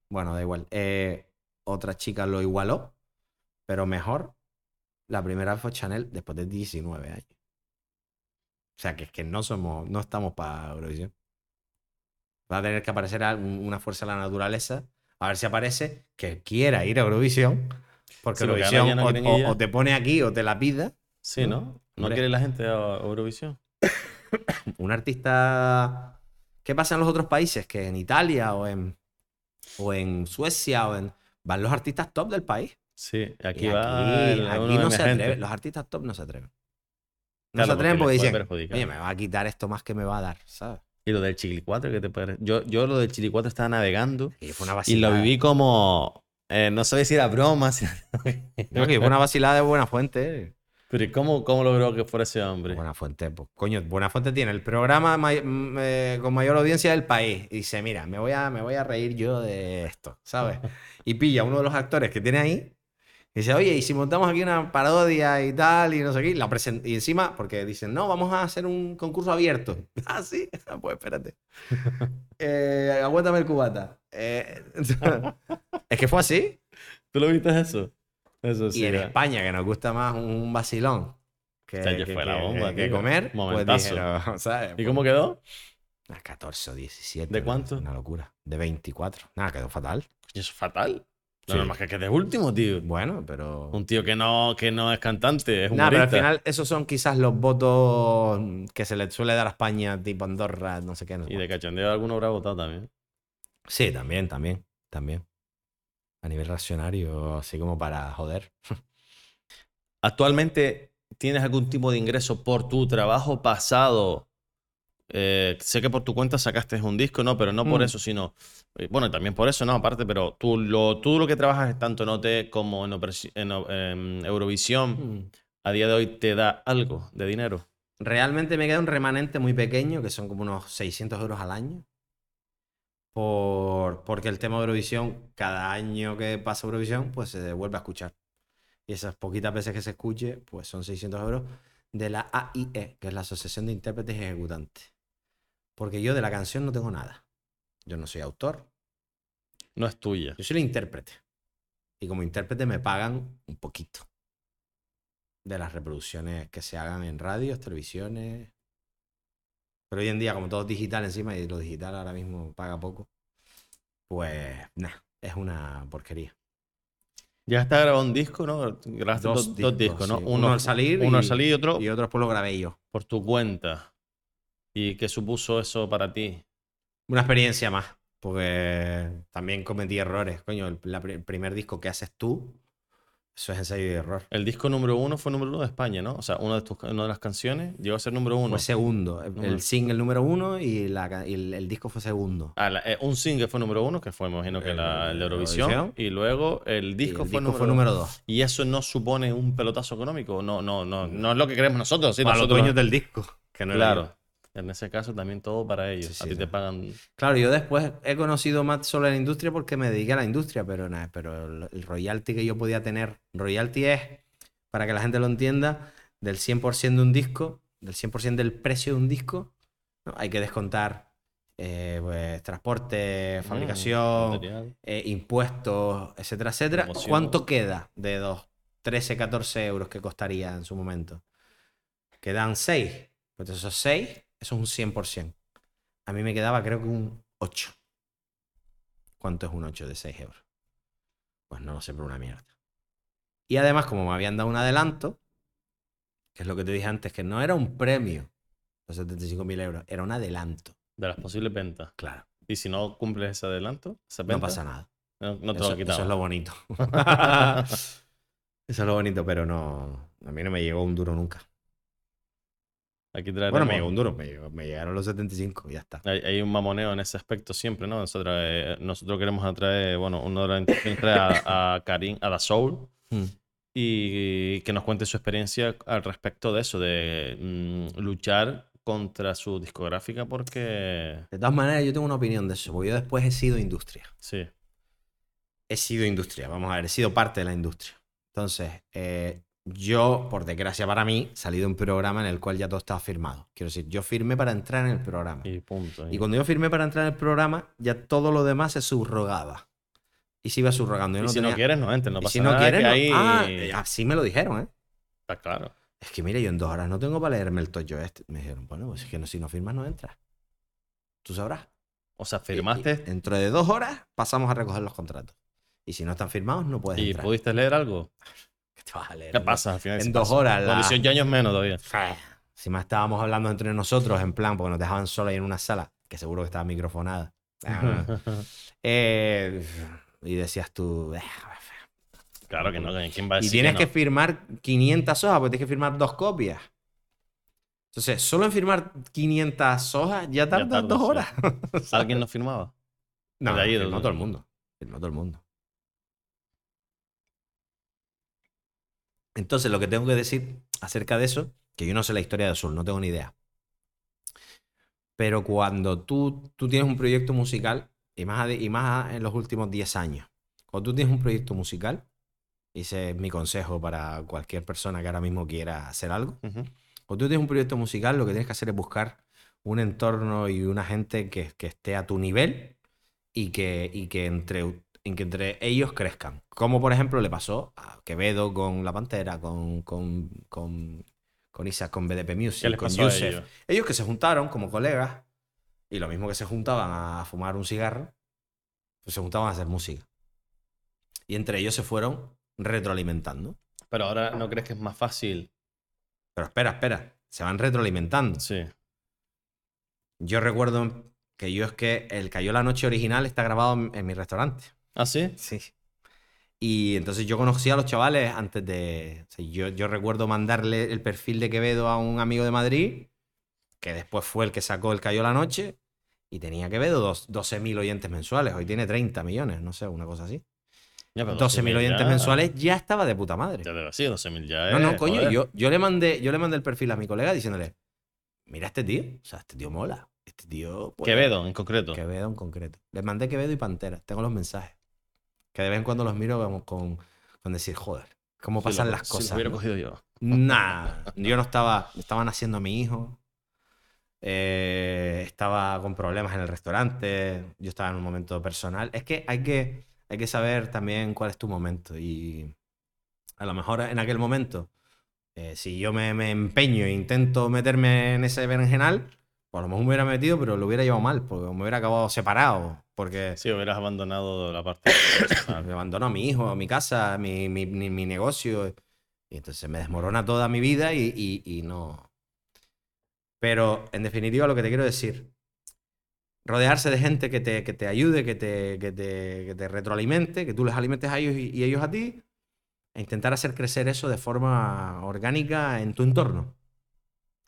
Speaker 3: bueno, da igual. Eh, otra chica lo igualó, pero mejor. La primera fue Chanel después de 19 años. O sea, que es que no somos, no estamos para Eurovisión. Va a tener que aparecer una fuerza de la naturaleza. A ver si aparece que quiera ir a Eurovisión. Porque
Speaker 2: Sí,
Speaker 3: Eurovisión
Speaker 2: no
Speaker 3: o, te pone aquí o te la pida.
Speaker 2: Sí, ¿no? ¿No quiere la gente a Eurovisión? <coughs>
Speaker 3: un artista. ¿Qué pasa en los otros países? Que en Italia o en, o en Suecia o en. Van los artistas top del país.
Speaker 2: Sí, aquí
Speaker 3: Y
Speaker 2: va el-
Speaker 3: aquí no se atreven. Los artistas top no se atreven. No
Speaker 2: Claro,
Speaker 3: se atreven
Speaker 2: porque
Speaker 3: porque dicen, oye, me va a quitar esto más que me va a dar, ¿sabes?
Speaker 2: ¿Y lo del Chili 4 qué te parece? Yo, yo lo del Chili 4 estaba navegando
Speaker 3: Y fue una
Speaker 2: y lo viví como... eh, no sabía si era broma, <laughs> si-
Speaker 3: que fue una vacilada de Buena Fuente.
Speaker 2: pero ¿y ¿cómo, ¿cómo logró que fuera ese hombre?
Speaker 3: Buena Fuente, pues, coño, Buena Fuente tiene el programa may- mm, eh, con mayor audiencia del país. Y dice, mira, me voy, a, me voy a reír yo de esto, ¿sabes? <laughs> Y pilla uno de los actores que tiene ahí. Y dice, oye, y si montamos aquí una parodia y tal, y no sé qué, y la y encima, porque dicen, no, vamos a hacer un concurso abierto. <laughs> Ah, sí, Ah, pues espérate. <laughs> Eh, aguántame el cubata. Eh, <laughs> es que fue así.
Speaker 2: ¿Tú lo viste eso? Eso
Speaker 3: Y
Speaker 2: sí.
Speaker 3: en
Speaker 2: era-
Speaker 3: España, que nos gusta más un vacilón que,
Speaker 2: O sea, que
Speaker 3: que-
Speaker 2: fue la
Speaker 3: que-
Speaker 2: bomba,
Speaker 3: que
Speaker 2: tío.
Speaker 3: comer, pues
Speaker 2: Momentazo. ¿Y cómo quedó?
Speaker 3: A 14 o 17.
Speaker 2: ¿De cuánto?
Speaker 3: Una locura. De 24. Nada, quedó fatal.
Speaker 2: Eso es fatal. Lo
Speaker 3: Sí.
Speaker 2: normal es que quede último, tío.
Speaker 3: Bueno, pero.
Speaker 2: Un tío que no, que no es cantante, es
Speaker 3: Nada, pero al final esos son quizás los votos que se le suele dar a España, tipo Andorra, no sé qué. no sé
Speaker 2: Y de cachondeo alguno habrá votado también.
Speaker 3: Sí, también, también, también. A nivel reaccionario, así como para joder. <laughs>
Speaker 2: ¿Actualmente tienes algún tipo de ingreso por tu trabajo pasado? Eh, sé que por tu cuenta sacaste un disco, no, pero no por
Speaker 3: Mm.
Speaker 2: eso, sino. eh, Bueno, también por eso, no, aparte, pero tú lo, tú lo que trabajas es tanto en OT como en, Eurovisión. A día de hoy te da algo de dinero.
Speaker 3: Realmente me queda un remanente muy pequeño, que son como unos 600 euros al año. Por, porque el tema de Eurovisión, cada año que pasa Eurovisión, pues se vuelve a escuchar. Y esas poquitas veces que se escuche, pues son 600 euros de la AIE, que es la Asociación de Intérpretes y Ejecutantes. Porque yo de la canción no tengo nada. Yo no soy autor,
Speaker 2: No es tuya.
Speaker 3: yo soy el intérprete. Y como intérprete me pagan un poquito. De las reproducciones que se hagan en radios, televisiones. Pero hoy en día, como todo es digital encima, y lo digital ahora mismo paga poco, pues nada, es una porquería.
Speaker 2: Ya está grabado un disco, ¿no? Grabaste dos, dos discos, ¿no?
Speaker 3: sí. Uno, al salir,
Speaker 2: uno al
Speaker 3: y-
Speaker 2: salir y otro
Speaker 3: y otro después lo grabé yo.
Speaker 2: por tu cuenta. ¿Y qué supuso eso para ti?
Speaker 3: Una experiencia más, porque también cometí errores. Coño, el, la el primer disco que haces tú, eso es ensayo y error.
Speaker 2: El disco número uno fue número uno de España, ¿no? O sea, una de, tus, una de las canciones llegó a ser número uno.
Speaker 3: Fue segundo. El, el single número uno y, la y el, el disco fue segundo.
Speaker 2: Ah, la- eh, un single fue número uno, que fue, me imagino que la, el Eurovisión.
Speaker 3: Eurovisión.
Speaker 2: Y luego el disco,
Speaker 3: el
Speaker 2: fue,
Speaker 3: disco
Speaker 2: número
Speaker 3: fue número dos.
Speaker 2: ¿Y eso no supone un pelotazo económico? No, no, no, no es lo que queremos nosotros. Sí,
Speaker 3: Para los
Speaker 2: nosotros
Speaker 3: dueños del disco. Que no.
Speaker 2: Claro. En ese caso también todo para ellos.
Speaker 3: Sí,
Speaker 2: a ti
Speaker 3: sí.
Speaker 2: te pagan.
Speaker 3: Claro, yo después he conocido más sobre la industria porque me dediqué a la industria, pero nada, pero el, el royalty que yo podía tener, royalty es, para que la gente lo entienda, del 100% de un disco, del 100% del precio de un disco, ¿no? hay que descontar eh, pues, transporte, fabricación,
Speaker 2: material.
Speaker 3: eh, impuestos, etcétera, etcétera. ¿Cuánto queda de los 13, 14 euros que costaría en su momento? Quedan 6. Pues esos 6, eso es un 100%. A mí me quedaba creo que un 8. ¿Cuánto es un 8 de 6 euros? Pues no lo sé, pero una mierda. Y además, como me habían dado un adelanto, que es lo que te dije antes, que no era un premio, los 75.000 euros, era un adelanto.
Speaker 2: De las posibles ventas.
Speaker 3: Claro,
Speaker 2: Y si no cumples ese adelanto, esa
Speaker 3: no pasa nada.
Speaker 2: No, no te
Speaker 3: eso,
Speaker 2: lo quitamos.
Speaker 3: eso es lo bonito. <laughs> eso es lo bonito, pero no. A mí no me llegó un duro nunca.
Speaker 2: Aquí
Speaker 3: Bueno, me llegó un duro, me, llegaron los 75 y ya está.
Speaker 2: Hay, hay un mamoneo en ese aspecto siempre, ¿no? Nosotros, eh, nosotros queremos atraer, bueno, uno de es traer a, a Karim, a Da Soul,
Speaker 3: Mm.
Speaker 2: y que nos cuente su experiencia al respecto de eso, de mm, luchar contra su discográfica porque...
Speaker 3: De todas maneras, yo tengo una opinión de eso, porque yo después he sido industria.
Speaker 2: Sí,
Speaker 3: He sido industria, vamos a ver, he sido parte de la industria. Entonces, eh, yo, por desgracia para mí, salí de un programa en el cual ya todo estaba firmado. Quiero decir, yo firmé para entrar en el programa.
Speaker 2: Y punto.
Speaker 3: Y cuando yo firmé para entrar en el programa, ya todo lo demás se subrogaba. Y se iba subrogando. Yo
Speaker 2: Y
Speaker 3: no
Speaker 2: si no quieres, no entres, no
Speaker 3: y
Speaker 2: pasa
Speaker 3: si no
Speaker 2: nada.
Speaker 3: quieres, no. Ah, así me lo dijeron, ¿eh?
Speaker 2: Está claro.
Speaker 3: Es que mire, yo en dos horas no tengo para leerme el toyo este. Me dijeron, bueno, pues es que no, si no firmas no entras. Tú sabrás.
Speaker 2: O sea,
Speaker 3: Y- y
Speaker 2: firmaste
Speaker 3: dentro de dos horas pasamos a recoger los contratos. Y si no están firmados, no puedes
Speaker 2: y
Speaker 3: entrar.
Speaker 2: pudiste leer algo.
Speaker 3: ¿Qué te vas a leer?
Speaker 2: ¿Qué pasa al final?
Speaker 3: en dos
Speaker 2: pasa.
Speaker 3: horas la-
Speaker 2: Con 18 años menos todavía.
Speaker 3: Si más estábamos hablando entre nosotros, en plan, porque nos dejaban solos ahí en una sala, que seguro que estaba microfonada. <laughs> Eh, y decías tú. "Eh,
Speaker 2: claro que no. ¿Quién va a
Speaker 3: Y
Speaker 2: decir
Speaker 3: tienes que,
Speaker 2: no?
Speaker 3: firmar 500 hojas, porque tienes que firmar dos copias. Entonces, solo en firmar 500 hojas ya tardas dos horas. <laughs>
Speaker 2: ¿Alguien no firmaba?
Speaker 3: No, firmó
Speaker 2: de-
Speaker 3: todo el mundo. Firmó todo el mundo. Entonces, lo que tengo que decir acerca de eso, que yo no sé la historia de Azul, no tengo ni idea. Pero cuando tú, tú tienes un proyecto musical, y más, y más en los últimos 10 años, cuando tú tienes un proyecto musical, y ese es mi consejo para cualquier persona que ahora mismo quiera hacer algo,
Speaker 2: Ujú.
Speaker 3: cuando tú tienes un proyecto musical, lo que tienes que hacer es buscar un entorno y una gente que, que esté a tu nivel y que, y que, entre, y que entre ellos crezcan. Como por ejemplo le pasó a Quevedo con La Pantera, con, con, con, con Isaac, con BDP Music,
Speaker 2: ¿Qué les
Speaker 3: con Yusef.
Speaker 2: ellos?
Speaker 3: Ellos que se juntaron como colegas y lo mismo que se juntaban a fumar un cigarro, pues se juntaban a hacer música. Y entre ellos se fueron retroalimentando.
Speaker 2: Pero ahora no crees que es más fácil.
Speaker 3: Pero espera, espera, se van retroalimentando.
Speaker 2: Sí.
Speaker 3: Yo recuerdo que yo es que el Cayó la Noche original está grabado en, en mi restaurante.
Speaker 2: ¿Ah, sí?
Speaker 3: Sí. Y entonces yo conocí a los chavales antes de... o sea, yo, yo recuerdo mandarle el perfil de Quevedo a un amigo de Madrid, que después fue el que sacó el Cayó la Noche, y tenía Quevedo dos- 12.000 oyentes mensuales. Hoy tiene 30 millones, no sé, una cosa así.
Speaker 2: Ya, pero
Speaker 3: 12.000 oyentes
Speaker 2: ya-
Speaker 3: mensuales ya estaba de puta madre.
Speaker 2: Ya debe ser, 12.000 ya es.
Speaker 3: No, no, coño, yo, yo, le mandé, yo le mandé el perfil a mi colega diciéndole, mira este tío, o sea, este tío mola. Este tío... pues,
Speaker 2: Quevedo, en concreto.
Speaker 3: Quevedo en concreto. Les mandé Quevedo y Pantera. Tengo los mensajes. Que de vez en cuando los miro con, con, con decir, joder, cómo pasan
Speaker 2: lo-
Speaker 3: las
Speaker 2: si lo
Speaker 3: cosas.
Speaker 2: hubiera
Speaker 3: ¿no?
Speaker 2: cogido yo.
Speaker 3: Nah, yo no estaba, <laughs> estaban haciendo a mi hijo. eh, estaba con problemas en el restaurante. Yo estaba en un momento personal. Es que hay que, hay que saber también cuál es tu momento. Y a lo mejor en aquel momento, eh, si yo me, me empeño e intento meterme en ese berenjenal, pues a lo mejor me hubiera metido, pero lo hubiera llevado mal, porque me hubiera acabado separado. Porque
Speaker 2: Sí, hubieras abandonado la parte. personal. <coughs>
Speaker 3: me abandono a mi hijo, a mi casa, mi, mi, mi- mi negocio. Y entonces me desmorona toda mi vida y, y- y no. Pero en definitiva, lo que te quiero decir, rodearse de gente que te, que te ayude, que te, que, te, que te retroalimente, que tú les alimentes a ellos y, y ellos a ti, e intentar hacer crecer eso de forma orgánica en tu entorno.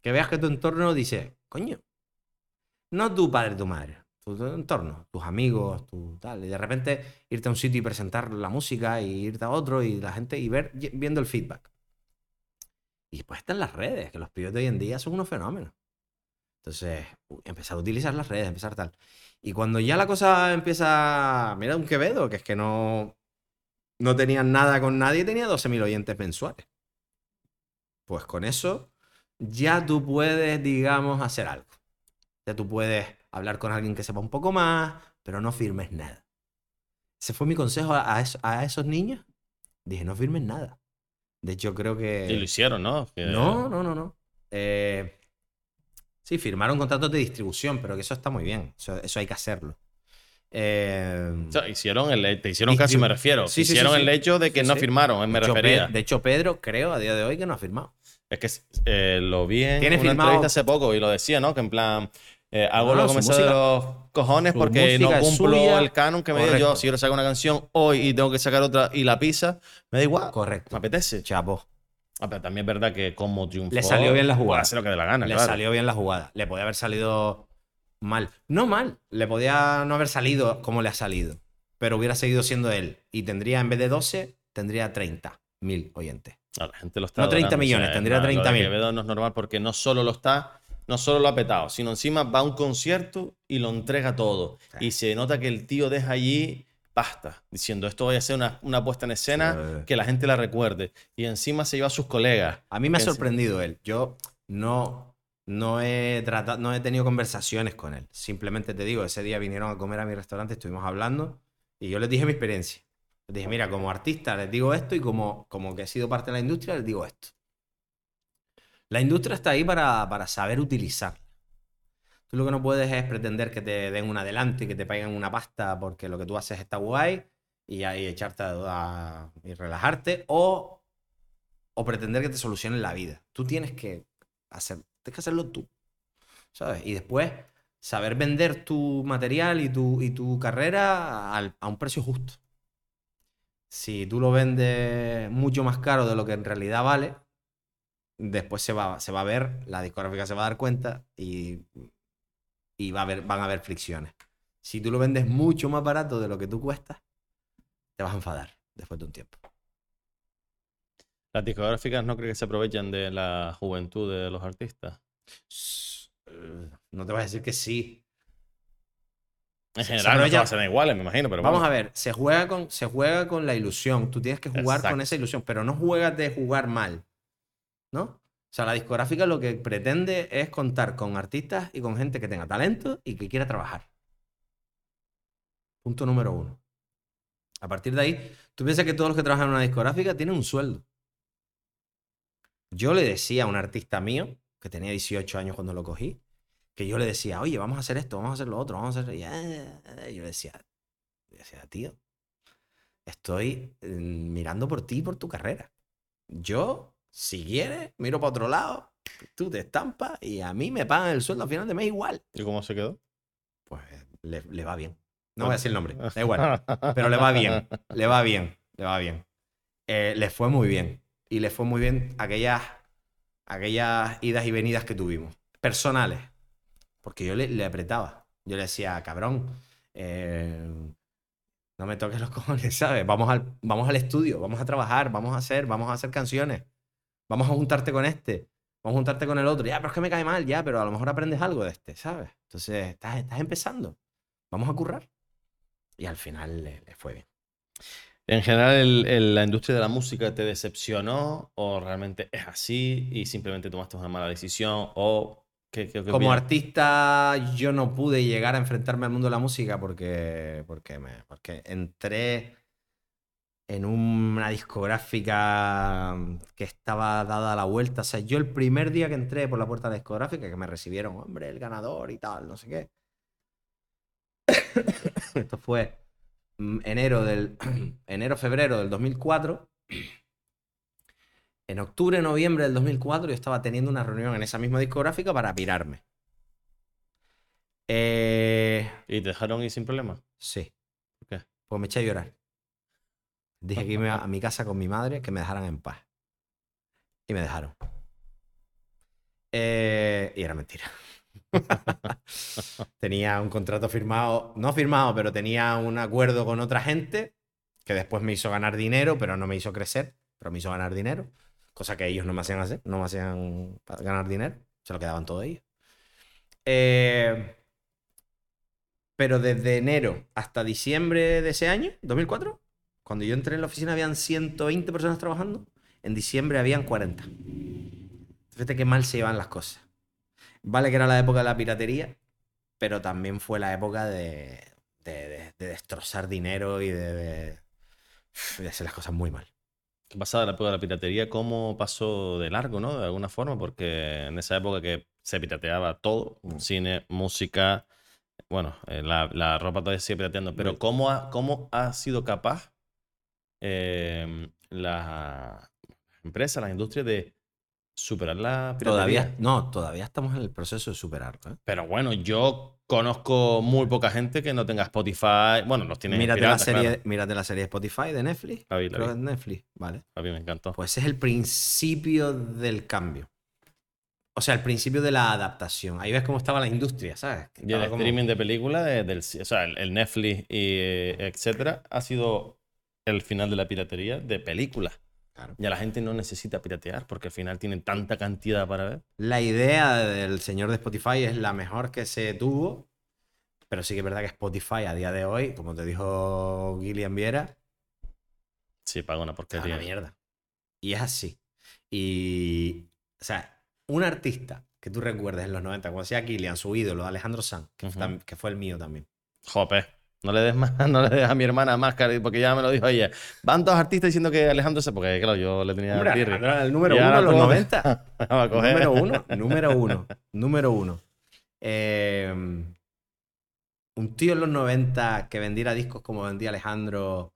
Speaker 3: Que veas que tu entorno dice, coño, no tu padre, tu madre, tu, tu entorno, tus amigos, tu tal. Y de repente irte a un sitio y presentar la música y irte a otro y la gente y ver viendo el feedback. Y después están las redes, que los pibes de hoy en día son unos fenómenos. Entonces, empezar a utilizar las redes, empezar tal. Y cuando ya la cosa empieza. Mira, un Quevedo, que es que no. No tenía nada con nadie tenía 12.000 oyentes mensuales. Pues con eso ya tú puedes, digamos, hacer algo. Ya tú puedes hablar con alguien que sepa un poco más, pero no firmes nada. Ese fue mi consejo a, eso- a esos niños. Dije, no firmes nada. De hecho, creo que...
Speaker 2: Y lo hicieron, ¿no? Que-
Speaker 3: No, no, no, no. Eh, sí, firmaron contratos de distribución, pero que eso está muy bien. Eso, eso hay que hacerlo. Eh,
Speaker 2: O sea, hicieron el, te hicieron caso, me refiero.
Speaker 3: Sí,
Speaker 2: hicieron
Speaker 3: sí.
Speaker 2: el hecho de que no firmaron, me
Speaker 3: de, hecho,
Speaker 2: refería.
Speaker 3: Pe- de hecho, Pedro, creo a día de hoy que no ha firmado.
Speaker 2: Es que eh, lo vi en
Speaker 3: Tiene
Speaker 2: una
Speaker 3: firmado-
Speaker 2: entrevista hace poco y lo decía, ¿no? Que en plan, eh, hago
Speaker 3: No,
Speaker 2: lo
Speaker 3: no,
Speaker 2: que me sale de los cojones porque no cumplo
Speaker 3: suya.
Speaker 2: el canon que me dio yo. Si quiero sacar una canción hoy y tengo que sacar otra y la pisa, me da igual.
Speaker 3: Correcto.
Speaker 2: Me apetece.
Speaker 3: Chapo.
Speaker 2: Ah, pero también es verdad que como triunfó...
Speaker 3: Le salió bien la jugada.
Speaker 2: hacer lo que dé la gana,
Speaker 3: Le
Speaker 2: claro.
Speaker 3: salió bien la jugada. Le podía haber salido mal. No mal. Le podía no haber salido como le ha salido. Pero hubiera seguido siendo él. Y tendría, en vez de 12, tendría 30 mil oyentes.
Speaker 2: No, la gente lo está
Speaker 3: No 30
Speaker 2: adorando,
Speaker 3: millones,
Speaker 2: es
Speaker 3: tendría
Speaker 2: lo de
Speaker 3: 30.000.
Speaker 2: Quevedo no es normal porque no solo lo está, no solo lo ha petado, sino encima va a un concierto y lo entrega todo.
Speaker 3: Sí.
Speaker 2: Y se nota que el tío deja allí basta, diciendo esto voy a hacer una, una puesta en escena
Speaker 3: Sí.
Speaker 2: que la gente la recuerde. Y encima se lleva a sus colegas.
Speaker 3: A mí me ha sorprendido él. Yo no, no, he tratado, no he tenido conversaciones con él. Simplemente te digo, ese día vinieron a comer a mi restaurante, estuvimos hablando y yo les dije mi experiencia. Les dije, mira, como artista les digo esto y como, como que he sido parte de la industria les digo esto. La industria está ahí para, para saber utilizar. Tú lo que no puedes es pretender que te den un adelanto y que te paguen una pasta porque lo que tú haces está guay y ahí echarte a, y relajarte o, o pretender que te solucionen la vida. Tú tienes que, hacer, tienes que hacerlo tú. ¿Sabes? Y después saber vender tu material y tu, y tu carrera a un precio justo. Si tú lo vendes mucho más caro de lo que en realidad vale, después se va, se va a ver, la discográfica se va a dar cuenta y, y va a haber, van a haber fricciones. Si tú lo vendes mucho más barato de lo que tú cuestas, te vas a enfadar después de un tiempo.
Speaker 2: Las discográficas no creo que se aprovechen de la juventud de los artistas.
Speaker 3: Eh, No te voy a decir que sí.
Speaker 2: En general, no
Speaker 3: se
Speaker 2: todas serán iguales, me imagino, pero
Speaker 3: Vamos
Speaker 2: bueno.
Speaker 3: a ver, se juega, con, se juega con la ilusión. Tú tienes que jugar con esa ilusión, pero no juegas de jugar mal. ¿No? O sea, la discográfica lo que pretende es contar con artistas y con gente que tenga talento y que quiera trabajar. Punto número uno. A partir de ahí, tú piensas que todos los que trabajan en una discográfica tienen un sueldo. Yo le decía a un artista mío, que tenía 18 años cuando lo cogí, que yo le decía, oye, vamos a hacer esto, vamos a hacer lo otro, vamos a hacer... Y eh, yo le decía, yo decía, tío, estoy eh, mirando por ti y por tu carrera. Yo, si quieres, miro para otro lado, tú te estampas y a mí me pagan el sueldo al final de mes igual.
Speaker 2: ¿Y cómo se quedó?
Speaker 3: Pues le, le va bien. No voy a decir el nombre, da igual. <laughs> Pero le va bien, le va bien, le va bien. Eh, le fue muy bien. Y le fue muy bien aquellas, aquellas idas y venidas que tuvimos. Personales. Porque yo le, le apretaba. Yo le decía, cabrón, eh, no me toques los <laughs> cojones, ¿sabes? Vamos al, vamos al estudio, vamos a trabajar, vamos a hacer, vamos a hacer canciones. Vamos a juntarte con este, vamos a juntarte con el otro. Ya, pero es que me cae mal, ya, pero a lo mejor aprendes algo de este, ¿sabes? Entonces, estás, estás empezando. Vamos a currar. Y al final le, le fue bien.
Speaker 2: En general, el- el- la industria de la música te decepcionó o realmente es así y simplemente tomaste una mala decisión o qué, qué- qué
Speaker 3: Como
Speaker 2: opinas?
Speaker 3: artista, yo no pude llegar a enfrentarme al mundo de la música porque, porque, me, porque entré en una discográfica que estaba dada la vuelta. O sea, yo el primer día que entré por la puerta de la discográfica, que me recibieron, hombre, el ganador y tal, no sé qué. <coughs> Esto fue mm, enero del <coughs> enero febrero del 2004. En octubre, noviembre del 2004 yo estaba teniendo una reunión en esa misma discográfica para pirarme. Eh,
Speaker 2: ¿Y te dejaron ir sin problema?
Speaker 3: sí.
Speaker 2: ¿Por qué?
Speaker 3: Pues me eché a llorar. Dije que iba a mi casa con mi madre que me dejaran en paz. Y me dejaron. Eh, y era mentira. <laughs> tenía un contrato firmado, no firmado, pero tenía un acuerdo con otra gente que después me hizo ganar dinero, pero no me hizo crecer, pero me hizo ganar dinero. Cosa que ellos no me hacían hacer, no me hacían ganar dinero. Se lo quedaban todo ellos. Eh, pero desde enero hasta diciembre de ese año, 2004, cuando yo entré en la oficina habían 120 personas trabajando, en diciembre habían 40. Fíjate qué mal se llevan las cosas. Vale que era la época de la piratería, pero también fue la época de, de- de- de destrozar dinero y de, hacer las cosas muy mal.
Speaker 2: ¿Qué pasaba en la época de la piratería? ¿Cómo pasó de largo, no? De alguna forma, porque en esa época que se pirateaba todo,
Speaker 3: Mm.
Speaker 2: cine, música, bueno, eh, la, la ropa todavía se sigue pirateando, pero ¿cómo ha, cómo ha sido capaz eh, la empresa, la industria de superar la piratería?
Speaker 3: Todavía, no, todavía estamos en el proceso de superarlo. ¿eh?
Speaker 2: Pero bueno, yo conozco muy poca gente que no tenga Spotify. Bueno, los tiene
Speaker 3: Mírate,
Speaker 2: piratas,
Speaker 3: la serie,
Speaker 2: claro.
Speaker 3: mírate la serie de Spotify de Netflix.
Speaker 2: La vi, la
Speaker 3: Creo
Speaker 2: vi.
Speaker 3: que es Netflix, ¿vale?
Speaker 2: A mí me encantó.
Speaker 3: Pues ese es el principio del cambio. O sea, el principio de la adaptación. Ahí ves cómo estaba la industria, ¿sabes?
Speaker 2: Y el
Speaker 3: como-
Speaker 2: streaming de películas, de- del, o sea, el, el Netflix y eh, etcétera, ha sido el final de la piratería de películas.
Speaker 3: Claro.
Speaker 2: Ya la gente no necesita piratear porque al final tienen tanta cantidad para ver.
Speaker 3: La idea del señor de Spotify es la mejor que se tuvo, Pero sí que es verdad que Spotify a día de hoy, como te dijo Gillian Viera,
Speaker 2: Sí, paga una porquería.
Speaker 3: mierda. Y es así. Y, o sea, un artista que tú recuerdes en los 90, cuando hacía Gillian, su ídolo, Alejandro Sanz, que, tam- que fue el mío también.
Speaker 2: Jope. No le des más, <laughs> no le des a mi hermana más, porque ya me lo dijo ella. Van dos artistas diciendo que Alejandro se, porque claro, yo le tenía
Speaker 3: Hombre, el número uno en los
Speaker 2: todo-
Speaker 3: 90.
Speaker 2: Va a coger.
Speaker 3: Número uno, <laughs> número uno, número uno. Eh, un tío en los 90 que vendiera discos como vendía Alejandro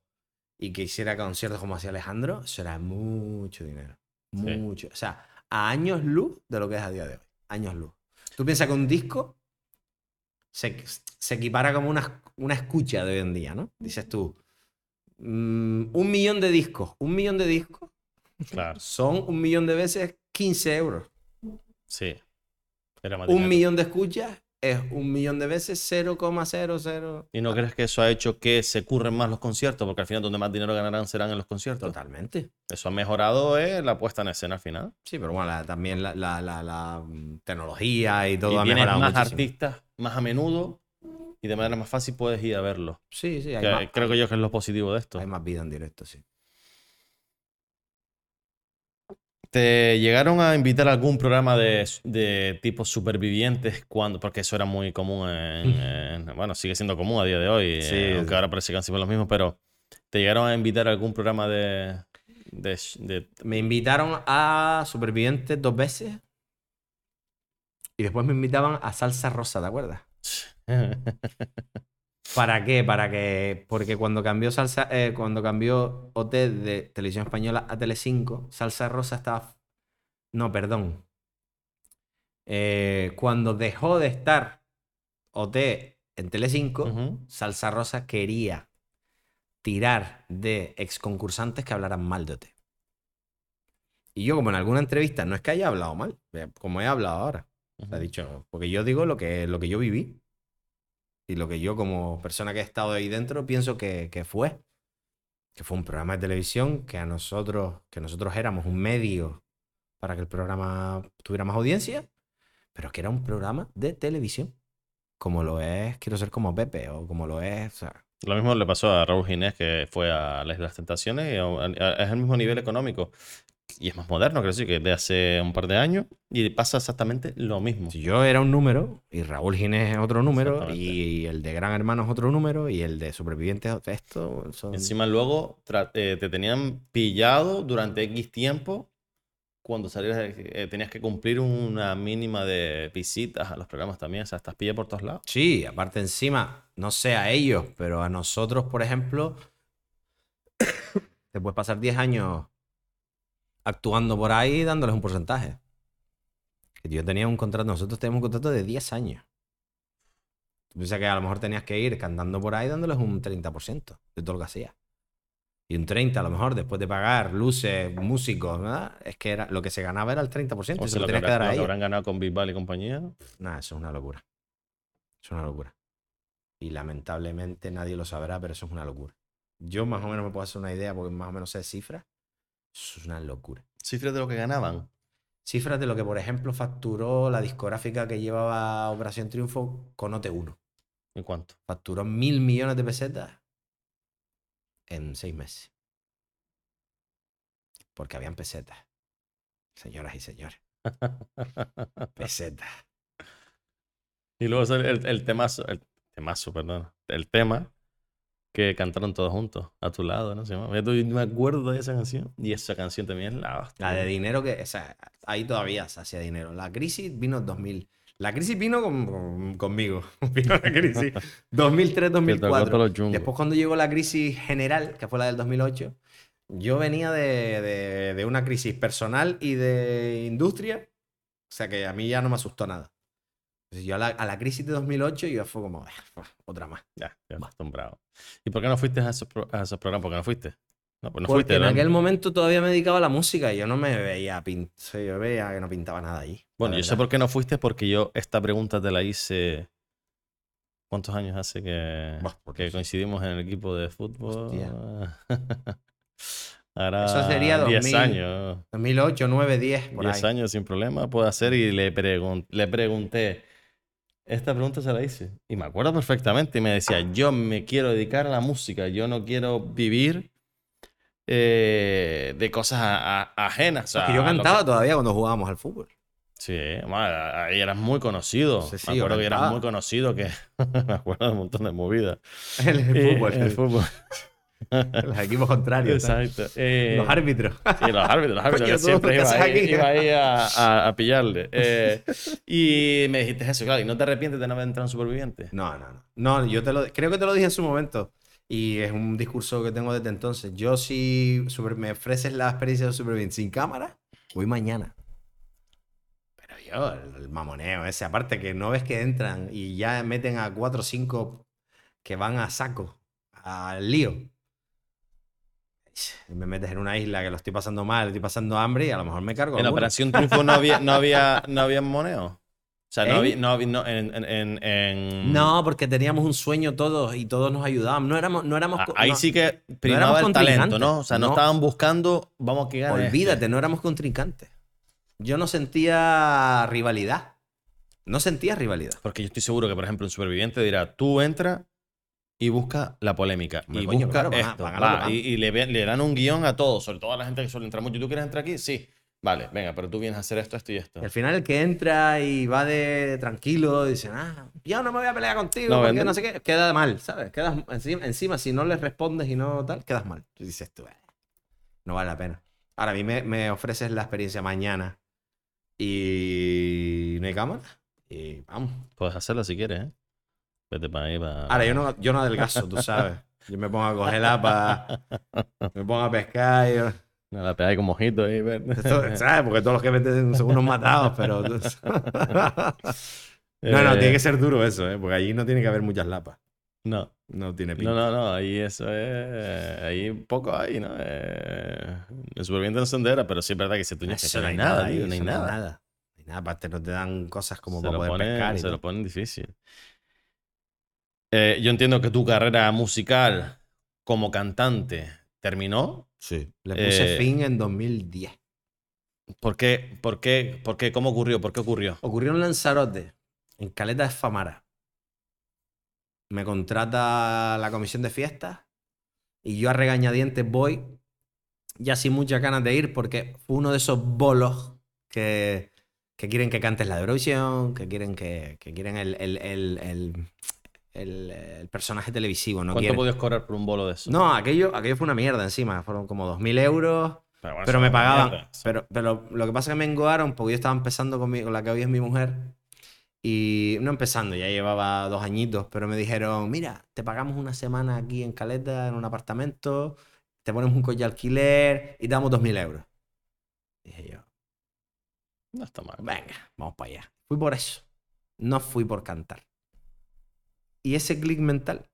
Speaker 3: y que hiciera conciertos como hacía Alejandro, eso era mucho dinero.
Speaker 2: Sí.
Speaker 3: Mucho. O sea, a años luz de lo que es a día de hoy. Años luz. Tú piensas que un disco se, se equipara como una, una escucha de hoy en día, ¿no? Dices tú, mm, un millón de discos, un millón de discos
Speaker 2: Claro,
Speaker 3: son un millón de veces 15 euros.
Speaker 2: sí. Era
Speaker 3: Un millón de escuchas es un millón de veces 0,00.
Speaker 2: ¿Y no crees que eso ha hecho que se curren más los conciertos? Porque al final donde más dinero ganarán serán en los conciertos.
Speaker 3: Totalmente.
Speaker 2: Eso ha mejorado eh, la puesta en escena al final.
Speaker 3: Sí, pero bueno, la- también la, la- la- mm, tecnología y todo
Speaker 2: y
Speaker 3: ha mejorado
Speaker 2: más
Speaker 3: muchísimo.
Speaker 2: artistas más a menudo y de manera más fácil puedes ir a verlos.
Speaker 3: Sí, sí, hay,
Speaker 2: Que
Speaker 3: más,
Speaker 2: creo que yo que es lo positivo de esto.
Speaker 3: hay más vida en directo, sí.
Speaker 2: ¿Te llegaron a invitar a algún programa de, de tipo supervivientes cuando? Porque eso era muy común en, en- Bueno, sigue siendo común a día de hoy,
Speaker 3: Sí,
Speaker 2: eh, aunque
Speaker 3: sí.
Speaker 2: ahora parece que han sido los mismos, pero ¿te llegaron a invitar a algún programa de... de, de-
Speaker 3: Me invitaron a Supervivientes dos veces y después me invitaban a Salsa Rosa, ¿te acuerdas? <laughs> ¿Para qué? Para que. Porque cuando cambió Salsa. eh, cuando cambió OT de Televisión Española a Telecinco, Salsa Rosa estaba. No, perdón. Eh, cuando dejó de estar OT en Telecinco,
Speaker 2: Ujú.
Speaker 3: Salsa Rosa quería tirar de ex concursantes que hablaran mal de OT. Y yo, como en alguna entrevista, no es que haya hablado mal, eh, como he hablado ahora. Ha dicho, porque yo digo lo que, lo que yo viví y lo que yo como persona que he estado ahí dentro pienso que, que fue. Que fue un programa de televisión que a nosotros, que nosotros éramos un medio para que el programa tuviera más audiencia, pero que era un programa de televisión. Como lo es Quiero ser como Pepe o como lo es... o sea,
Speaker 2: Lo mismo le pasó a Raúl Ginés, que fue a las Tentaciones, y es el mismo nivel económico. Y es más moderno, creo que sí, que de hace un par de años, y pasa exactamente lo mismo.
Speaker 3: si yo era un número y Raúl Ginés es otro número y el de Gran Hermano es otro número y el de Supervivientes es otro- esto son...
Speaker 2: Encima luego eh, te tenían pillado durante X tiempo cuando salías, de- eh, tenías que cumplir una mínima de visitas a los programas también, o sea, estás pillado por todos lados.
Speaker 3: Sí, aparte encima, no sé a ellos, pero a nosotros, por ejemplo, <coughs> te puedes pasar 10 años actuando por ahí dándoles un porcentaje. Yo tenía un contrato, nosotros teníamos un contrato de 10 años. Tú piensas que a lo mejor tenías que ir cantando por ahí dándoles un 30% de todo lo que hacías. Y un 30% a lo mejor después de pagar luces, músicos, ¿verdad? Es que era, lo que se ganaba era el 30%.
Speaker 2: O sea,
Speaker 3: lo
Speaker 2: que,
Speaker 3: tenías que dar
Speaker 2: habrá- lo que habrán ganado con Bisbal y compañía.
Speaker 3: Nada, eso es una locura. Es una locura. Y lamentablemente nadie lo sabrá, pero eso es una locura. Yo más o menos me puedo hacer una idea porque más o menos sé cifras. Eso es una locura.
Speaker 2: Cifras de lo que ganaban.
Speaker 3: Cifras de lo que, por ejemplo, facturó la discográfica que llevaba Operación Triunfo con OT1.
Speaker 2: ¿En cuánto?
Speaker 3: Facturó mil millones de pesetas en seis meses. Porque habían pesetas. Señoras y señores. <laughs> Pesetas.
Speaker 2: Y luego sale el, el temazo, el temazo, perdón, el tema que cantaron todos juntos, a tu lado, ¿no? Yo me acuerdo de esa canción. Y esa canción también es la hostia.
Speaker 3: La de dinero que, o sea, ahí todavía se hacía dinero. La crisis vino en 2000. La crisis vino con- con- conmigo. <laughs> Vino la crisis <laughs> 2003,
Speaker 2: Que te acuerdas
Speaker 3: 2004.
Speaker 2: los chungos.
Speaker 3: Después cuando llegó la crisis general, que fue la del 2008, yo venía de, de- de una crisis personal y de industria. O sea que a mí ya no me asustó nada. Entonces, yo a la, a la crisis de 2008 yo fue como, "Ah, otra más.
Speaker 2: Ya, ya acostumbrado. ¿Y por qué no fuiste a esos, pro- a esos programas? ¿Por qué no fuiste? No, pues no
Speaker 3: Porque
Speaker 2: fuiste.
Speaker 3: en aquel momento todavía me dedicaba a la música y yo no me veía pin- o sea, yo veía que no pintaba nada ahí.
Speaker 2: Bueno, yo sé por qué no fuiste, porque yo esta pregunta te la hice. ¿Cuántos años hace que,
Speaker 3: sé.
Speaker 2: coincidimos en el equipo de fútbol? <laughs> Ahora
Speaker 3: Eso sería
Speaker 2: 10
Speaker 3: 2000,
Speaker 2: años.
Speaker 3: 2008, 9, 10, por
Speaker 2: 10
Speaker 3: ahí.
Speaker 2: años sin problema puedo hacer y le, pregun- le pregunté Esta pregunta se la hice. Y me acuerdo perfectamente. Y me decía, yo me quiero dedicar a la música. Yo no quiero vivir eh, de cosas a- a- ajenas. o
Speaker 3: Porque
Speaker 2: sea,
Speaker 3: yo cantaba todavía cuando jugábamos al fútbol.
Speaker 2: Sí, ahí eras muy conocido.
Speaker 3: Sí, sí,
Speaker 2: me acuerdo que eras muy conocido, que <laughs> me acuerdo de un montón de movidas.
Speaker 3: El, el fútbol.
Speaker 2: el fútbol. <laughs> <laughs>
Speaker 3: Los equipos contrarios.
Speaker 2: Eh,
Speaker 3: Los árbitros.
Speaker 2: Sí, los árbitros, los árbitros
Speaker 3: Coño,
Speaker 2: que
Speaker 3: tú,
Speaker 2: siempre
Speaker 3: ¿qué
Speaker 2: iba ahí,
Speaker 3: aquí?
Speaker 2: iba ahí a, a- a pillarle. Eh, y me dijiste eso, claro, y no te arrepientes de no haber entrado en Superviviente.
Speaker 3: No, no, no. No, yo te lo, creo que te lo dije en su momento. Y es un discurso que tengo desde entonces. Yo, si super- me ofreces la experiencia de Superviviente sin cámara, voy mañana. Pero yo, el, el mamoneo ese, aparte que no ves que entran y ya meten a cuatro o cinco que van a saco, al lío. Me metes en una isla que lo estoy pasando mal, estoy pasando hambre y a lo mejor me cargo.
Speaker 2: En. Operación Triunfo no había, no había, no había moneo. O sea, no
Speaker 3: ¿En?
Speaker 2: había, no había- no, en, en- en-
Speaker 3: No, porque teníamos un sueño todos y todos nos ayudábamos. No éramos, no éramos.
Speaker 2: Ah, Ahí
Speaker 3: no-
Speaker 2: sí que primaba el talento. ¿no? O sea, no,
Speaker 3: No.
Speaker 2: estaban buscando, vamos a que.
Speaker 3: Olvídate,
Speaker 2: este.
Speaker 3: no éramos contrincantes. Yo no sentía rivalidad. No sentía rivalidad.
Speaker 2: Porque yo estoy seguro que, por ejemplo, un superviviente dirá, tú entra y busca la polémica. Y
Speaker 3: coño,
Speaker 2: busca
Speaker 3: claro, van a-
Speaker 2: esto.
Speaker 3: van a
Speaker 2: va, y y le, dan un guion a todos, sobre todo a la gente que suele entrar mucho. ¿Tú quieres entrar aquí? Sí. Vale, venga, pero tú vienes a hacer esto, esto y esto.
Speaker 3: Y al final el que entra y va de tranquilo, dice, ah, yo no me voy a pelear contigo
Speaker 2: No,
Speaker 3: porque
Speaker 2: vende-
Speaker 3: no sé qué, queda mal, ¿sabes? Quedas encima, encima, si no le respondes y no tal, quedas mal. Tú dices tú, "Eh, no vale la pena. Ahora a mí me, me ofreces la experiencia mañana y no hay cámara y vamos.
Speaker 2: Puedes hacerlo si quieres, ¿eh? Vete para ahí, para...
Speaker 3: Ahora yo no, yo no adelgazo, tú sabes. Yo me pongo a coger lapa, me pongo a pescar.
Speaker 2: No, la pegáis con mojito ahí.
Speaker 3: Esto, ¿Sabes? Porque todos los que meten son unos matados, pero. no, no,
Speaker 2: Eh,
Speaker 3: tiene que ser duro eso, ¿eh? Porque allí no tiene que haber muchas lapas.
Speaker 2: No,
Speaker 3: No tiene pinta.
Speaker 2: no, no, no, ahí eso es... Ahí poco hay, ¿no? Eh, el superviviente no se entera, pero sí es verdad que se tuña que
Speaker 3: Eso
Speaker 2: no hay nada,
Speaker 3: ahí,
Speaker 2: tío, no hay nada.
Speaker 3: nada. No hay nada. Aparte, no te dan cosas como
Speaker 2: se
Speaker 3: para poder
Speaker 2: ponen,
Speaker 3: pescar. y
Speaker 2: se lo ponen difícil. Eh, yo entiendo que tu carrera musical como cantante terminó.
Speaker 3: Sí. Le puse
Speaker 2: Eh,
Speaker 3: fin en 2010.
Speaker 2: ¿Por qué? ¿Por qué? ¿Por qué? ¿Cómo ocurrió? ¿Por qué ocurrió?
Speaker 3: Ocurrió en Lanzarote, en Caleta de Famara. Me contrata la comisión de fiestas y yo a regañadientes voy, ya sin muchas ganas de ir, porque fue uno de esos bolos que, que quieren que cantes la Eurovisión, que quieren que, que quieren el, el, el, el- el- el personaje televisivo. No,
Speaker 2: ¿Cuánto
Speaker 3: quieren-
Speaker 2: podías cobrar por un bolo de eso?
Speaker 3: no aquello, aquello fue una mierda encima. Fueron como 2.000 euros.
Speaker 2: pero, bueno,
Speaker 3: Pero
Speaker 2: eso
Speaker 3: me pagaban.
Speaker 2: mierda.
Speaker 3: Pero, pero lo que pasa es que me engoaron porque yo estaba empezando con, mi- con la que hoy es mi mujer. Y no empezando, ya llevaba dos añitos, pero me dijeron, mira, te pagamos una semana aquí en Caleta, en un apartamento, te ponemos un coche de alquiler y te damos 2.000 euros. Dije yo,
Speaker 2: No está mal.
Speaker 3: venga, vamos para allá. Fui por eso. No fui por cantar. Y ese clic mental,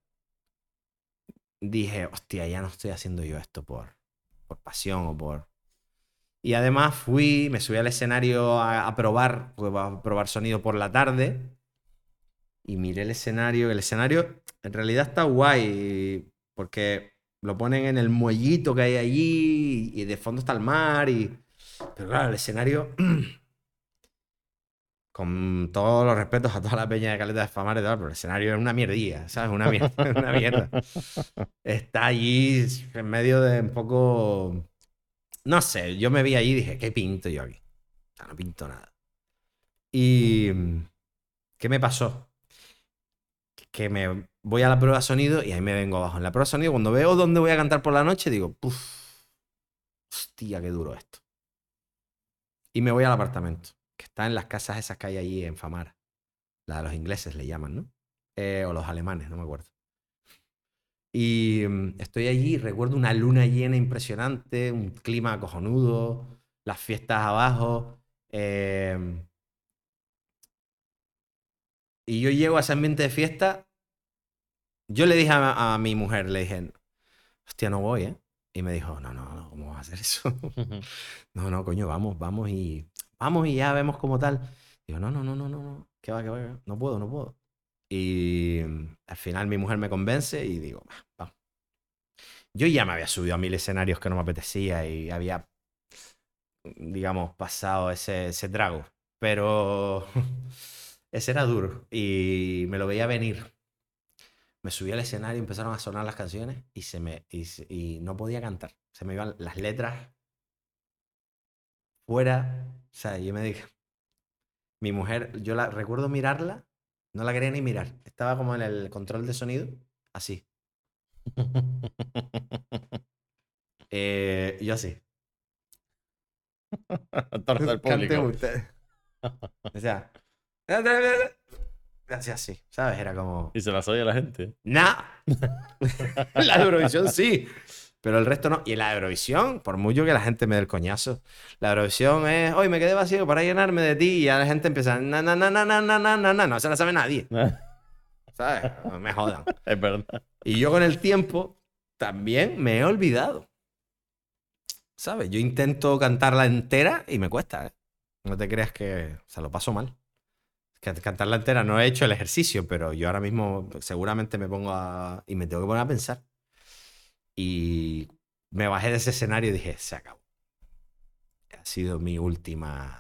Speaker 3: dije, hostia, ya no estoy haciendo yo esto por, por pasión o por... Y además fui, me subí al escenario a, probar, pues, a probar sonido por la tarde. Y miré el escenario. El escenario en realidad está guay. Porque lo ponen en el muellito que hay allí. Y de fondo está el mar. Y... Pero claro, el escenario. <clears throat> Con todos los respetos a toda la peña de Caleta de Famar y tal, pero el escenario es una mierdilla, ¿sabes? Una mierda, <laughs> una mierda. Está allí en medio de un poco. No sé, yo me vi allí y dije, ¿qué pinto yo aquí? O sea, no pinto nada. Y. ¿Qué me pasó? Que me voy a la prueba de sonido y ahí me vengo abajo. En la prueba de sonido, cuando veo dónde voy a cantar por la noche, digo, puf, hostia, qué duro esto. Y me voy al apartamento, está en las casas esas que hay allí en Famara. La de los ingleses le llaman, ¿no? Eh, o los alemanes, no me acuerdo. Y mm, estoy allí, recuerdo una luna llena impresionante, un clima cojonudo, las fiestas abajo. eh, y yo llego a ese ambiente de fiesta. Yo le dije a, a mi mujer, le dije, hostia, no voy, ¿eh? Y me dijo, no, no, no, ¿cómo vas a hacer eso? <laughs> no, no, coño, vamos, vamos y vamos y ya vemos como tal. Digo, no, no, no, no, no, no, que va, que va, no puedo, no puedo. Y mm, al final mi mujer me convence y digo, "Va, vamos. Yo ya me había subido a mil escenarios que no me apetecía y había, digamos, pasado ese, ese trago. Pero <laughs> Ese era duro. Y me lo veía venir. Me subí al escenario, empezaron a sonar las canciones y, se me, y no podía cantar. Se me iban las letras fuera. O sea, yo me dije. Mi mujer, yo la recuerdo mirarla, no la quería ni mirar. Estaba como en el control de sonido, así. Eh, yo así. <laughs>
Speaker 2: Del
Speaker 3: Canten
Speaker 2: público. <laughs>
Speaker 3: O sea. Hacía así, ¿sabes? Era como.
Speaker 2: Y se las oye a la gente.
Speaker 3: ¡Nah! <laughs> la Eurovisión sí. Pero el resto no. Y en la Eurovisión, por mucho que la gente me dé el coñazo, la Eurovisión es, hoy me quedé vacío para llenarme de ti. Y ya la gente empieza, na, na, na, na, na, na, na, na, na. No se la sabe nadie. <laughs> ¿Sabes? No me jodan. <laughs>
Speaker 2: es verdad.
Speaker 3: Y yo con el tiempo también me he olvidado. ¿Sabes? Yo intento cantarla entera y me cuesta, ¿eh? No te creas que... O sea, lo paso mal. Que cantarla entera no he hecho el ejercicio, pero yo ahora mismo seguramente me pongo a... Y me tengo que poner a pensar. Y me bajé de ese escenario y dije, se acabó. Ha sido mi última...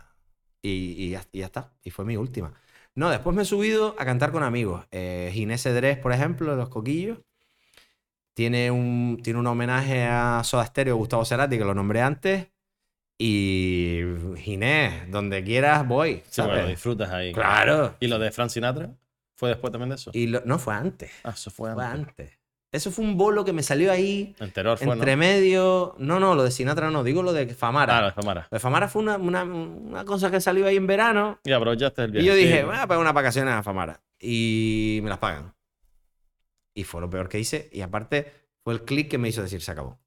Speaker 3: Y, y ya, y ya está. Y fue mi última. No, después me he subido a cantar con amigos. Eh, Ginés Cedrés, por ejemplo, de Los Coquillos. Tiene un, tiene un homenaje a Soda Stereo, Gustavo Cerati, que lo nombré antes. Y Ginés, donde quieras voy.
Speaker 2: Sí, bueno, disfrutas ahí.
Speaker 3: claro.
Speaker 2: ¿Y lo de Frank Sinatra? ¿Fue después también de eso?
Speaker 3: Y lo- no, fue antes.
Speaker 2: Ah, eso fue
Speaker 3: Fue
Speaker 2: antes.
Speaker 3: Eso fue un bolo que me salió ahí,
Speaker 2: fue,
Speaker 3: entre
Speaker 2: ¿no?
Speaker 3: medio. No, no, lo de Sinatra no, digo lo de Famara.
Speaker 2: Ah, lo de Famara.
Speaker 3: Lo de Famara fue una, una, una cosa que salió ahí en verano.
Speaker 2: Y aprovechaste el
Speaker 3: Y
Speaker 2: viaje.
Speaker 3: yo dije,
Speaker 2: Sí.
Speaker 3: voy a pagar unas vacaciones a Famara. Y me las pagan. Y fue lo peor que hice. Y aparte, fue el clic que me hizo decir, se acabó.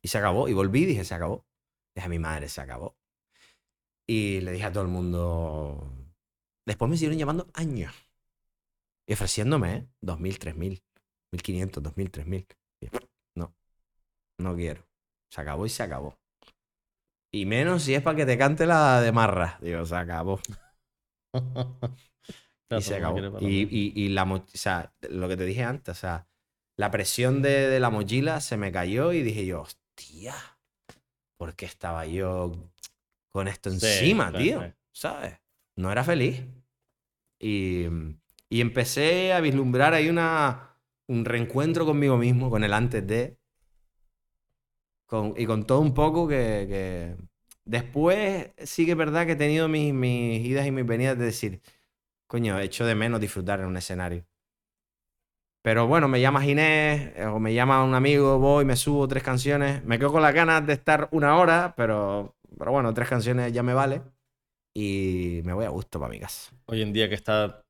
Speaker 3: Y se acabó. Y volví y dije, se acabó. Dije a mi madre, se acabó. Y le dije a todo el mundo. Después me siguieron llamando años. Y ofreciéndome, ¿eh? 2.000, 3.000, 1.500, 2.000, 3.000. Y yo, No, no quiero. Se acabó y se acabó. Y menos si es para que te cante la de Marra. Digo, se acabó. <laughs> Y se acabó. Y, y- y la o sea, lo que te dije antes, o sea, la presión de, de la mochila se me cayó y dije yo, hostia, ¿por qué estaba yo con esto encima,
Speaker 2: sí,
Speaker 3: tío? ¿Sabes? No era feliz. Y, y empecé a vislumbrar ahí una, un reencuentro conmigo mismo, con el antes de. Con, y con todo un poco que, Después sí que es verdad que he tenido mis, mis idas y mis venidas de decir, coño, echo de menos disfrutar en un escenario. Pero bueno, me llama Ginés eh, o me llama un amigo, voy, me subo tres canciones. Me quedo con las ganas de estar una hora, pero, pero bueno, tres canciones ya me vale. Y me voy a gusto para mi casa.
Speaker 2: Hoy en día que está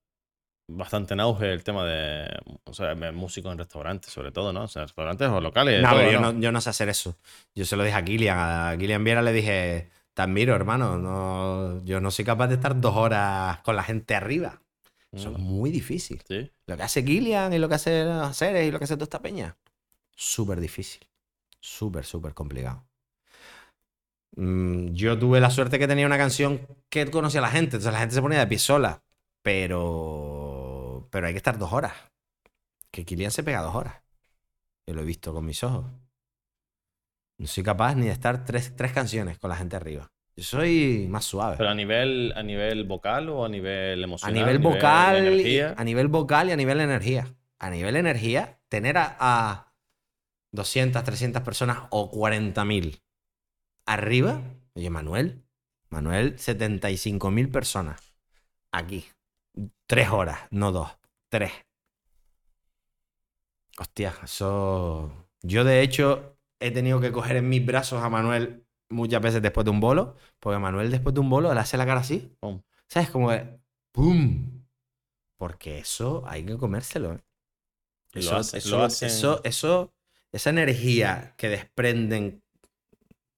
Speaker 2: bastante en auge el tema de, o sea, músicos en restaurantes, sobre todo, ¿no? O sea, restaurantes o locales.
Speaker 3: No,
Speaker 2: todo,
Speaker 3: pero yo
Speaker 2: ¿no?
Speaker 3: no, yo no sé hacer eso. Yo se lo dije a Kilian. A Kilian Viera le dije, te admiro, hermano. No, yo no soy capaz de estar dos horas con la gente arriba. Eso es
Speaker 2: Mm,
Speaker 3: muy difícil.
Speaker 2: Sí.
Speaker 3: Lo que hace Kilian y lo que hace Ceres y lo que hace toda esta peña. Súper difícil. Súper, súper complicado. Mm, yo tuve la suerte que tenía una canción que conocía a la gente. Entonces la gente se ponía de pie sola. Pero. Pero hay que estar dos horas. Que Kilian se pega dos horas. Yo lo he visto con mis ojos. No soy capaz ni de estar tres, tres canciones con la gente arriba. Yo soy más suave.
Speaker 2: Pero a nivel, a nivel vocal o a nivel
Speaker 3: A
Speaker 2: emocional.
Speaker 3: nivel vocal, y- a nivel vocal y a nivel energía. A nivel energía, tener a, a 200, 300 personas o 40.000 arriba. Oye, Manuel, Manuel, 75.000 personas aquí. Tres horas, no dos, tres. Hostia, eso. Yo, de hecho, he tenido que coger en mis brazos a Manuel muchas veces después de un bolo, porque Manuel, después de un bolo, le hace la cara así.
Speaker 2: Pum.
Speaker 3: ¿Sabes? Como que. ¡Pum! Porque eso hay que comérselo. ¿eh?
Speaker 2: Lo
Speaker 3: Eso,
Speaker 2: hace-
Speaker 3: eso,
Speaker 2: lo hacen-
Speaker 3: eso, eso- esa energía que desprenden.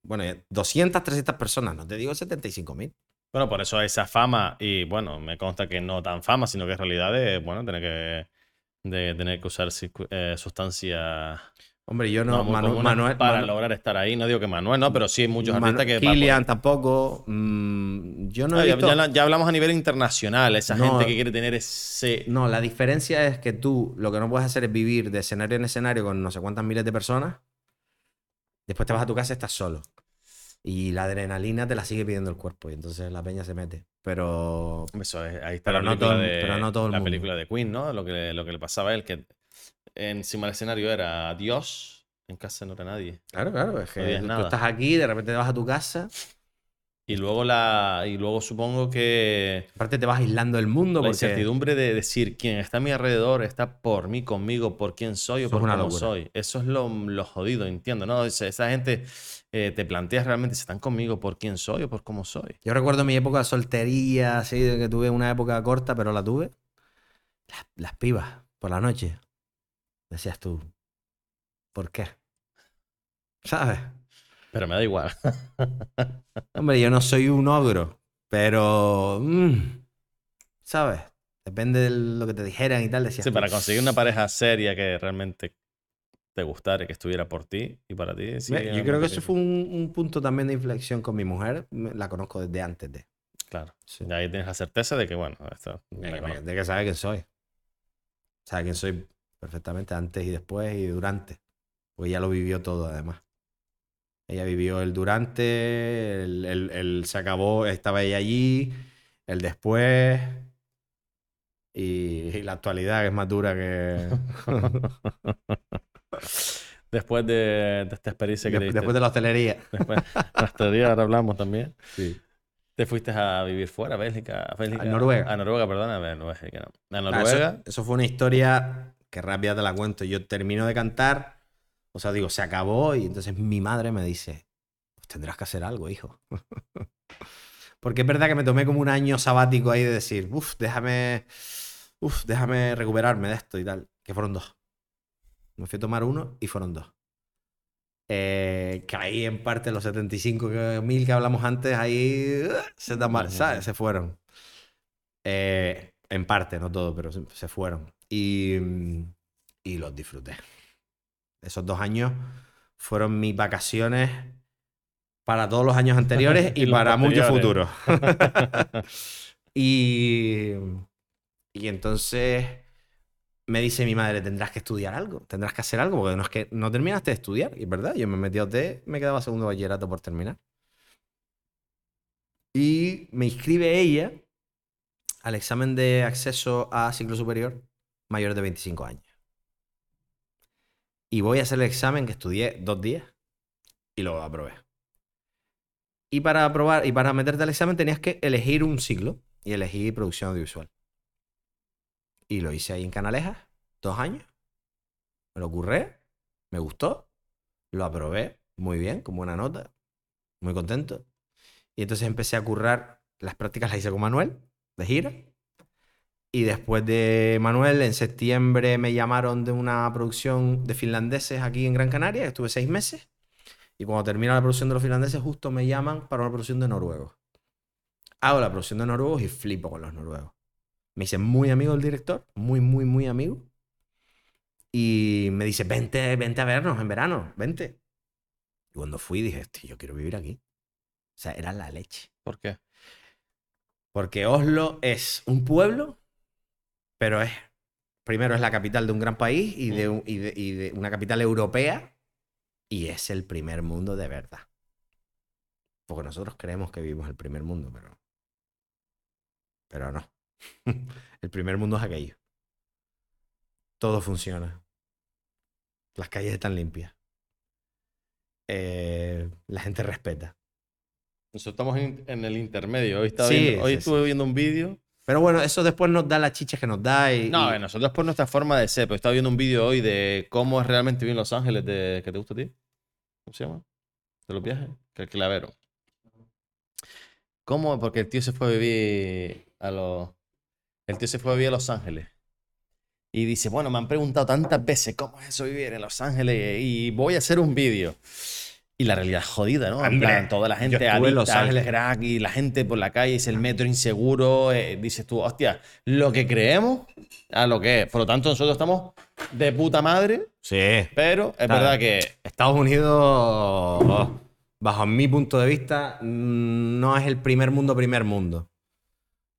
Speaker 3: Bueno, 200, 300 personas, no te digo 75.000.
Speaker 2: Bueno, por eso esa fama, y bueno, me consta que no tan fama, sino que en realidad es, bueno, tener que, de, tener que usar eh, sustancias
Speaker 3: Hombre, yo
Speaker 2: no
Speaker 3: Manu- Manuel.
Speaker 2: para
Speaker 3: Manu-
Speaker 2: lograr estar ahí. No digo que Manuel, no, pero sí hay muchos
Speaker 3: Manu-
Speaker 2: artistas que... para
Speaker 3: Kilian tampoco. mm, yo no he
Speaker 2: ya,
Speaker 3: visto-
Speaker 2: ya- ya hablamos a nivel internacional, esa
Speaker 3: No.
Speaker 2: gente que quiere tener ese...
Speaker 3: No, la diferencia es que tú lo que no puedes hacer es vivir de escenario en escenario con no sé cuántas miles de personas. Después te vas a tu casa y estás solo. Y la adrenalina te la sigue pidiendo el cuerpo y entonces la peña se mete. Pero
Speaker 2: Eso es- ahí está
Speaker 3: Pero
Speaker 2: la
Speaker 3: no todo
Speaker 2: de,
Speaker 3: pero no todo el
Speaker 2: la
Speaker 3: mundo.
Speaker 2: película de Queen, ¿no? Lo que, lo que le pasaba a él, que encima del escenario era Dios, en casa no era nadie.
Speaker 3: claro, claro, es que
Speaker 2: No
Speaker 3: tú,
Speaker 2: nada.
Speaker 3: estás aquí, de repente te vas a tu casa,
Speaker 2: Y luego la y luego supongo que
Speaker 3: aparte te vas aislando del mundo
Speaker 2: la
Speaker 3: porque
Speaker 2: incertidumbre de decir quién está a mi alrededor está por mí, conmigo, por quién soy o
Speaker 3: Eso
Speaker 2: por cómo
Speaker 3: locura.
Speaker 2: soy. Eso es lo, lo jodido, entiendo, ¿no? Esa, esa gente eh, te planteas realmente si están conmigo por quién soy o por cómo soy.
Speaker 3: Yo recuerdo mi época de soltería, así, de que tuve una época corta, pero la tuve. Las, las pibas, por la noche. Decías tú, ¿por qué? ¿Sabes?
Speaker 2: Pero me da igual. <laughs>
Speaker 3: Hombre, yo no soy un ogro, pero... mm, ¿Sabes? Depende de lo que te dijeran y tal. Decías
Speaker 2: Sí, para conseguir una pareja seria que realmente te gustara y que estuviera por ti y para ti. sí,
Speaker 3: Yo creo que eso fue un, un punto también de inflexión con mi mujer. La conozco desde antes de.
Speaker 2: Claro.
Speaker 3: Sí.
Speaker 2: Y ahí tienes la certeza de que, bueno, esto me
Speaker 3: De, que sabe quién soy. Sabe quién soy perfectamente antes y después y durante. Porque ella lo vivió todo, además. Ella vivió el durante, el, el- el se acabó, estaba ella allí, el después y, y la actualidad que es más dura que... <laughs> <laughs> <laughs>
Speaker 2: Después de, de esta experiencia que
Speaker 3: de-
Speaker 2: te
Speaker 3: después de la hostelería.
Speaker 2: Después, hasta el día ahora hablamos también.
Speaker 3: Sí.
Speaker 2: Te fuiste a vivir fuera, a Bélgica, a Bélgica.
Speaker 3: Noruega.
Speaker 2: A Noruega, perdona, a Bélgica, no. A
Speaker 3: Ah,
Speaker 2: Noruega.
Speaker 3: Eso, eso fue una historia que rápida te la cuento. Yo termino de cantar, o sea, digo, se acabó y entonces mi madre me dice, pues tendrás que hacer algo, hijo. <laughs> Porque es verdad que me tomé como un año sabático ahí de decir, uff, déjame, uf, déjame recuperarme de esto y tal. Que fueron dos. Me fui a tomar uno y fueron dos. Eh, caí en parte los 75.000 que hablamos antes, ahí uh, se,
Speaker 2: Ujú.
Speaker 3: ¿sabes? se fueron. Eh, en parte, no todo, pero se, se fueron. Y, y los disfruté. Esos dos años fueron mis vacaciones para todos los años anteriores <laughs> y,
Speaker 2: Y
Speaker 3: para muchos futuros. <laughs> y, y entonces me dice mi madre, tendrás que estudiar algo, tendrás que hacer algo, porque no es que no terminaste de estudiar. Y es verdad, yo me metí a OT, me quedaba segundo bachillerato por terminar. Y me inscribe ella al examen de acceso a ciclo superior mayor de 25 años. Y voy a hacer el examen que estudié dos días y lo aprobé. Y para aprobar y para meterte al examen tenías que elegir un ciclo y elegí producción audiovisual. Y lo hice ahí en Canalejas, dos años. Me lo curré, me gustó, lo aprobé muy bien, con buena nota, muy contento. Y entonces empecé a currar, las prácticas las hice con Manuel, de gira. Y después de Manuel, en septiembre me llamaron de una producción de finlandeses aquí en Gran Canaria, estuve seis meses. Y cuando termina la producción de los finlandeses, justo me llaman para una producción de noruegos. Hago la producción de noruegos y flipo con los noruegos. Me hice muy amigo del director, muy, muy, muy amigo. Y me dice, vente, vente a vernos en verano, vente. Y cuando fui dije, "Hostia, yo quiero vivir aquí. O sea, era la leche.
Speaker 2: ¿Por qué?
Speaker 3: Porque Oslo es un pueblo, pero es, primero es la capital de un gran país y de, y de- y de una capital europea y es el primer mundo de verdad. Porque nosotros creemos que vivimos el primer mundo, pero, pero no. <laughs> el primer mundo es aquello. Todo funciona. Las calles están limpias. Eh, la gente respeta.
Speaker 2: Nosotros estamos en, en el intermedio. Hoy, estaba
Speaker 3: Sí,
Speaker 2: viendo- hoy
Speaker 3: sí,
Speaker 2: estuve
Speaker 3: sí.
Speaker 2: viendo un vídeo.
Speaker 3: Pero bueno, eso después nos da las chichas que nos da y...
Speaker 2: No,
Speaker 3: y-
Speaker 2: nosotros por nuestra forma de ser. Pero estaba viendo un vídeo hoy de cómo es realmente vivir en Los Ángeles de, que te gusta a ti. ¿Cómo se llama? De los viajes. Que el clavero. ¿Cómo? Porque el tío se fue a vivir a los. El tío se fue a vivir a Los Ángeles. Y dice, bueno, me han preguntado tantas veces cómo es eso vivir en Los Ángeles y voy a hacer un vídeo. Y la realidad es jodida, ¿no? En
Speaker 3: Hombre,
Speaker 2: plan, toda la gente
Speaker 3: Los
Speaker 2: adicta al
Speaker 3: Ángeles.
Speaker 2: crack y la gente por la calle es el metro inseguro. eh, dices tú, hostia, lo que creemos a lo que es. Por lo tanto, nosotros estamos de puta madre,
Speaker 3: Sí.
Speaker 2: pero es verdad que
Speaker 3: Estados Unidos, oh, bajo mi punto de vista, mm, no es el primer mundo, primer mundo.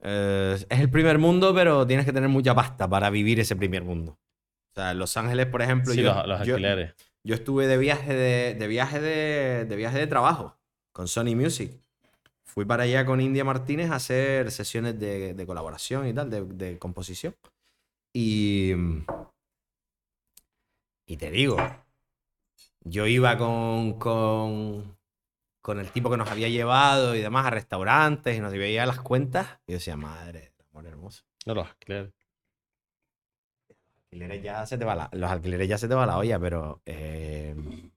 Speaker 3: Eh, es el primer mundo, pero tienes que tener mucha pasta para vivir ese primer mundo. O sea, en Los Ángeles, por ejemplo,
Speaker 2: sí,
Speaker 3: yo,
Speaker 2: los, los
Speaker 3: yo-
Speaker 2: alquileres.
Speaker 3: yo estuve de viaje de, de viaje de, de viaje de trabajo con Sony Music. Fui para allá con India Martínez a hacer sesiones de, de colaboración y tal, de, de composición. Y. Y te digo, yo iba con, con, con el tipo que nos había llevado y demás a restaurantes y nos veía las cuentas. Y yo decía, madre, amor hermoso.
Speaker 2: No los alquileres.
Speaker 3: alquileres ya se te va la, los alquileres ya se te va la olla, pero eh,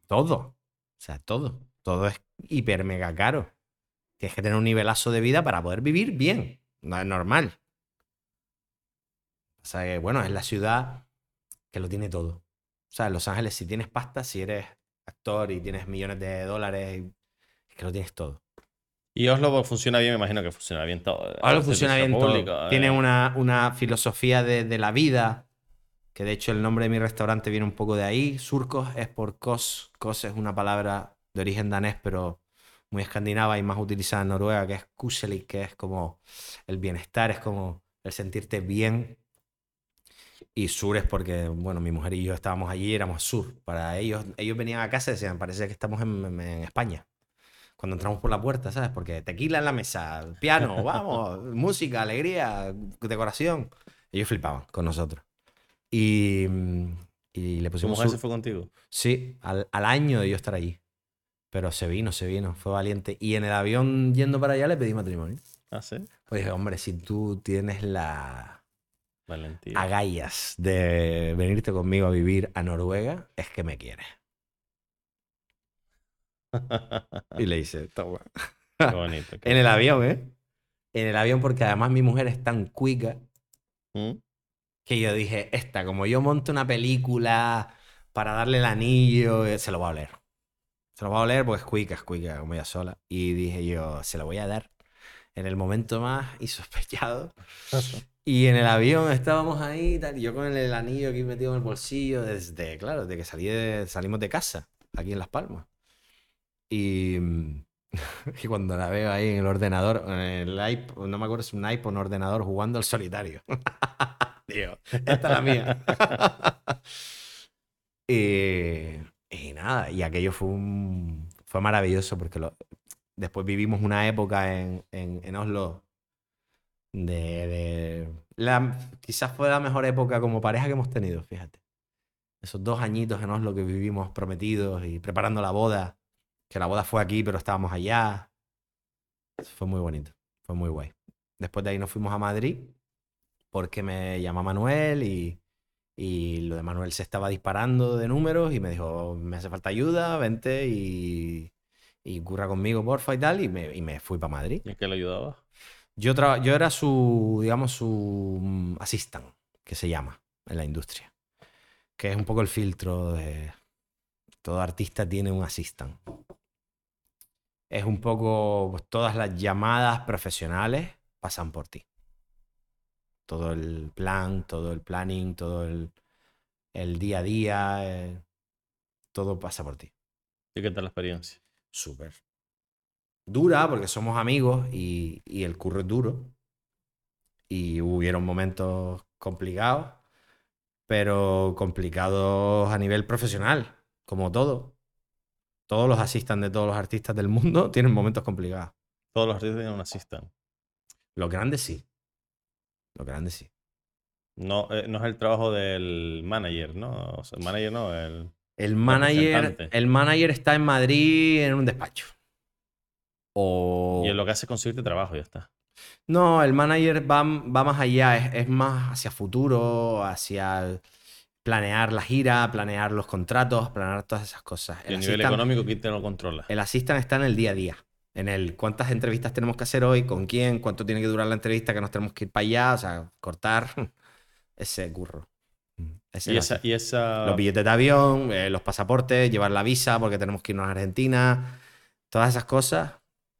Speaker 3: todo. O sea, todo. Todo es hiper mega caro. Tienes que tener un nivelazo de vida para poder vivir bien. No es normal. O sea, que, bueno, es la ciudad que lo tiene todo. O sea, en Los Ángeles, si tienes pasta, si eres actor y tienes millones de dólares, es que lo tienes todo.
Speaker 2: Y Oslo funciona bien, me imagino que funciona bien todo. El
Speaker 3: funciona bien todo.
Speaker 2: público,
Speaker 3: Tiene
Speaker 2: eh,
Speaker 3: una, una filosofía de, de la vida, que de hecho el nombre de mi restaurante viene un poco de ahí. Surcos es por kos. Kos es una palabra de origen danés, pero muy escandinava y más utilizada en Noruega, que es kuselig, que es como el bienestar, es como el sentirte bien. Y sur es porque, bueno, mi mujer y yo estábamos allí, éramos sur. Para ellos, ellos venían a casa y decían, parece que estamos en España. Cuando entramos por la puerta, ¿sabes? Porque tequila en la mesa, piano, <laughs> vamos, música, alegría, decoración. Ellos flipaban con nosotros. Y, mm, y le
Speaker 2: ¿Tu
Speaker 3: pusimos...
Speaker 2: mujer
Speaker 3: sur-
Speaker 2: se fue contigo?
Speaker 3: Sí, al, al año de yo estar allí. Pero se vino, se vino, fue valiente. Y en el avión yendo para allá le pedí matrimonio.
Speaker 2: Ah, sí.
Speaker 3: Pues dije, hombre, si tú tienes la
Speaker 2: Valentía.
Speaker 3: agallas de venirte conmigo a vivir a Noruega, es que me quieres. Y le hice, toma.
Speaker 2: Qué bonito. qué
Speaker 3: En el avión, ¿eh? En el avión porque además mi mujer es tan cuica.
Speaker 2: ¿Mm?
Speaker 3: que yo dije, esta, como yo monto una película para darle el anillo, eh, se lo va a oler. Se lo va a oler porque es cuica, es cuica, como ella sola. Y dije yo, se lo voy a dar en el momento más insospechado. Y en el avión estábamos ahí, y tal, y yo con el, el anillo aquí metido en el bolsillo, desde, claro, desde que salí de- salimos de casa, aquí en Las Palmas. Y, <laughs> y cuando la veo ahí en el ordenador, en el iPod, no me acuerdo si es un iPod un ordenador jugando al solitario. <laughs> Digo, esta es la mía. y, <laughs> y nada, y aquello fue, un, fue maravilloso porque después vivimos una época en, en, en Oslo de, de- la, quizás fue la mejor época como pareja que hemos tenido, fíjate. Esos dos añitos en Oslo que vivimos prometidos y preparando la boda, que la boda fue aquí pero estábamos allá. Fue muy bonito, fue muy guay. Después de ahí nos fuimos a Madrid porque me llamó Manuel y, y lo de Manuel se estaba disparando de números y me dijo, me hace falta ayuda, vente y, y curra conmigo, porfa y tal, y me, y me fui para Madrid.
Speaker 2: ¿Y qué le ayudaba?
Speaker 3: Yo, yo era su, digamos, su mm, assistant, que se llama en la industria. Que es un poco el filtro de... Todo artista tiene un assistant. Es un poco... pues, todas las llamadas profesionales pasan por ti. Todo el plan, todo el planning, todo el, el día a día, eh, todo pasa por ti.
Speaker 2: ¿Y qué tal la experiencia?
Speaker 3: Súper. Dura porque somos amigos y, y el curro es duro. Y hubieron momentos complicados, pero complicados a nivel profesional, como todo. Todos los assistants de todos los artistas del mundo <laughs> tienen momentos complicados.
Speaker 2: Todos los artistas tienen un assistant.
Speaker 3: Los grandes sí. Los grandes sí.
Speaker 2: No, eh, no es el trabajo del manager, ¿no? O sea, el manager no, el...
Speaker 3: El manager, el manager está en Madrid en un despacho. O...
Speaker 2: Y lo que hace es conseguirte trabajo, ya está.
Speaker 3: No, el manager va, va más allá, es, es más hacia futuro, hacia el- planear la gira, planear los contratos, planear todas esas cosas.
Speaker 2: Y
Speaker 3: El
Speaker 2: a nivel económico, ¿quién te lo controla?
Speaker 3: el assistant está en el día a día. En el cuántas entrevistas tenemos que hacer hoy, con quién, cuánto tiene que durar la entrevista, que nos tenemos que ir para allá, o sea, cortar <laughs> ese curro. Ese
Speaker 2: Y
Speaker 3: es
Speaker 2: esa, y esa...
Speaker 3: Los billetes de avión, eh, los pasaportes, llevar la visa porque tenemos que irnos a Argentina, todas esas cosas,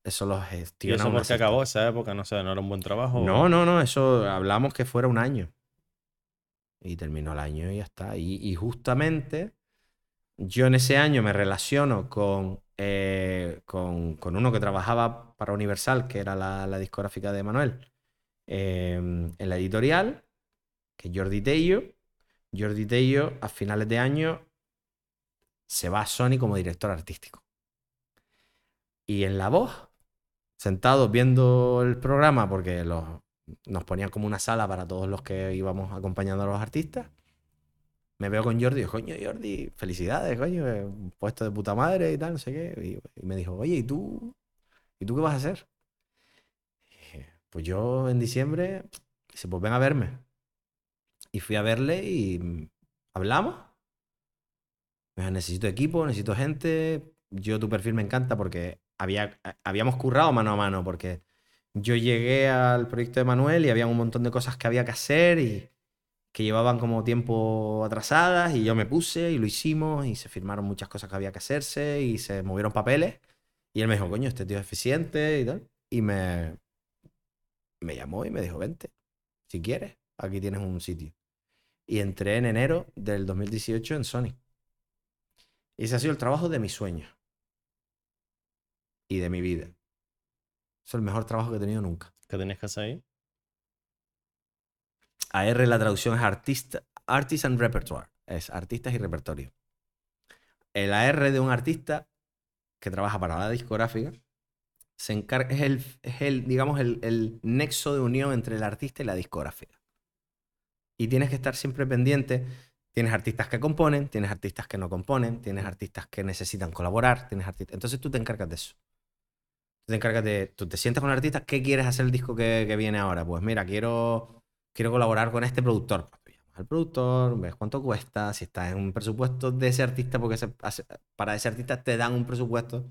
Speaker 3: eso los
Speaker 2: ¿Y
Speaker 3: gestiona
Speaker 2: eso
Speaker 3: un
Speaker 2: por qué
Speaker 3: assistant.
Speaker 2: acabó esa época? No sé, ¿no era un buen trabajo?
Speaker 3: No, no, no, eso hablamos que fuera un año. Y terminó el año y ya está. Y, justamente yo en ese año me relaciono con, eh, con, con uno que trabajaba para Universal, que era la, discográfica de Manuel, eh, en la editorial, que es Jordi Tello. Jordi Tello a finales de año se va a Sony como director artístico. Y en la voz, sentados viendo el programa, porque los, nos ponían como una sala para todos los que íbamos acompañando a los artistas. Me veo con Jordi y digo, coño, Jordi, felicidades, coño, eh, puesto de puta madre y tal, no sé qué. Y, me dijo, oye, ¿y tú? ¿Y tú qué vas a hacer? Pues yo en diciembre, dice, pues ven a verme. Y fui a verle y mm, hablamos. Me dijo, necesito equipo, necesito gente. Yo tu perfil me encanta porque había, habíamos currado mano a mano, porque yo llegué al proyecto de Manuel y había un montón de cosas que había que hacer y que llevaban como tiempo atrasadas y yo me puse y lo hicimos y se firmaron muchas cosas que había que hacerse y se movieron papeles y él me dijo, coño, este tío es eficiente y tal. Y me, me llamó y me dijo, vente, si quieres, aquí tienes un sitio. Y entré en enero del 2018 en Sony. Y ese ha sido el trabajo de mis sueños y de mi vida. Es el mejor trabajo que he tenido nunca.
Speaker 2: ¿Qué tenías que hacer ahí?
Speaker 3: AR la traducción es artista, artist and repertoire. Es artistas y repertorio. El AR de un artista que trabaja para la discográfica se encarga, es el, es el digamos, el, el nexo de unión entre el artista y la discográfica. Y tienes que estar siempre pendiente. Tienes artistas que componen, tienes artistas que no componen, tienes artistas que necesitan colaborar, tienes artistas... Entonces tú te encargas de eso. Tú te encargas de... Tú te sientas con el artista, ¿qué quieres hacer el disco que, que viene ahora? Pues mira, quiero, quiero colaborar con este productor. Pues tú llamas al productor, ves cuánto cuesta, si estás en un presupuesto de ese artista, porque ese- para ese artista te dan un presupuesto,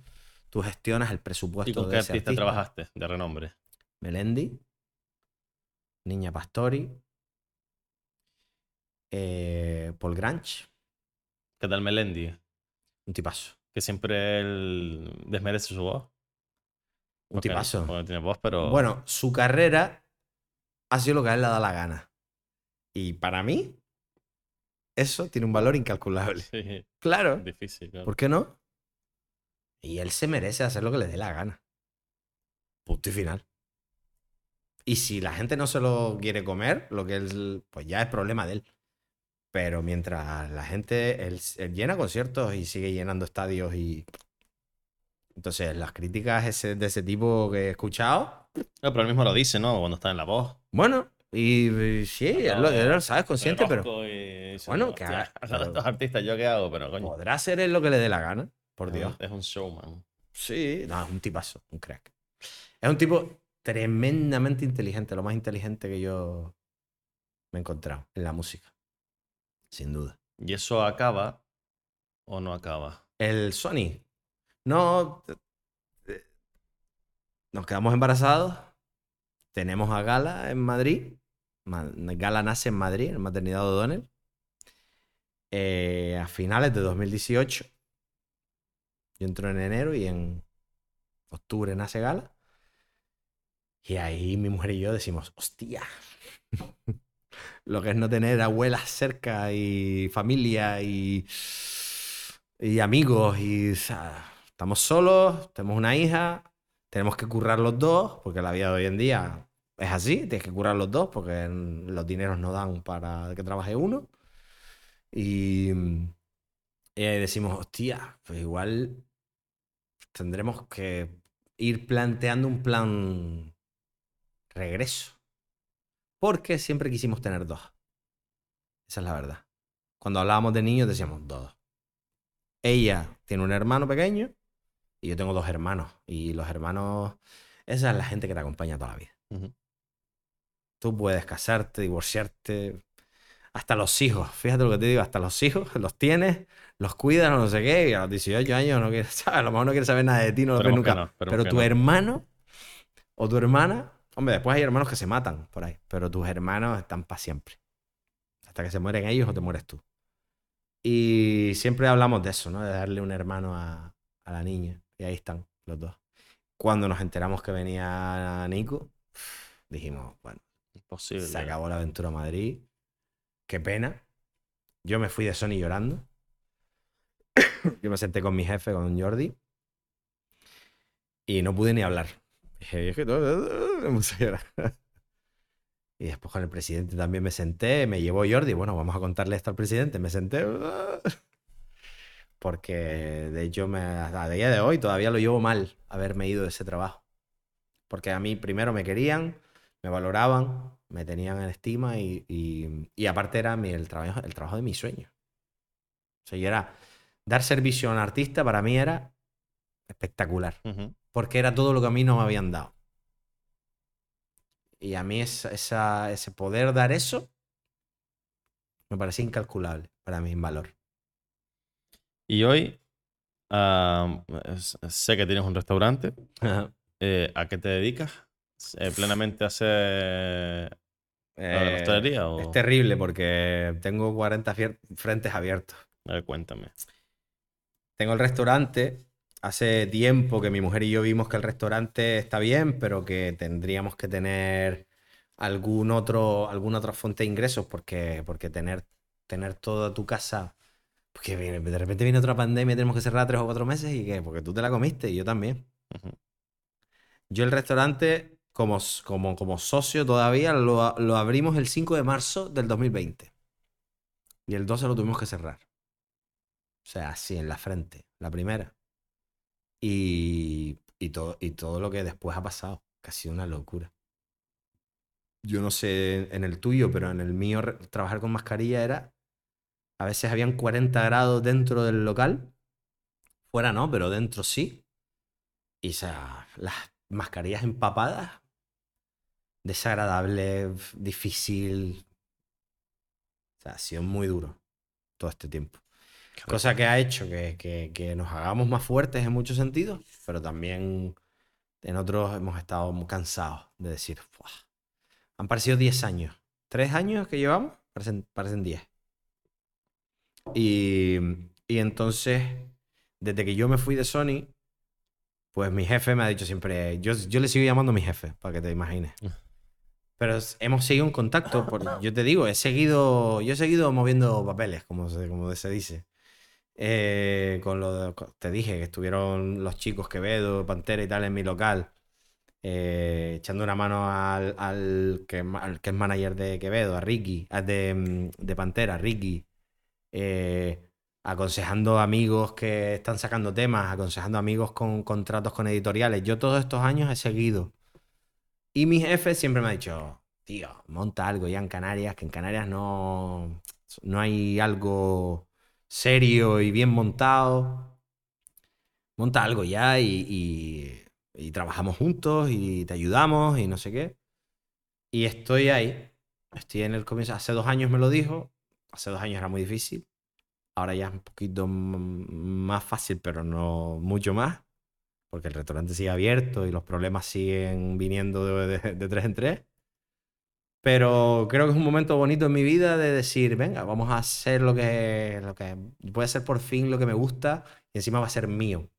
Speaker 3: tú gestionas el presupuesto
Speaker 2: ¿Y con
Speaker 3: de
Speaker 2: qué
Speaker 3: ese
Speaker 2: artista
Speaker 3: artista.
Speaker 2: trabajaste de renombre?
Speaker 3: Melendi, Niña Pastori, eh, Paul Granch,
Speaker 2: ¿Qué tal Melendi?
Speaker 3: un tipazo.
Speaker 2: Que siempre él desmerece su voz.
Speaker 3: Un
Speaker 2: Porque-
Speaker 3: tipazo.
Speaker 2: porque no tiene voz, pero.
Speaker 3: Bueno, su carrera ha sido lo que a él le da la gana. Y para mí, eso tiene un valor incalculable.
Speaker 2: Sí,
Speaker 3: Claro.
Speaker 2: difícil, claro.
Speaker 3: ¿Por qué no? Y él se merece hacer lo que le dé la gana. Punto y final. Y si la gente no se lo quiere comer, lo que él, pues ya es problema de él. Pero mientras la gente, él, él llena conciertos y sigue llenando estadios y... Entonces, las críticas ese- de ese tipo que he escuchado,
Speaker 2: No, pero él mismo lo dice, ¿no? Cuando está en la voz.
Speaker 3: bueno, y, y sí, él lo, él lo sabe, es consciente, pero
Speaker 2: y
Speaker 3: Bueno,
Speaker 2: "Hostia,
Speaker 3: que <laughs> haga-
Speaker 2: estos artistas, ¿yo qué hago? Pero coño.
Speaker 3: podrá hacer él lo que le dé la gana, por Dios.
Speaker 2: Es un showman.
Speaker 3: Sí, no, es un tipazo, un crack. Es un tipo tremendamente inteligente, lo más inteligente que yo me he encontrado en la música. Sin duda.
Speaker 2: ¿Y eso acaba o no acaba?
Speaker 3: El Sony. No. eh, eh, Nos quedamos embarazados. Tenemos a Gala en Madrid. Ma- Gala nace en Madrid, en maternidad de O'Donnell. Eh, a finales de 2018. Yo entro en enero y en octubre nace Gala. Y ahí mi mujer y yo decimos, hostia. <laughs> Lo que es no tener abuelas cerca y familia y, y amigos. Y estamos solos, tenemos una hija, tenemos que currar los dos, porque la vida de hoy en día es así, tienes que currar los dos, porque los dineros no dan para que trabaje uno. Y, y ahí decimos, hostia, pues igual tendremos que ir planteando un plan regreso. Porque siempre quisimos tener dos. Esa es la verdad. Cuando hablábamos de niños decíamos dos. Ella tiene un hermano pequeño y yo tengo dos hermanos. Y los hermanos, esa es la gente que te acompaña toda la vida. Tú puedes casarte, divorciarte, hasta los hijos. Fíjate lo que te digo, hasta los hijos <laughs> los tienes, los cuidas, no sé qué, y a los 18 años no quieres, <laughs> ¿sabes? A lo mejor no quieres saber nada de ti, no lo ves nunca.
Speaker 2: no,
Speaker 3: Pero tu
Speaker 2: no.
Speaker 3: hermano o tu hermana, hombre, después hay hermanos que se matan por ahí, pero tus hermanos están para siempre. Hasta que se mueren ellos o te mueres tú. Y siempre hablamos de eso, ¿no? De darle un hermano a, a la niña. Y ahí están los dos. Cuando nos enteramos que venía Nico, dijimos, bueno,
Speaker 2: Imposible.
Speaker 3: se acabó la aventura a Madrid. Qué pena. Yo me fui de Sony llorando. Yo me senté con mi jefe, con Jordi. Y no pude ni hablar. Dije, "Es que no- me puse a llorar". Y después con el presidente también me senté, me llevó Jordi. Bueno, vamos a contarle esto al presidente. Me senté. Porque de hecho, me, a día de hoy todavía lo llevo mal haberme ido de ese trabajo. Porque a mí primero me querían, me valoraban, me tenían en estima y, y- y aparte era mi- el, trabajo, el trabajo de mis sueños. O sea, yo era dar servicio a un artista para mí era espectacular. Porque era todo lo que a mí no me habían dado. Y a mí esa, esa- ese poder dar eso me parecía incalculable para mí en valor.
Speaker 2: Y hoy, sé que tienes un restaurante. Eh, ¿a qué te dedicas? Eh, ¿Plenamente la
Speaker 3: Eh,
Speaker 2: hostelería? O...
Speaker 3: es terrible porque tengo 40 fier- frentes abiertos.
Speaker 2: A ver, cuéntame.
Speaker 3: Tengo el restaurante. Hace tiempo que mi mujer y yo vimos que el restaurante está bien, pero que tendríamos que tener algún otro, alguna otra fuente de ingresos, porque, porque tener, tener toda tu casa. Viene- de repente viene otra pandemia y tenemos que cerrar tres o cuatro meses y que, porque tú te la comiste y yo también. Yo el restaurante, como, como, como socio todavía, lo, lo abrimos el 5 de marzo del 2020. Y el 12 lo tuvimos que cerrar. O sea, así, en la frente, la primera. Y, y, todo, y todo lo que después ha pasado, que ha sido una locura. Yo no sé en el tuyo, pero en el mío trabajar con mascarilla era... A veces habían 40 grados dentro del local. Fuera no, pero dentro sí. Y o sea, las mascarillas empapadas. Desagradable, difícil. O sea, ha sido muy duro todo este tiempo. Cosa que ha hecho que, que- que nos hagamos más fuertes en muchos sentidos, pero también en otros hemos estado muy cansados de decir, han parecido 10 años. ¿Tres años que llevamos? Parecen, parecen 10. Y, y entonces, desde que yo me fui de Sony, pues mi jefe me ha dicho siempre, yo, yo le sigo llamando mi jefe, para que te imagines. Pero es- hemos seguido en contacto, por- yo te digo, he seguido, yo he seguido moviendo papeles, como se, como se dice. Eh, con lo de- te dije que estuvieron los chicos Quevedo, Pantera y tal en mi local, eh, echando una mano al, al que, al que es manager de Quevedo, a Ricky, a de, mm, de Pantera, Ricky, eh, aconsejando amigos que están sacando temas, aconsejando amigos con contratos con editoriales. Yo todos estos años he seguido. Y mi jefe siempre me ha dicho, tío, monta algo ya en Canarias, que en Canarias no, no hay algo serio y bien montado. Monta algo ya y, y- y trabajamos juntos y te ayudamos y no sé qué. Y estoy ahí. Estoy en el comienzo. Hace dos años me lo dijo. Hace dos años era muy difícil. Ahora ya es un poquito más fácil, pero no mucho más. Porque el restaurante sigue abierto y los problemas siguen viniendo de tres en tres. Pero creo que es un momento bonito en mi vida de decir, venga, vamos a hacer lo que, lo que puede ser por fin lo que me gusta y encima va a ser mío.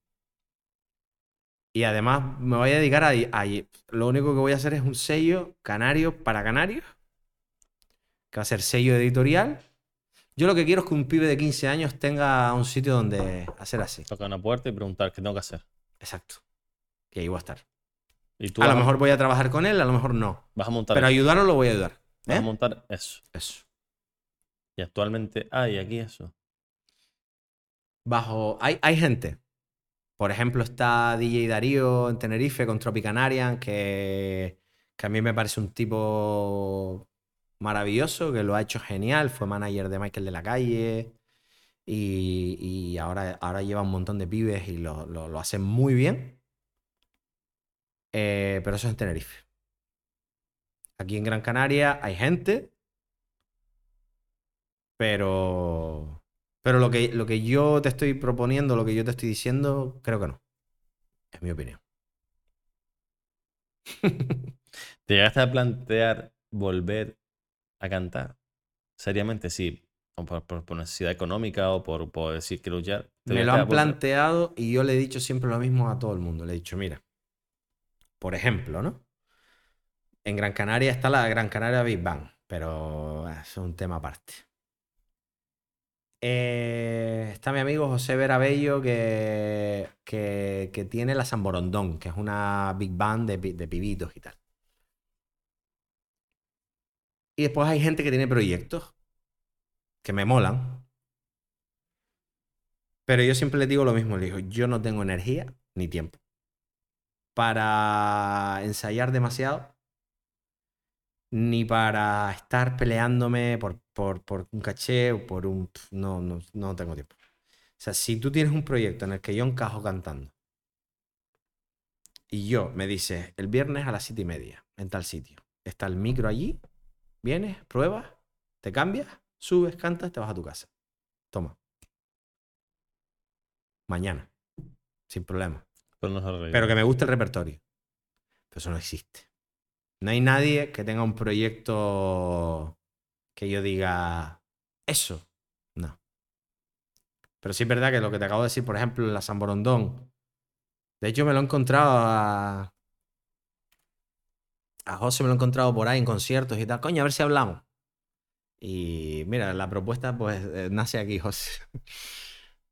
Speaker 3: Y además me voy a dedicar a, a- Lo único que voy a hacer es un sello canario para canarios, que va a ser sello editorial. Yo lo que quiero es que un pibe de 15 años tenga un sitio donde hacer así.
Speaker 2: Toca una puerta y preguntar qué tengo que hacer.
Speaker 3: Exacto. Y ahí voy a estar.
Speaker 2: Y tú
Speaker 3: A lo mejor voy a trabajar con él, a lo mejor no.
Speaker 2: vas a montar
Speaker 3: Pero
Speaker 2: eso.
Speaker 3: ayudarlo lo voy a ayudar.
Speaker 2: Vas a
Speaker 3: ¿eh?
Speaker 2: montar eso.
Speaker 3: Eso.
Speaker 2: Y actualmente hay aquí eso.
Speaker 3: Bajo. Hay, hay gente. Por ejemplo, está DJ Darío en Tenerife con Tropicanarian, que, que a mí me parece un tipo maravilloso, que lo ha hecho genial. Fue manager de Michael de la Calle. Y, y ahora, ahora lleva un montón de pibes y lo, lo, hacen muy bien. Eh, pero eso es en Tenerife. Aquí en Gran Canaria hay gente, pero pero lo que, lo que yo te estoy proponiendo, lo que yo te estoy diciendo, creo que no. Es mi opinión. <laughs>
Speaker 2: ¿Te llegaste a plantear volver a cantar? Seriamente, sí. O por, por- por necesidad económica o por, por decir que luchar. ¿Te
Speaker 3: Me lo han planteado y yo le he dicho siempre lo mismo a todo el mundo. Le he dicho, mira, por ejemplo, ¿no? En Gran Canaria está la Gran Canaria Big Bang, pero eh, es un tema aparte. Eh, está mi amigo José Vera Bello que, que, que tiene la San Borondón, que es una Big Band de, de pibitos y tal. Y después hay gente que tiene proyectos que me molan, Pero yo siempre le digo lo mismo, le digo, yo no tengo energía ni tiempo para ensayar demasiado, ni para estar peleándome por, por, por un caché o por un... No, no, no tengo tiempo. O sea, si tú tienes un proyecto en el que yo encajo cantando y yo me dices el viernes a las siete y media en tal sitio, está el micro allí, vienes, pruebas, te cambias, subes, cantas, te vas a tu casa. Toma. Mañana. Sin problema.
Speaker 2: Pero no
Speaker 3: que me guste el repertorio. Pero eso no existe. No hay nadie que tenga un proyecto que yo diga eso. No. Pero sí es verdad que lo que te acabo de decir, por ejemplo, en la San Borondón. De hecho, me lo he encontrado a. A José me lo he encontrado por ahí en conciertos y tal. Coño, a ver si hablamos. Y mira, la propuesta pues eh, nace aquí, José. <laughs>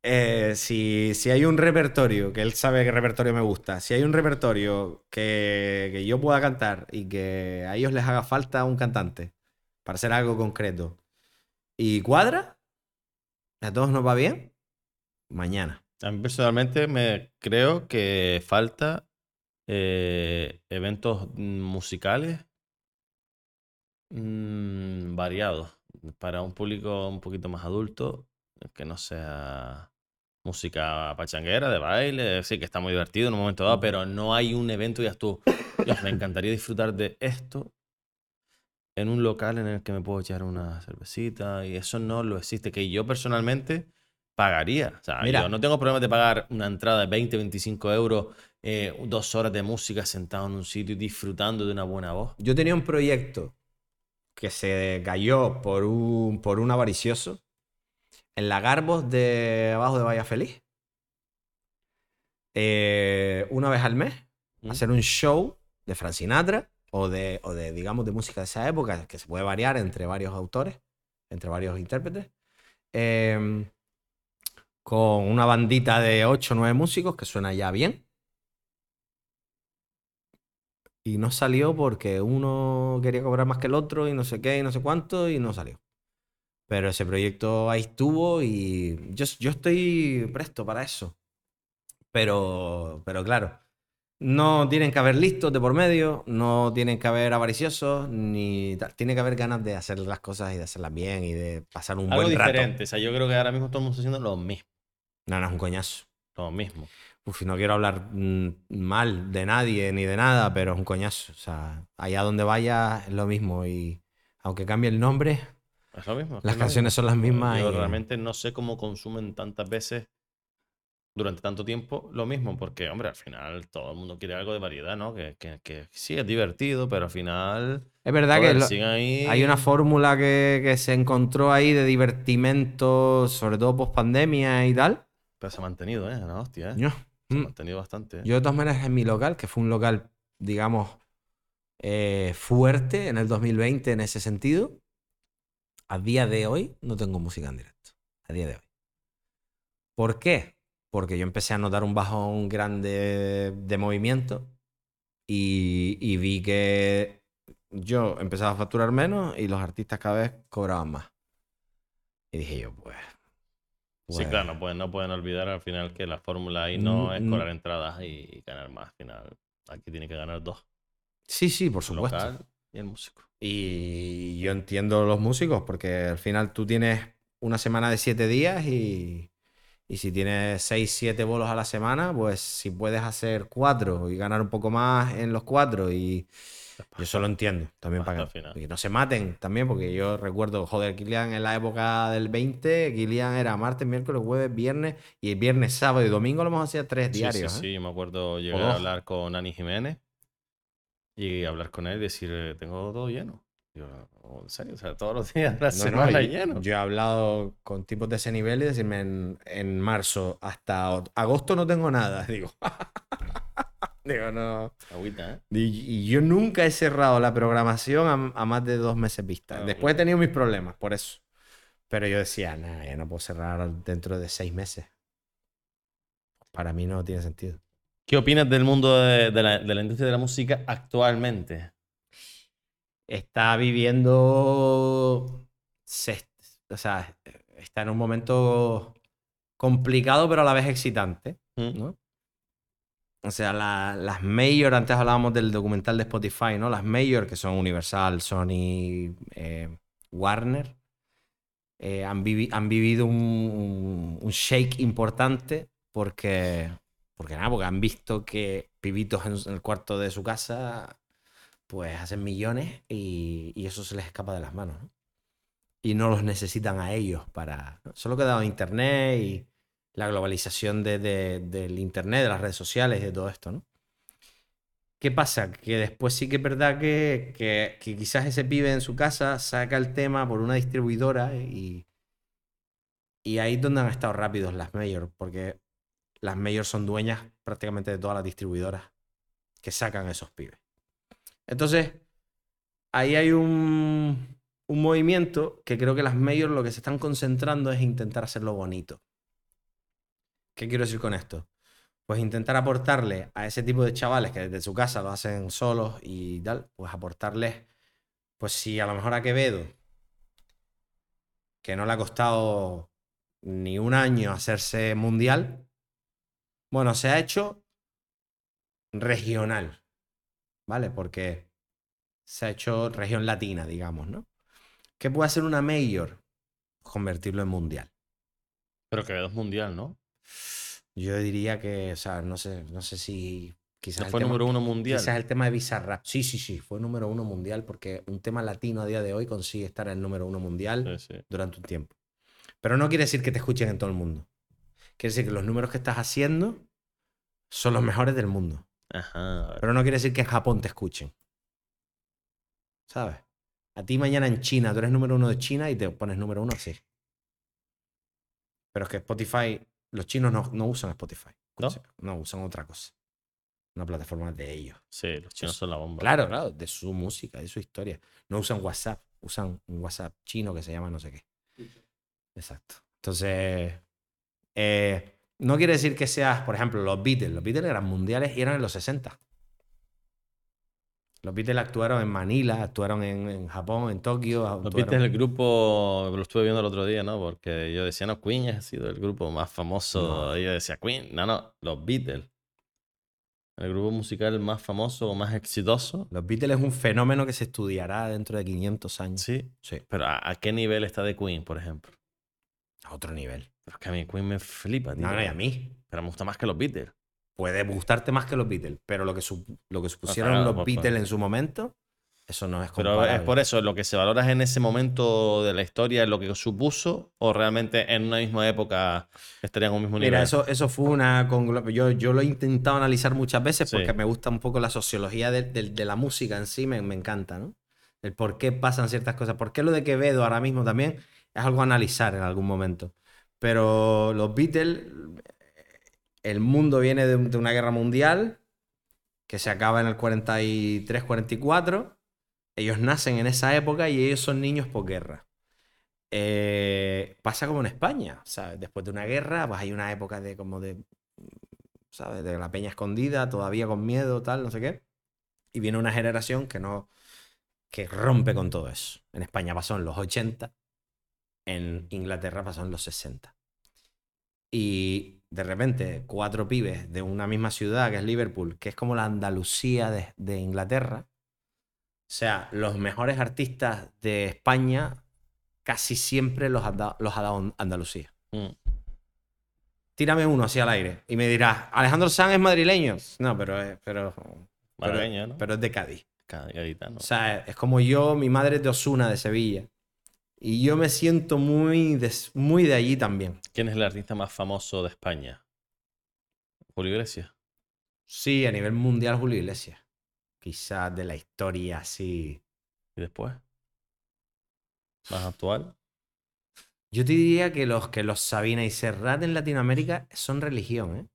Speaker 3: Eh, si, si hay un repertorio, que él sabe qué repertorio me gusta, si hay un repertorio que, que yo pueda cantar y que a ellos les haga falta un cantante para hacer algo concreto y cuadra, a todos nos va bien, mañana.
Speaker 2: A mí personalmente me creo que falta eh, eventos musicales mm, variados para un público un poquito más adulto, que no sea música pachanguera, de baile, sí, que está muy divertido en un momento dado, pero no hay un evento y ya tú, Dios, me encantaría disfrutar de esto en un local en el que me puedo echar una cervecita y eso no lo existe, que yo personalmente pagaría. O sea,
Speaker 3: Mira.
Speaker 2: yo no tengo problema de pagar una entrada de 20, 25 euros, eh, dos horas de música sentado en un sitio y disfrutando de una buena voz.
Speaker 3: Yo tenía un proyecto que se cayó por un, por un avaricioso en la Garbos de abajo de Vaya Feliz. Eh, una vez al mes,
Speaker 2: ¿Mm?
Speaker 3: hacer un show de Frank Sinatra o de, o de, digamos, de música de esa época, que se puede variar entre varios autores, entre varios intérpretes. Em, con una bandita de 8 o 9 músicos que suena ya bien. Y no salió porque uno quería cobrar más que el otro y no sé qué y no sé cuánto y no salió. Pero ese proyecto ahí estuvo y yo, yo estoy presto para eso. Pero, pero claro, no tienen que haber listos de por medio, no tienen que haber avariciosos, ni tal. Tiene que haber ganas de hacer las cosas y de hacerlas bien y de pasar un
Speaker 2: Algo
Speaker 3: buen rato.
Speaker 2: diferente. O sea, yo creo que ahora mismo está haciendo lo mismo.
Speaker 3: No, no, es un coñazo.
Speaker 2: Lo mismo.
Speaker 3: Uf, no quiero hablar mm, mal de nadie ni de nada, pero es un coñazo. O sea, allá donde vaya es lo mismo. Y aunque cambie el nombre,
Speaker 2: Es lo mismo. es
Speaker 3: Las canciones son las mismas
Speaker 2: Yo
Speaker 3: y-
Speaker 2: realmente no sé cómo consumen tantas veces durante tanto tiempo lo mismo, porque, hombre, al final todo el mundo quiere algo de variedad, ¿no? Que, que, que sí es divertido, pero al final.
Speaker 3: es verdad que
Speaker 2: joder,
Speaker 3: lo-
Speaker 2: ahí.
Speaker 3: hay una fórmula que, que se encontró ahí de divertimento, sobre todo post pandemia y tal.
Speaker 2: Pero se ha mantenido, ¿eh? No, hostia, ¿eh?
Speaker 3: Yo,
Speaker 2: Se ha
Speaker 3: mm,
Speaker 2: mantenido bastante. ¿eh?
Speaker 3: yo de todas maneras en mi local, que fue un local, digamos, eh, fuerte en el 2020 en ese sentido, a día de hoy no tengo música en directo. A día de hoy. ¿Por qué? Porque yo empecé a notar un bajón grande de movimiento y, y vi que yo empezaba a facturar menos y los artistas cada vez cobraban más. Y dije yo, pues...
Speaker 2: Sí, claro, no pueden, no pueden olvidar al final que la fórmula ahí no es cobrar entradas y ganar más. Al final, aquí tiene que ganar dos:
Speaker 3: Sí, sí, por supuesto.
Speaker 2: local y el músico.
Speaker 3: Y yo entiendo los músicos, porque al final tú tienes una semana de siete días y, y si tienes seis, siete bolos a la semana, pues si puedes hacer cuatro y ganar un poco más en los cuatro y yo eso lo entiendo también para que, no se maten también, porque yo recuerdo, joder, Kilian en la época del 20, Kilian era martes, miércoles, jueves, viernes y el viernes, sábado y domingo lo mejor hacía tres
Speaker 2: Sí,
Speaker 3: diarios.
Speaker 2: sí,
Speaker 3: ¿eh?
Speaker 2: sí, yo me acuerdo llegar a hablar con Ani Jiménez y hablar con él y decir, eh, tengo todo lleno. Yo, "Oh, en serio, o sea, todos los <laughs> días de la
Speaker 3: No, no,
Speaker 2: semana
Speaker 3: y-
Speaker 2: lleno.
Speaker 3: Yo he hablado con tipos de ese nivel y decirme en, en marzo hasta agosto no tengo nada. <laughs> Digo, digo no.
Speaker 2: Agüita, ¿eh?
Speaker 3: Y, y yo nunca he cerrado la programación a, a más de dos meses vista.
Speaker 2: Ah,
Speaker 3: Después he tenido mis problemas, por eso. Pero yo decía, nada, ya no puedo cerrar dentro de seis meses. Para mí no tiene sentido.
Speaker 2: ¿Qué opinas del mundo de, de la, de la industria de la música actualmente?
Speaker 3: está viviendo, se- o sea, está en un momento complicado, pero a la vez excitante,
Speaker 2: Mm.
Speaker 3: ¿no? O sea, la- las mayor, antes hablábamos del documental de Spotify, ¿no? Las mayor, que son Universal, Sony, eh, Warner, eh, han, vivi- han vivido un, un- shake importante porque, porque, nada, porque han visto que pibitos en, en el cuarto de su casa pues hacen millones y, y eso se les escapa de las manos, ¿no? Y no los necesitan a ellos para... ¿no? Solo que ha dado internet y la globalización de- de- del internet, de las redes sociales de todo esto, ¿no? ¿Qué pasa? Que después sí que es verdad que, que- quizás ese pibe en su casa saca el tema por una distribuidora y, y ahí es donde han estado rápidos las mayor, porque las mayor son dueñas prácticamente de todas las distribuidoras que sacan esos pibes. Entonces, ahí hay un, un movimiento que creo que las mayor lo que se están concentrando es intentar hacerlo bonito. ¿Qué quiero decir con esto? Pues intentar aportarle a ese tipo de chavales que desde su casa lo hacen solos y tal, pues aportarles, pues si a lo mejor a Quevedo, que no le ha costado ni un año hacerse mundial, bueno, se ha hecho regional, ¿vale? Porque se ha hecho región latina, digamos, ¿no? ¿Qué puede hacer una mayor? Convertirlo en mundial.
Speaker 2: Pero Quevedo es mundial, ¿no?
Speaker 3: Yo diría que, o sea, no sé, no sé si quizás
Speaker 2: No fue
Speaker 3: tema-
Speaker 2: número uno mundial.
Speaker 3: Quizás el tema de Bizarrap. Sí, sí, sí, fue número uno mundial porque un tema latino a día de hoy consigue estar en el número uno mundial
Speaker 2: Sí, sí.
Speaker 3: durante un tiempo. Pero no quiere decir que te escuchen en todo el mundo. Quiere decir que los números que estás haciendo son los mejores del mundo.
Speaker 2: Ajá.
Speaker 3: Pero no quiere decir que en Japón te escuchen. ¿Sabes? A ti mañana en China, tú eres número uno de China y te pones número uno así. Pero es que Spotify, los chinos no, no usan Spotify.
Speaker 2: ¿No?
Speaker 3: No, usan otra cosa. Una plataforma de ellos.
Speaker 2: Sí, los chinos son la bomba.
Speaker 3: Claro, claro, de su música, de su historia. No usan WhatsApp, usan un WhatsApp chino que se llama no sé qué. Exacto. Entonces, eh, no quiere decir que seas, por ejemplo, los Beatles. Los Beatles eran mundiales y eran en los 60. Los Beatles actuaron en Manila, actuaron en, en Japón, en Tokio.
Speaker 2: Los Beatles, el grupo, lo estuve viendo el otro día, ¿no? Porque yo decía, no, Queen ha sido el grupo más famoso.
Speaker 3: No.
Speaker 2: Y yo decía, Queen, no, no, los Beatles. El grupo musical más famoso o más exitoso.
Speaker 3: Los Beatles es un fenómeno que se estudiará dentro de 500 años.
Speaker 2: Sí.
Speaker 3: Sí,
Speaker 2: Pero ¿a, a qué nivel está de Queen, por ejemplo?
Speaker 3: a otro nivel.
Speaker 2: Pero es que a mí Queen me flipa, tío.
Speaker 3: No, no, y a mí.
Speaker 2: Pero me gusta más que los Beatles.
Speaker 3: Puede gustarte más que los Beatles, pero lo que, su- lo que supusieron los Beatles en su momento, eso no es
Speaker 2: Pero es
Speaker 3: comparable.
Speaker 2: por eso, lo que se valora es en ese momento de la historia, lo que supuso, o realmente en una misma época estarían a un mismo nivel.
Speaker 3: Mira, eso, eso fue una... Yo, yo lo he intentado analizar muchas veces
Speaker 2: Sí.
Speaker 3: porque me gusta un poco la sociología de, de- de la música en sí, me, me encanta, ¿no? El por qué pasan ciertas cosas. ¿Por qué lo de Quevedo ahora mismo también es algo a analizar en algún momento? Pero los Beatles, el mundo viene de, una guerra mundial que se acaba en el 43-44. Ellos nacen en esa época y ellos son niños posguerra. Eh, pasa como en España, ¿sabes? Después de una guerra, pues hay una época de como de, ¿sabes? De la peña escondida, todavía con miedo, tal, no sé qué. Y viene una generación que no, que rompe con todo eso. En España pasó en los 80, en Inglaterra pasó en los 60. Y de repente, cuatro pibes de una misma ciudad, que es Liverpool, que es como la Andalucía de, de Inglaterra. O sea, los mejores artistas de España casi siempre los ha, dado- los ha dado Andalucía.
Speaker 2: Mm.
Speaker 3: Tírame uno así al aire y me dirás, Alejandro Sanz es madrileño. No, pero es, pero, pero,
Speaker 2: Malagueño, ¿no?
Speaker 3: pero es de Cádiz.
Speaker 2: Cada- gaditano.
Speaker 3: O sea, es como yo, mi madre es de Osuna, de Sevilla. Y yo me siento muy de, muy de allí también.
Speaker 2: ¿Quién es el artista más famoso de España? Julio Iglesias.
Speaker 3: Sí, a nivel mundial Julio Iglesias. Quizás de la historia así.
Speaker 2: ¿Y después? ¿Más actual?
Speaker 3: Yo te diría que los que los Sabina y Serrat en Latinoamérica son religión, ¿eh?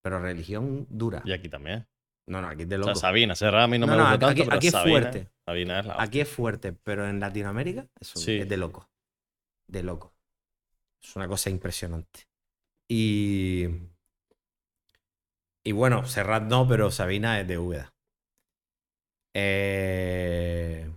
Speaker 3: Pero religión dura.
Speaker 2: Y aquí también.
Speaker 3: No, no, aquí es de
Speaker 2: O
Speaker 3: loco.
Speaker 2: sea, Sabina, Serra a mí no,
Speaker 3: No,
Speaker 2: me
Speaker 3: no,
Speaker 2: gusta
Speaker 3: aquí-
Speaker 2: tanto, pero
Speaker 3: aquí es
Speaker 2: Sabina,
Speaker 3: fuerte.
Speaker 2: Sabina es la
Speaker 3: Aquí es fuerte, pero en Latinoamérica eso
Speaker 2: Sí.
Speaker 3: es de loco. De loco. Es una cosa impresionante. Y. Y bueno, Serrat no, pero Sabina es de Úbeda. Eh,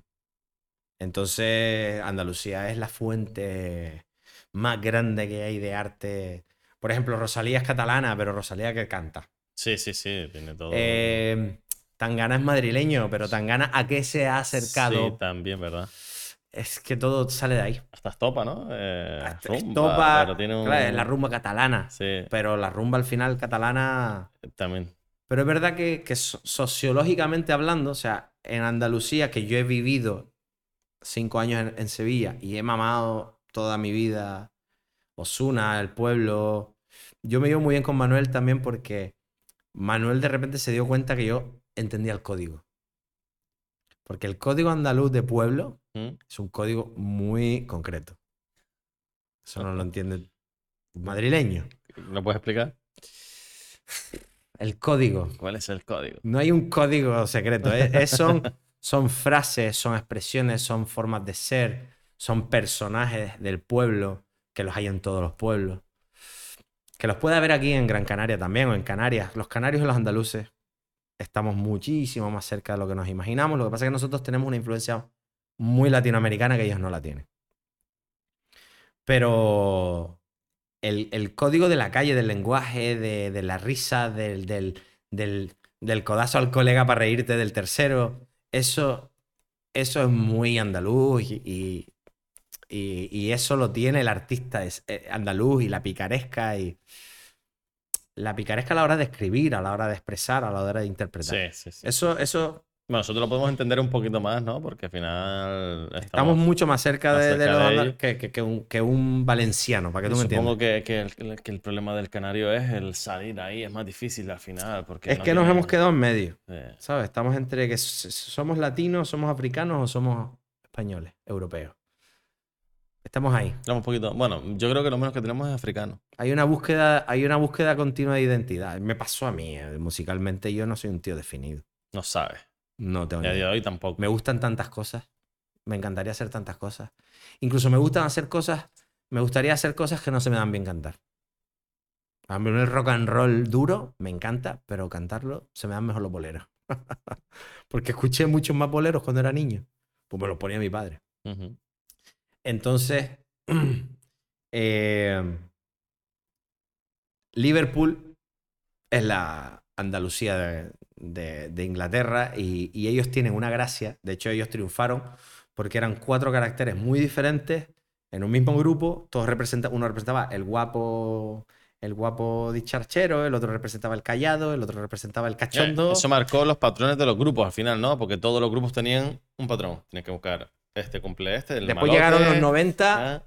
Speaker 3: Entonces, Andalucía es la fuente más grande que hay de arte. Por ejemplo, Rosalía es catalana, pero Rosalía que canta.
Speaker 2: Sí, sí, sí, tiene todo.
Speaker 3: Eh, Tangana es madrileño, pero Tangana a qué se ha acercado.
Speaker 2: Sí, también, ¿verdad?
Speaker 3: Es que todo sale de ahí.
Speaker 2: Hasta Estopa, ¿no? Eh,
Speaker 3: Hasta
Speaker 2: rumba,
Speaker 3: Estopa,
Speaker 2: pero tiene un...
Speaker 3: claro, es la rumba catalana.
Speaker 2: Sí,
Speaker 3: Pero la rumba al final catalana.
Speaker 2: también.
Speaker 3: Pero es verdad que, que so- sociológicamente hablando, o sea, en Andalucía, que yo he vivido cinco años en, en Sevilla y he mamado toda mi vida Osuna, el pueblo. Yo me llevo muy bien con Manuel también porque Manuel de repente se dio cuenta que yo entendía el código. Porque el código andaluz de pueblo
Speaker 2: ¿Mm?
Speaker 3: es un código muy concreto. Eso no lo entiende un madrileño.
Speaker 2: ¿Lo puedes explicar?
Speaker 3: El código.
Speaker 2: ¿Cuál es el código?
Speaker 3: No hay un código secreto. ¿eh? Es- son, <laughs> son frases, son expresiones, son formas de ser, son personajes del pueblo, que los hay en todos los pueblos. Que los puede haber aquí en Gran Canaria también, o en Canarias. Los canarios y los andaluces estamos muchísimo más cerca de lo que nos imaginamos. Lo que pasa es que nosotros tenemos una influencia muy latinoamericana que ellos no la tienen. Pero el, el código de la calle, del lenguaje, de, la risa, del, del, del, codazo al colega para reírte del tercero, eso, eso es muy andaluz y, y- y eso lo tiene el artista es, eh, andaluz y la picaresca y la picaresca a la hora de escribir, a la hora de expresar, a la hora de interpretar.
Speaker 2: Sí, sí, sí.
Speaker 3: Eso, eso
Speaker 2: Bueno, nosotros lo podemos entender un poquito más, ¿no? Porque al final
Speaker 3: estamos,
Speaker 2: estamos...
Speaker 3: mucho más cerca
Speaker 2: más
Speaker 3: de, de
Speaker 2: cerca
Speaker 3: los
Speaker 2: de
Speaker 3: andal-
Speaker 2: ellos.
Speaker 3: que, que- que un, que un valenciano, para que tú me entiendas.
Speaker 2: Supongo que, que el, que el problema del canario es el salir ahí, es más difícil al final. Porque
Speaker 3: Es
Speaker 2: no
Speaker 3: que nos hemos quedado en medio. ¿Sabes? Estamos entre que somos latinos, somos africanos o somos españoles, europeos. Estamos ahí.
Speaker 2: Estamos un poquito. Bueno, yo creo que lo menos que tenemos es africano.
Speaker 3: Hay una búsqueda, hay una búsqueda continua de identidad. Me pasó a mí, eh, musicalmente yo no soy un tío definido.
Speaker 2: No sabes.
Speaker 3: No tengo
Speaker 2: Y a día de hoy tampoco.
Speaker 3: Me gustan tantas cosas. Me encantaría hacer tantas cosas. Incluso me gustan hacer cosas, me gustaría hacer cosas que no se me dan bien cantar. A mí el rock and roll duro me encanta, pero cantarlo se me dan mejor los boleros. <laughs> Porque escuché muchos más boleros cuando era niño. Pues me los ponía mi padre.
Speaker 2: Ujú.
Speaker 3: Entonces, <clears throat> eh, Liverpool es la Andalucía de, de- de Inglaterra y, y ellos tienen una gracia. De hecho, ellos triunfaron porque eran cuatro caracteres muy diferentes en un mismo grupo. Todos representan, uno representaba el guapo, el guapo dicharchero, el otro representaba el callado, el otro representaba el
Speaker 2: Eh,
Speaker 3: cachondo.
Speaker 2: Eso marcó los patrones de los grupos al final, ¿no? Porque todos los grupos tenían un patrón. Tienes que buscar este cumple este, el
Speaker 3: Después
Speaker 2: malote,
Speaker 3: llegaron los 90
Speaker 2: ah,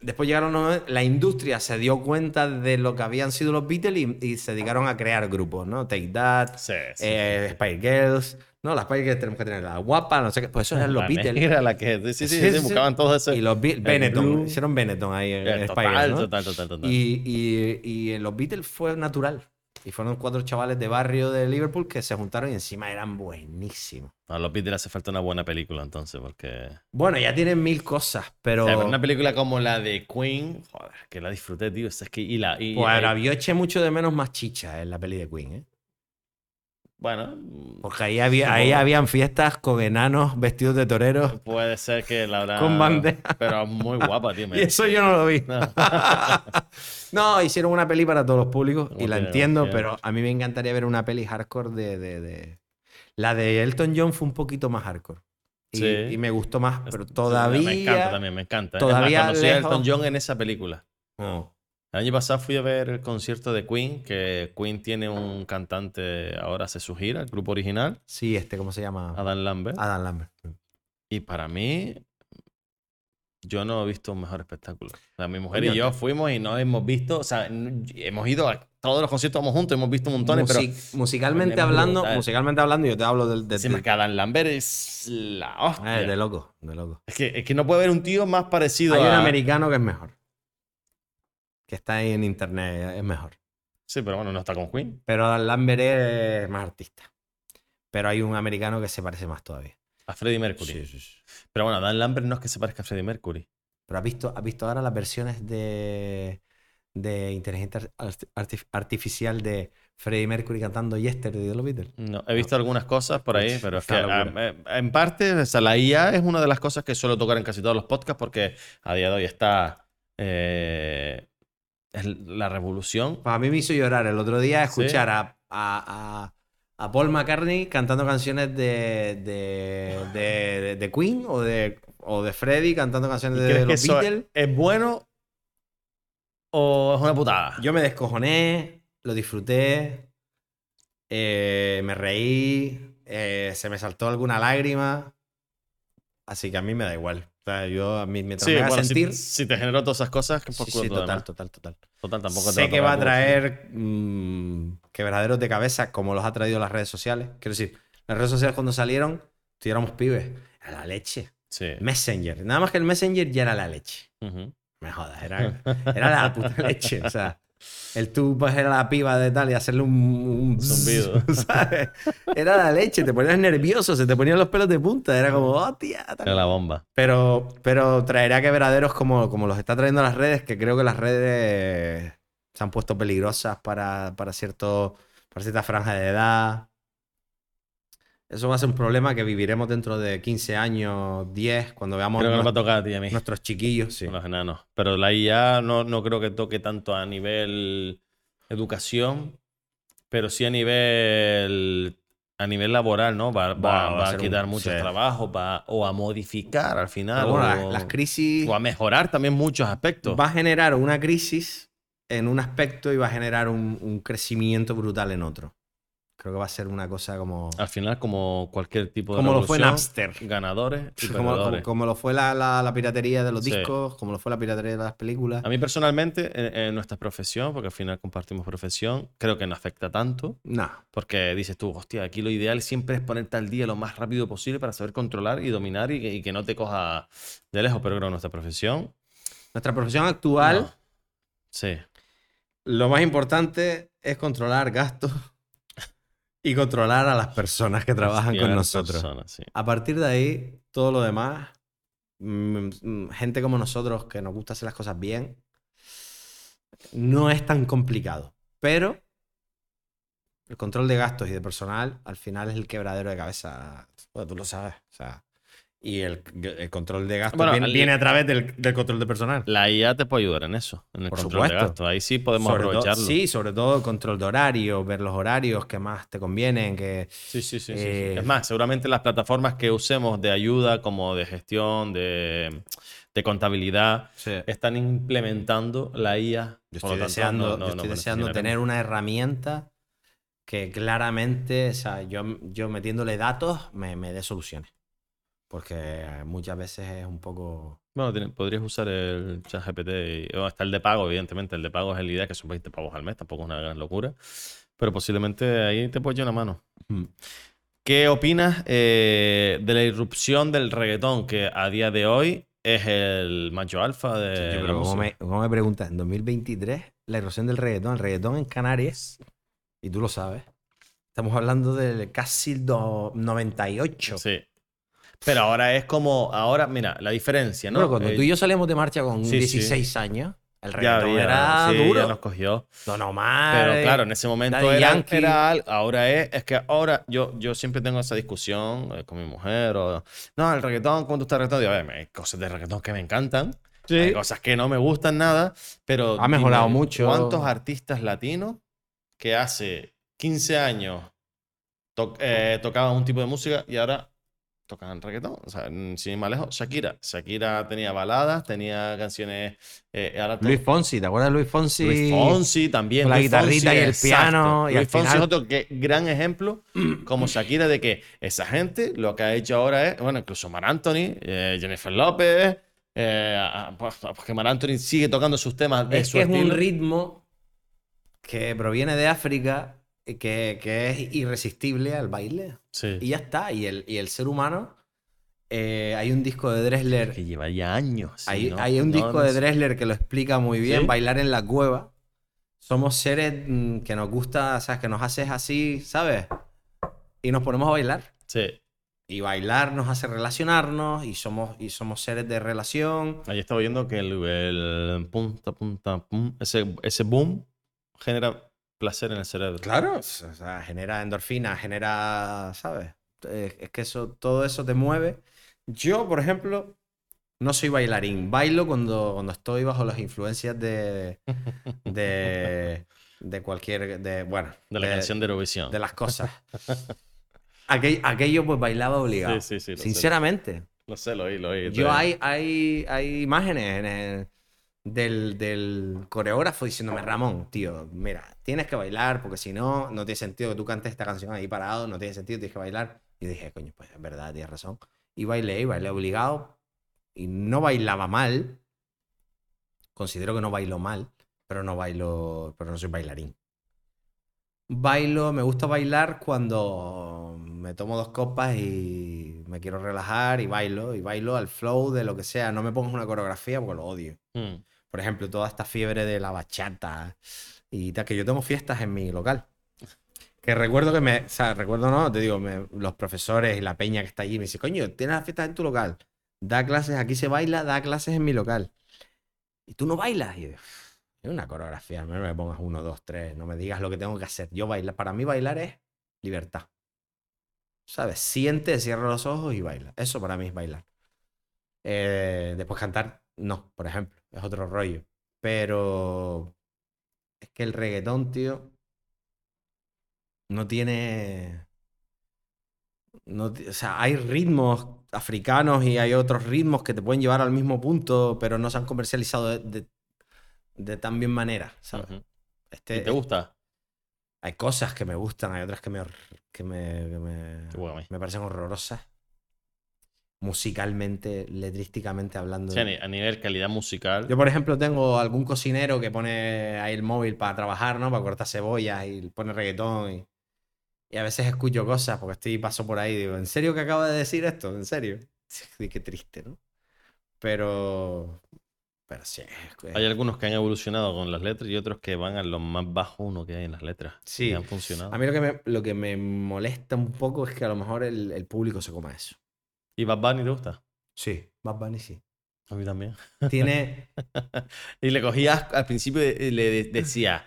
Speaker 3: Después llegaron los 90, la industria se dio cuenta de lo que habían sido los Beatles y, y se dedicaron a crear grupos, ¿no? Take That,
Speaker 2: Sí, sí.
Speaker 3: eh, Spice Girls. No, las Spice Girls tenemos que tener la guapa, no sé qué. Pues eso eran los
Speaker 2: La
Speaker 3: Beatles.
Speaker 2: negra, la que. Sí, sí, sí,
Speaker 3: Sí,
Speaker 2: sí,
Speaker 3: sí,
Speaker 2: buscaban todos esos.
Speaker 3: Y los Benetton. Hicieron Benetton ahí en,
Speaker 2: Eh,
Speaker 3: en Spice
Speaker 2: total,
Speaker 3: Girls, ¿no?
Speaker 2: total, total, total.
Speaker 3: Y, y, y en los Beatles fue natural. Y fueron cuatro chavales de barrio de Liverpool que se juntaron y encima eran buenísimos.
Speaker 2: A los Beatles hace falta una buena película entonces, porque.
Speaker 3: Bueno, ya tienen mil cosas, pero...
Speaker 2: O sea, pero una película como la de Queen, joder, que la disfruté, tío. Es que. Y la. Y,
Speaker 3: Pues yo eché mucho de menos más chicha en la peli de Queen, ¿eh?
Speaker 2: Bueno,
Speaker 3: Porque ahí, había, ahí habían fiestas con enanos vestidos de toreros.
Speaker 2: puede ser que la habrá.
Speaker 3: Con bandera.
Speaker 2: Pero muy guapa, tío. <laughs>
Speaker 3: Y eso yo no lo vi.
Speaker 2: No. <laughs>
Speaker 3: No, hicieron una peli para todos los públicos y la entiendo, pero a mí me encantaría ver una peli hardcore de... de- de- La de Elton John fue un poquito más hardcore. Y,
Speaker 2: Sí.
Speaker 3: y me gustó más, pero
Speaker 2: Sí,
Speaker 3: todavía...
Speaker 2: Me encanta también, me encanta.
Speaker 3: todavía
Speaker 2: es más, conocí a Elton John en esa película.
Speaker 3: No.
Speaker 2: El año pasado fui a ver el concierto de Queen, que Queen tiene un cantante, ahora hace su gira, el grupo original,
Speaker 3: Sí, este, ¿cómo se llama?
Speaker 2: Adam Lambert.
Speaker 3: Adam Lambert.
Speaker 2: Y para mí, yo no he visto un mejor espectáculo. O sea, mi mujer
Speaker 3: Coño,
Speaker 2: y yo fuimos y no hemos visto, o sea, hemos ido a todos los conciertos, vamos juntos, hemos visto montones, pero
Speaker 3: Music- musicalmente
Speaker 2: Tenemos
Speaker 3: hablando,
Speaker 2: brutal.
Speaker 3: musicalmente hablando, yo te hablo del... del-
Speaker 2: encima que Adam Lambert es la hostia.
Speaker 3: Eh, de loco, de loco.
Speaker 2: es, que, es que no puede haber un tío más parecido
Speaker 3: Hay un
Speaker 2: a...
Speaker 3: americano que es mejor. Que está ahí en internet, es mejor.
Speaker 2: Sí, pero bueno, no está con Queen.
Speaker 3: Pero Adam Lambert es más artista. Pero hay un americano que se parece más todavía.
Speaker 2: A Freddie Mercury. Pero bueno, Dan Lambert no es que se parezca a Freddie Mercury.
Speaker 3: Pero has visto, has visto ahora las versiones de, de inteligencia arti- arti- artificial de Freddie Mercury cantando Yesterday de los Beatles.
Speaker 2: No, he visto algunas cosas por ahí, pero es que ah, eh, en parte, o sea, la IA es una de las cosas que suelo tocar en casi todos los podcasts porque a día de hoy está eh, es la revolución.
Speaker 3: Para mí me hizo llorar el otro día escuchar a, a- a- a Paul McCartney cantando canciones de, de, de- de- Queen o de, o de Freddie cantando canciones
Speaker 2: ¿Y
Speaker 3: de
Speaker 2: que
Speaker 3: los Beatles.
Speaker 2: es bueno o es una putada?
Speaker 3: Yo me descojoné, lo disfruté, eh, me reí, eh, se me saltó alguna lágrima. Así que a mí me da igual. O sea, yo a mí mientras
Speaker 2: Sí,
Speaker 3: me haga
Speaker 2: bueno,
Speaker 3: sentir.
Speaker 2: si, te generó todas esas cosas, que por
Speaker 3: Sí, sí, total, total, total.
Speaker 2: Total, tampoco te
Speaker 3: Sé que va a traer mm, quebraderos de cabeza como los ha traído las redes sociales. Quiero decir, las redes sociales cuando salieron, tuviéramos pibes. Era la leche.
Speaker 2: Sí.
Speaker 3: Messenger. Nada más que el Messenger ya era la leche.
Speaker 2: Ujú.
Speaker 3: Me jodas, era, era la puta <laughs> leche. O sea, el tú pues era la piba de tal y hacerle un, un
Speaker 2: Zumbido. <laughs>
Speaker 3: ¿sabes? Era la leche, te ponías nervioso, se te ponían los pelos de punta. Era como, oh, tía. tal.
Speaker 2: Era la bomba.
Speaker 3: Pero, pero traerá quebraderos como, como los está trayendo las redes, que creo que las redes se han puesto peligrosas para, para, cierto, para cierta franja de edad. Eso va a ser un problema que viviremos dentro de 15 años, 10, cuando veamos
Speaker 2: Creo que nos va a tocar a ti a mí.
Speaker 3: nuestros chiquillos. Sí.
Speaker 2: los enanos. Pero la IA no, no creo que toque tanto a nivel educación, pero sí a nivel a nivel laboral, ¿no? Va, va-
Speaker 3: Va- va a ser un-
Speaker 2: quitar muchos
Speaker 3: sí.
Speaker 2: trabajos, va, o a modificar al final,
Speaker 3: bueno,
Speaker 2: o,
Speaker 3: las crisis
Speaker 2: o a mejorar también muchos aspectos.
Speaker 3: va a generar una crisis en un aspecto y va a generar un, un crecimiento brutal en otro. Creo que va a ser una cosa como...
Speaker 2: Al final, como cualquier tipo de
Speaker 3: Como lo fue Napster.
Speaker 2: ganadores y
Speaker 3: Como, como-
Speaker 2: perdedores.
Speaker 3: como lo fue la, la- la piratería de los
Speaker 2: Sí.
Speaker 3: discos, como lo fue la piratería de las películas.
Speaker 2: A mí personalmente, en, en nuestra profesión, porque al final compartimos profesión, creo que no afecta tanto.
Speaker 3: No.
Speaker 2: Porque dices tú, hostia, aquí lo ideal siempre es ponerte al día lo más rápido posible para saber controlar y dominar y que, y que no te coja de lejos. Pero creo que nuestra profesión.
Speaker 3: Nuestra profesión actual,
Speaker 2: no. Sí.
Speaker 3: lo más importante es controlar gastos y controlar a las personas que trabajan con nosotros.
Speaker 2: personas, sí.
Speaker 3: A partir de ahí, todo lo demás, mm, mm, gente como nosotros que nos gusta hacer las cosas bien, no es tan complicado. Pero el control de gastos y de personal al final es el quebradero de cabeza. Bueno, tú lo sabes. O sea, y el, el control de gastos
Speaker 2: Bueno,
Speaker 3: viene, viene a través del, del control de personal.
Speaker 2: La IA te puede ayudar en eso, en el
Speaker 3: Por
Speaker 2: control de
Speaker 3: supuesto.
Speaker 2: gastos. Ahí sí podemos
Speaker 3: Sobre todo-
Speaker 2: aprovecharlo.
Speaker 3: sí, sobre todo el control de horario, ver los horarios que más te convienen, que
Speaker 2: Sí, sí, sí, sí, sí.
Speaker 3: Eh,
Speaker 2: Es más, seguramente las plataformas que usemos de ayuda, como de gestión, de, de contabilidad, están implementando la IA.
Speaker 3: Yo estoy
Speaker 2: tanto,
Speaker 3: deseando,
Speaker 2: no-
Speaker 3: yo
Speaker 2: no-
Speaker 3: estoy
Speaker 2: no
Speaker 3: deseando tener una herramienta que claramente, o sea, yo, yo metiéndole datos me, me dé soluciones. Porque muchas veces es un poco...
Speaker 2: Bueno, tiene- podrías usar el chat GPT. Y, bueno, está el de pago, evidentemente. El de pago es el idea, que son 20 pavos al mes, tampoco es una gran locura. Pero posiblemente ahí te puede echar una mano.
Speaker 3: Mm.
Speaker 2: ¿Qué opinas eh, de la irrupción del reggaetón, que a día de hoy es el macho alfa de la
Speaker 3: pero ¿cómo, me, cómo me preguntas? En 2023, la erosión del reggaetón. El reggaetón en Canarias, y tú lo sabes, estamos hablando del casi do- 98.
Speaker 2: Sí. Pero ahora es como, ahora, mira, la diferencia, ¿no?
Speaker 3: Bueno, cuando
Speaker 2: Eh,
Speaker 3: tú y yo salíamos de marcha con
Speaker 2: sí, sí.
Speaker 3: 16 años, el
Speaker 2: ya
Speaker 3: reggaetón era
Speaker 2: sí,
Speaker 3: duro.
Speaker 2: ya nos cogió.
Speaker 3: Don Omar,
Speaker 2: Pero claro, en ese momento era, era ahora es, es que ahora yo, yo siempre tengo esa discusión eh, con mi mujer o, no, el reggaetón, ¿cómo tú estás reggaetón? Digo, a ver, hay cosas de reggaetón que me encantan,
Speaker 3: Sí.
Speaker 2: hay cosas que no me gustan nada, pero
Speaker 3: Ha mejorado
Speaker 2: dime,
Speaker 3: mucho.
Speaker 2: ¿Cuántos artistas latinos que hace 15 años to- eh, tocaban un tipo de música y ahora tocan reggaetón? O sea, sin ir más lejos, Shakira. Shakira tenía baladas, tenía canciones... eh, ahora
Speaker 3: Luis Fonsi, ¿te acuerdas de Luis Fonsi?
Speaker 2: Luis Fonsi también.
Speaker 3: Con la
Speaker 2: Luis
Speaker 3: guitarrita
Speaker 2: Fonsi,
Speaker 3: y el
Speaker 2: exacto.
Speaker 3: piano, y
Speaker 2: Luis
Speaker 3: al
Speaker 2: Fonsi
Speaker 3: final-
Speaker 2: es otro que, gran ejemplo, como Shakira, de que esa gente lo que ha hecho ahora es, bueno, incluso Mar Anthony, eh, Jennifer López, eh, pues, porque Mar Anthony sigue tocando sus temas de
Speaker 3: Es
Speaker 2: su
Speaker 3: que es un ritmo que proviene de África que, que es irresistible al baile.
Speaker 2: Sí.
Speaker 3: Y ya está. Y el, y el ser humano, eh, hay un disco de Dressler,
Speaker 2: Que lleva ya años. sí,
Speaker 3: hay,
Speaker 2: ¿no?
Speaker 3: hay un
Speaker 2: No,
Speaker 3: disco
Speaker 2: no
Speaker 3: de. Dressler que lo explica muy bien,
Speaker 2: ¿Sí?
Speaker 3: bailar en la cueva. Somos seres mm, que nos gusta, ¿sabes? Que nos haces así, ¿sabes? Y nos ponemos a bailar.
Speaker 2: Sí.
Speaker 3: Y bailar nos hace relacionarnos y somos, y somos seres de relación.
Speaker 2: Ahí estaba viendo que el, el punta, punta, pum, ese, ese boom genera placer en el cerebro.
Speaker 3: Claro. O sea, genera endorfina, genera, ¿sabes? Es que eso, todo eso te mueve. Yo, por ejemplo, No soy bailarín. Bailo cuando, cuando estoy bajo las influencias de. de. de cualquier. de. bueno.
Speaker 2: De la canción de Eurovisión.
Speaker 3: de las cosas. Aquel- aquello pues bailaba obligado.
Speaker 2: Sí, sí, sí, lo sé.
Speaker 3: Sinceramente.
Speaker 2: Lo sé, lo oí, lo oí.
Speaker 3: Yo hay, hay, hay imágenes en el- del, del coreógrafo diciéndome, Ramón, tío, mira, tienes que bailar porque si no, no tiene sentido que tú cantes esta canción ahí parado, no tiene sentido, tienes que bailar. Y dije, coño, pues es verdad, tienes razón. Y bailé, y bailé obligado. Y no bailaba mal. Considero que no bailo mal, pero no bailo, pero no soy bailarín. Bailo, me gusta bailar cuando me tomo dos copas y me quiero relajar y bailo, y bailo al flow de lo que sea. No me pongo una coreografía porque lo odio.
Speaker 2: Mm.
Speaker 3: Por ejemplo, toda esta fiebre de la bachata y tal, que yo tengo fiestas en mi local. Que recuerdo que me, o sea, recuerdo no, te digo, me- los profesores y la peña que está allí me dice, coño, tienes las fiestas en tu local, da clases, aquí se baila, da clases en mi local. Y tú no bailas. Y yo, es una coreografía, no me pongas uno, dos, tres, no me digas lo que tengo que hacer. Yo bailar, para mí bailar es libertad. ¿Sabes? Siente, cierra los ojos y baila. Eso para mí es bailar. Eh, después cantar, no, por ejemplo, es otro rollo. Pero es que el reggaetón, tío, no tiene... No, o sea, hay ritmos africanos y hay otros ritmos que te pueden llevar al mismo punto, pero no se han comercializado de, de- de tan bien manera, ¿sabes?
Speaker 2: Ujú.
Speaker 3: Este,
Speaker 2: ¿Y te gusta?
Speaker 3: hay cosas que me gustan, hay otras que me, que me, que me, me parecen horrorosas. Musicalmente, letrísticamente hablando.
Speaker 2: Sí, a ni- a nivel calidad musical.
Speaker 3: Yo, por ejemplo, tengo algún cocinero que pone ahí el móvil para trabajar, ¿no? Para cortar cebollas y pone reggaetón. Y, y a veces escucho cosas porque estoy paso por ahí y digo, ¿en serio que acaba de decir esto? ¿En serio? <laughs> Sí, qué triste, ¿no? Pero. Pero sí. es-
Speaker 2: Hay algunos que han evolucionado con las letras y otros que van a lo más bajo uno que hay en las letras.
Speaker 3: Sí.
Speaker 2: Y han funcionado.
Speaker 3: A mí lo que, me, lo que me molesta un poco es que a lo mejor el, el público se coma eso.
Speaker 2: ¿Y Bad Bunny te gusta?
Speaker 3: Sí, Bad Bunny sí.
Speaker 2: A mí también.
Speaker 3: Tiene. <laughs>
Speaker 2: Y le cogías al principio y le de- decía,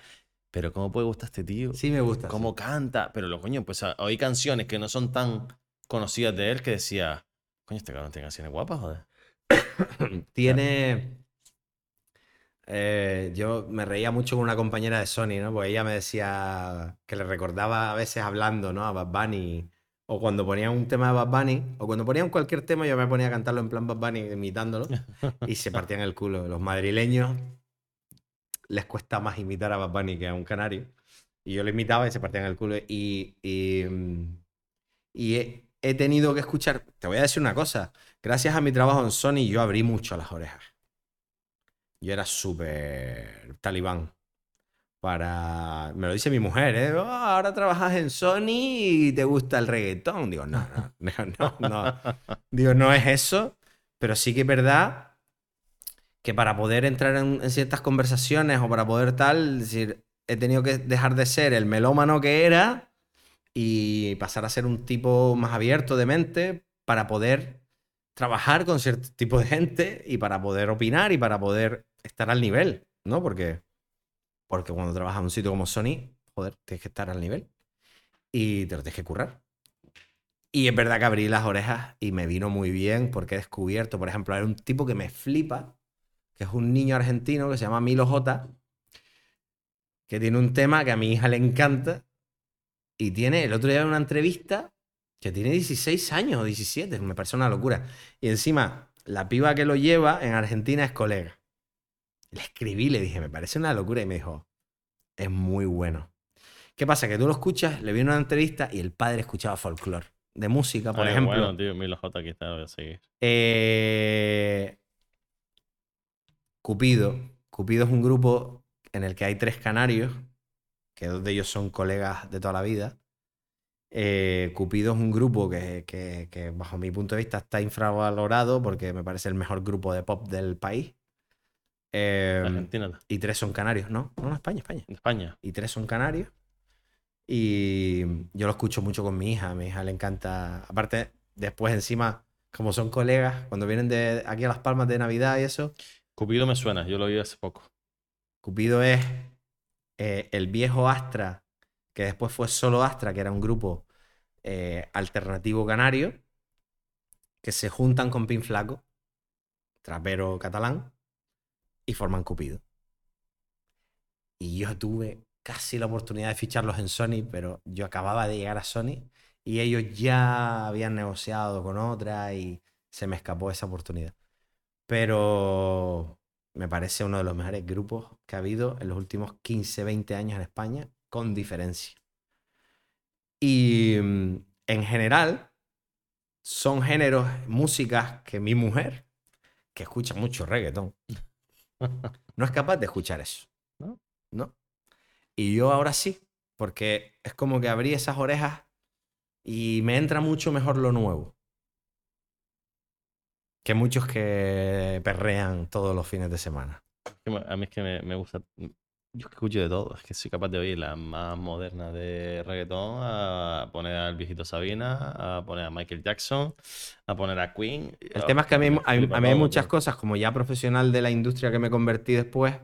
Speaker 2: pero ¿cómo puede gustar este tío?
Speaker 3: Sí, me gusta.
Speaker 2: ¿Cómo canta? Pero lo coño, pues hay canciones que no son tan conocidas de él que decía, coño, este cabrón tiene canciones guapas, joder. <coughs>
Speaker 3: Tiene. eh, yo me reía mucho con una compañera de Sony, ¿no? Porque ella me decía que le recordaba a veces hablando, ¿no? A Bad Bunny. O cuando ponían un tema de Bad Bunny, o cuando ponían cualquier tema, yo me ponía a cantarlo en plan Bad Bunny, imitándolo, y se partían el culo. Los madrileños les cuesta más imitar a Bad Bunny que a un canario. Y yo lo imitaba y se partían el culo. Y he, he tenido que escuchar. Te voy a decir una cosa. Gracias a mi trabajo en Sony, yo abrí mucho las orejas. Yo era súper talibán. Para. Me lo dice mi mujer, ¿eh? "Oh, ahora trabajas en Sony y te gusta el reggaetón. Digo, no, <laughs> no, no, no. Digo, no es eso. Pero sí que es verdad que para poder entrar en, ciertas conversaciones o para poder tal, decir, he tenido que dejar de ser el melómano que era y pasar a ser un tipo más abierto de mente para poder trabajar con cierto tipo de gente y para poder opinar y para poder estar al nivel, ¿no? Porque, porque cuando trabajas en un sitio como Sony, joder, tienes que estar al nivel y te lo tienes que currar. Y es verdad que abrí las orejas y me vino muy bien porque he descubierto, por ejemplo, hay un tipo que me flipa, que es un niño argentino que se llama Milo J, que tiene un tema que a mi hija le encanta y tiene, el otro día una entrevista, que tiene 16 años o 17, me parece una locura. Y encima, la piba que lo lleva en Argentina es colega. Le escribí, le dije, me parece una locura y me dijo, es muy bueno. ¿Qué pasa? Que tú lo escuchas, le vi una entrevista y el padre escuchaba folclore de música, por
Speaker 2: Ay,
Speaker 3: ejemplo.
Speaker 2: Bueno, tío, Milo J aquí está, voy a seguir.
Speaker 3: Eh, Cupido. Cupido es un grupo en el que hay tres canarios, que dos de ellos son colegas de toda la vida. Eh, Cupido es un grupo que, que- que, bajo mi punto de vista, está infravalorado porque me parece el mejor grupo de pop del país. Eh,
Speaker 2: Argentina,
Speaker 3: y tres son canarios, ¿no? No, no, España, España
Speaker 2: España.
Speaker 3: y tres son canarios. Y yo lo escucho mucho con mi hija. A mi hija le encanta. Aparte, después encima, como son colegas, cuando vienen de aquí a Las Palmas de Navidad y eso,
Speaker 2: Cupido me suena, yo lo vi hace poco.
Speaker 3: Cupido es eh, el viejo Astra, que después fue solo Astra, que era un grupo eh, alternativo canario, que se juntan con Pin Flaco. trapero catalán, y forman Cupido. Y yo tuve casi la oportunidad de ficharlos en Sony, pero yo acababa de llegar a Sony y ellos ya habían negociado con otra y se me escapó esa oportunidad. Pero me parece uno de los mejores grupos que ha habido en los últimos 15, 20 años en España, con diferencia. Y mm, en general, son géneros, músicas que mi mujer, que escucha mucho reggaetón, no es capaz de escuchar eso.
Speaker 2: ¿No?
Speaker 3: ¿No? Y yo ahora sí, porque es como que abrí esas orejas y me entra mucho mejor lo nuevo. Que muchos que perrean todos los fines de semana.
Speaker 2: A mí es que me, me gusta. Yo escucho de todo. Es que soy capaz de oír la más moderna de reggaetón, a poner al viejito Sabina, a poner a Michael Jackson, a poner a Queen.
Speaker 3: El tema es que a mí, a mí-
Speaker 2: flipa
Speaker 3: a mí hay muchas cosas, como ya profesional de la industria que me convertí después,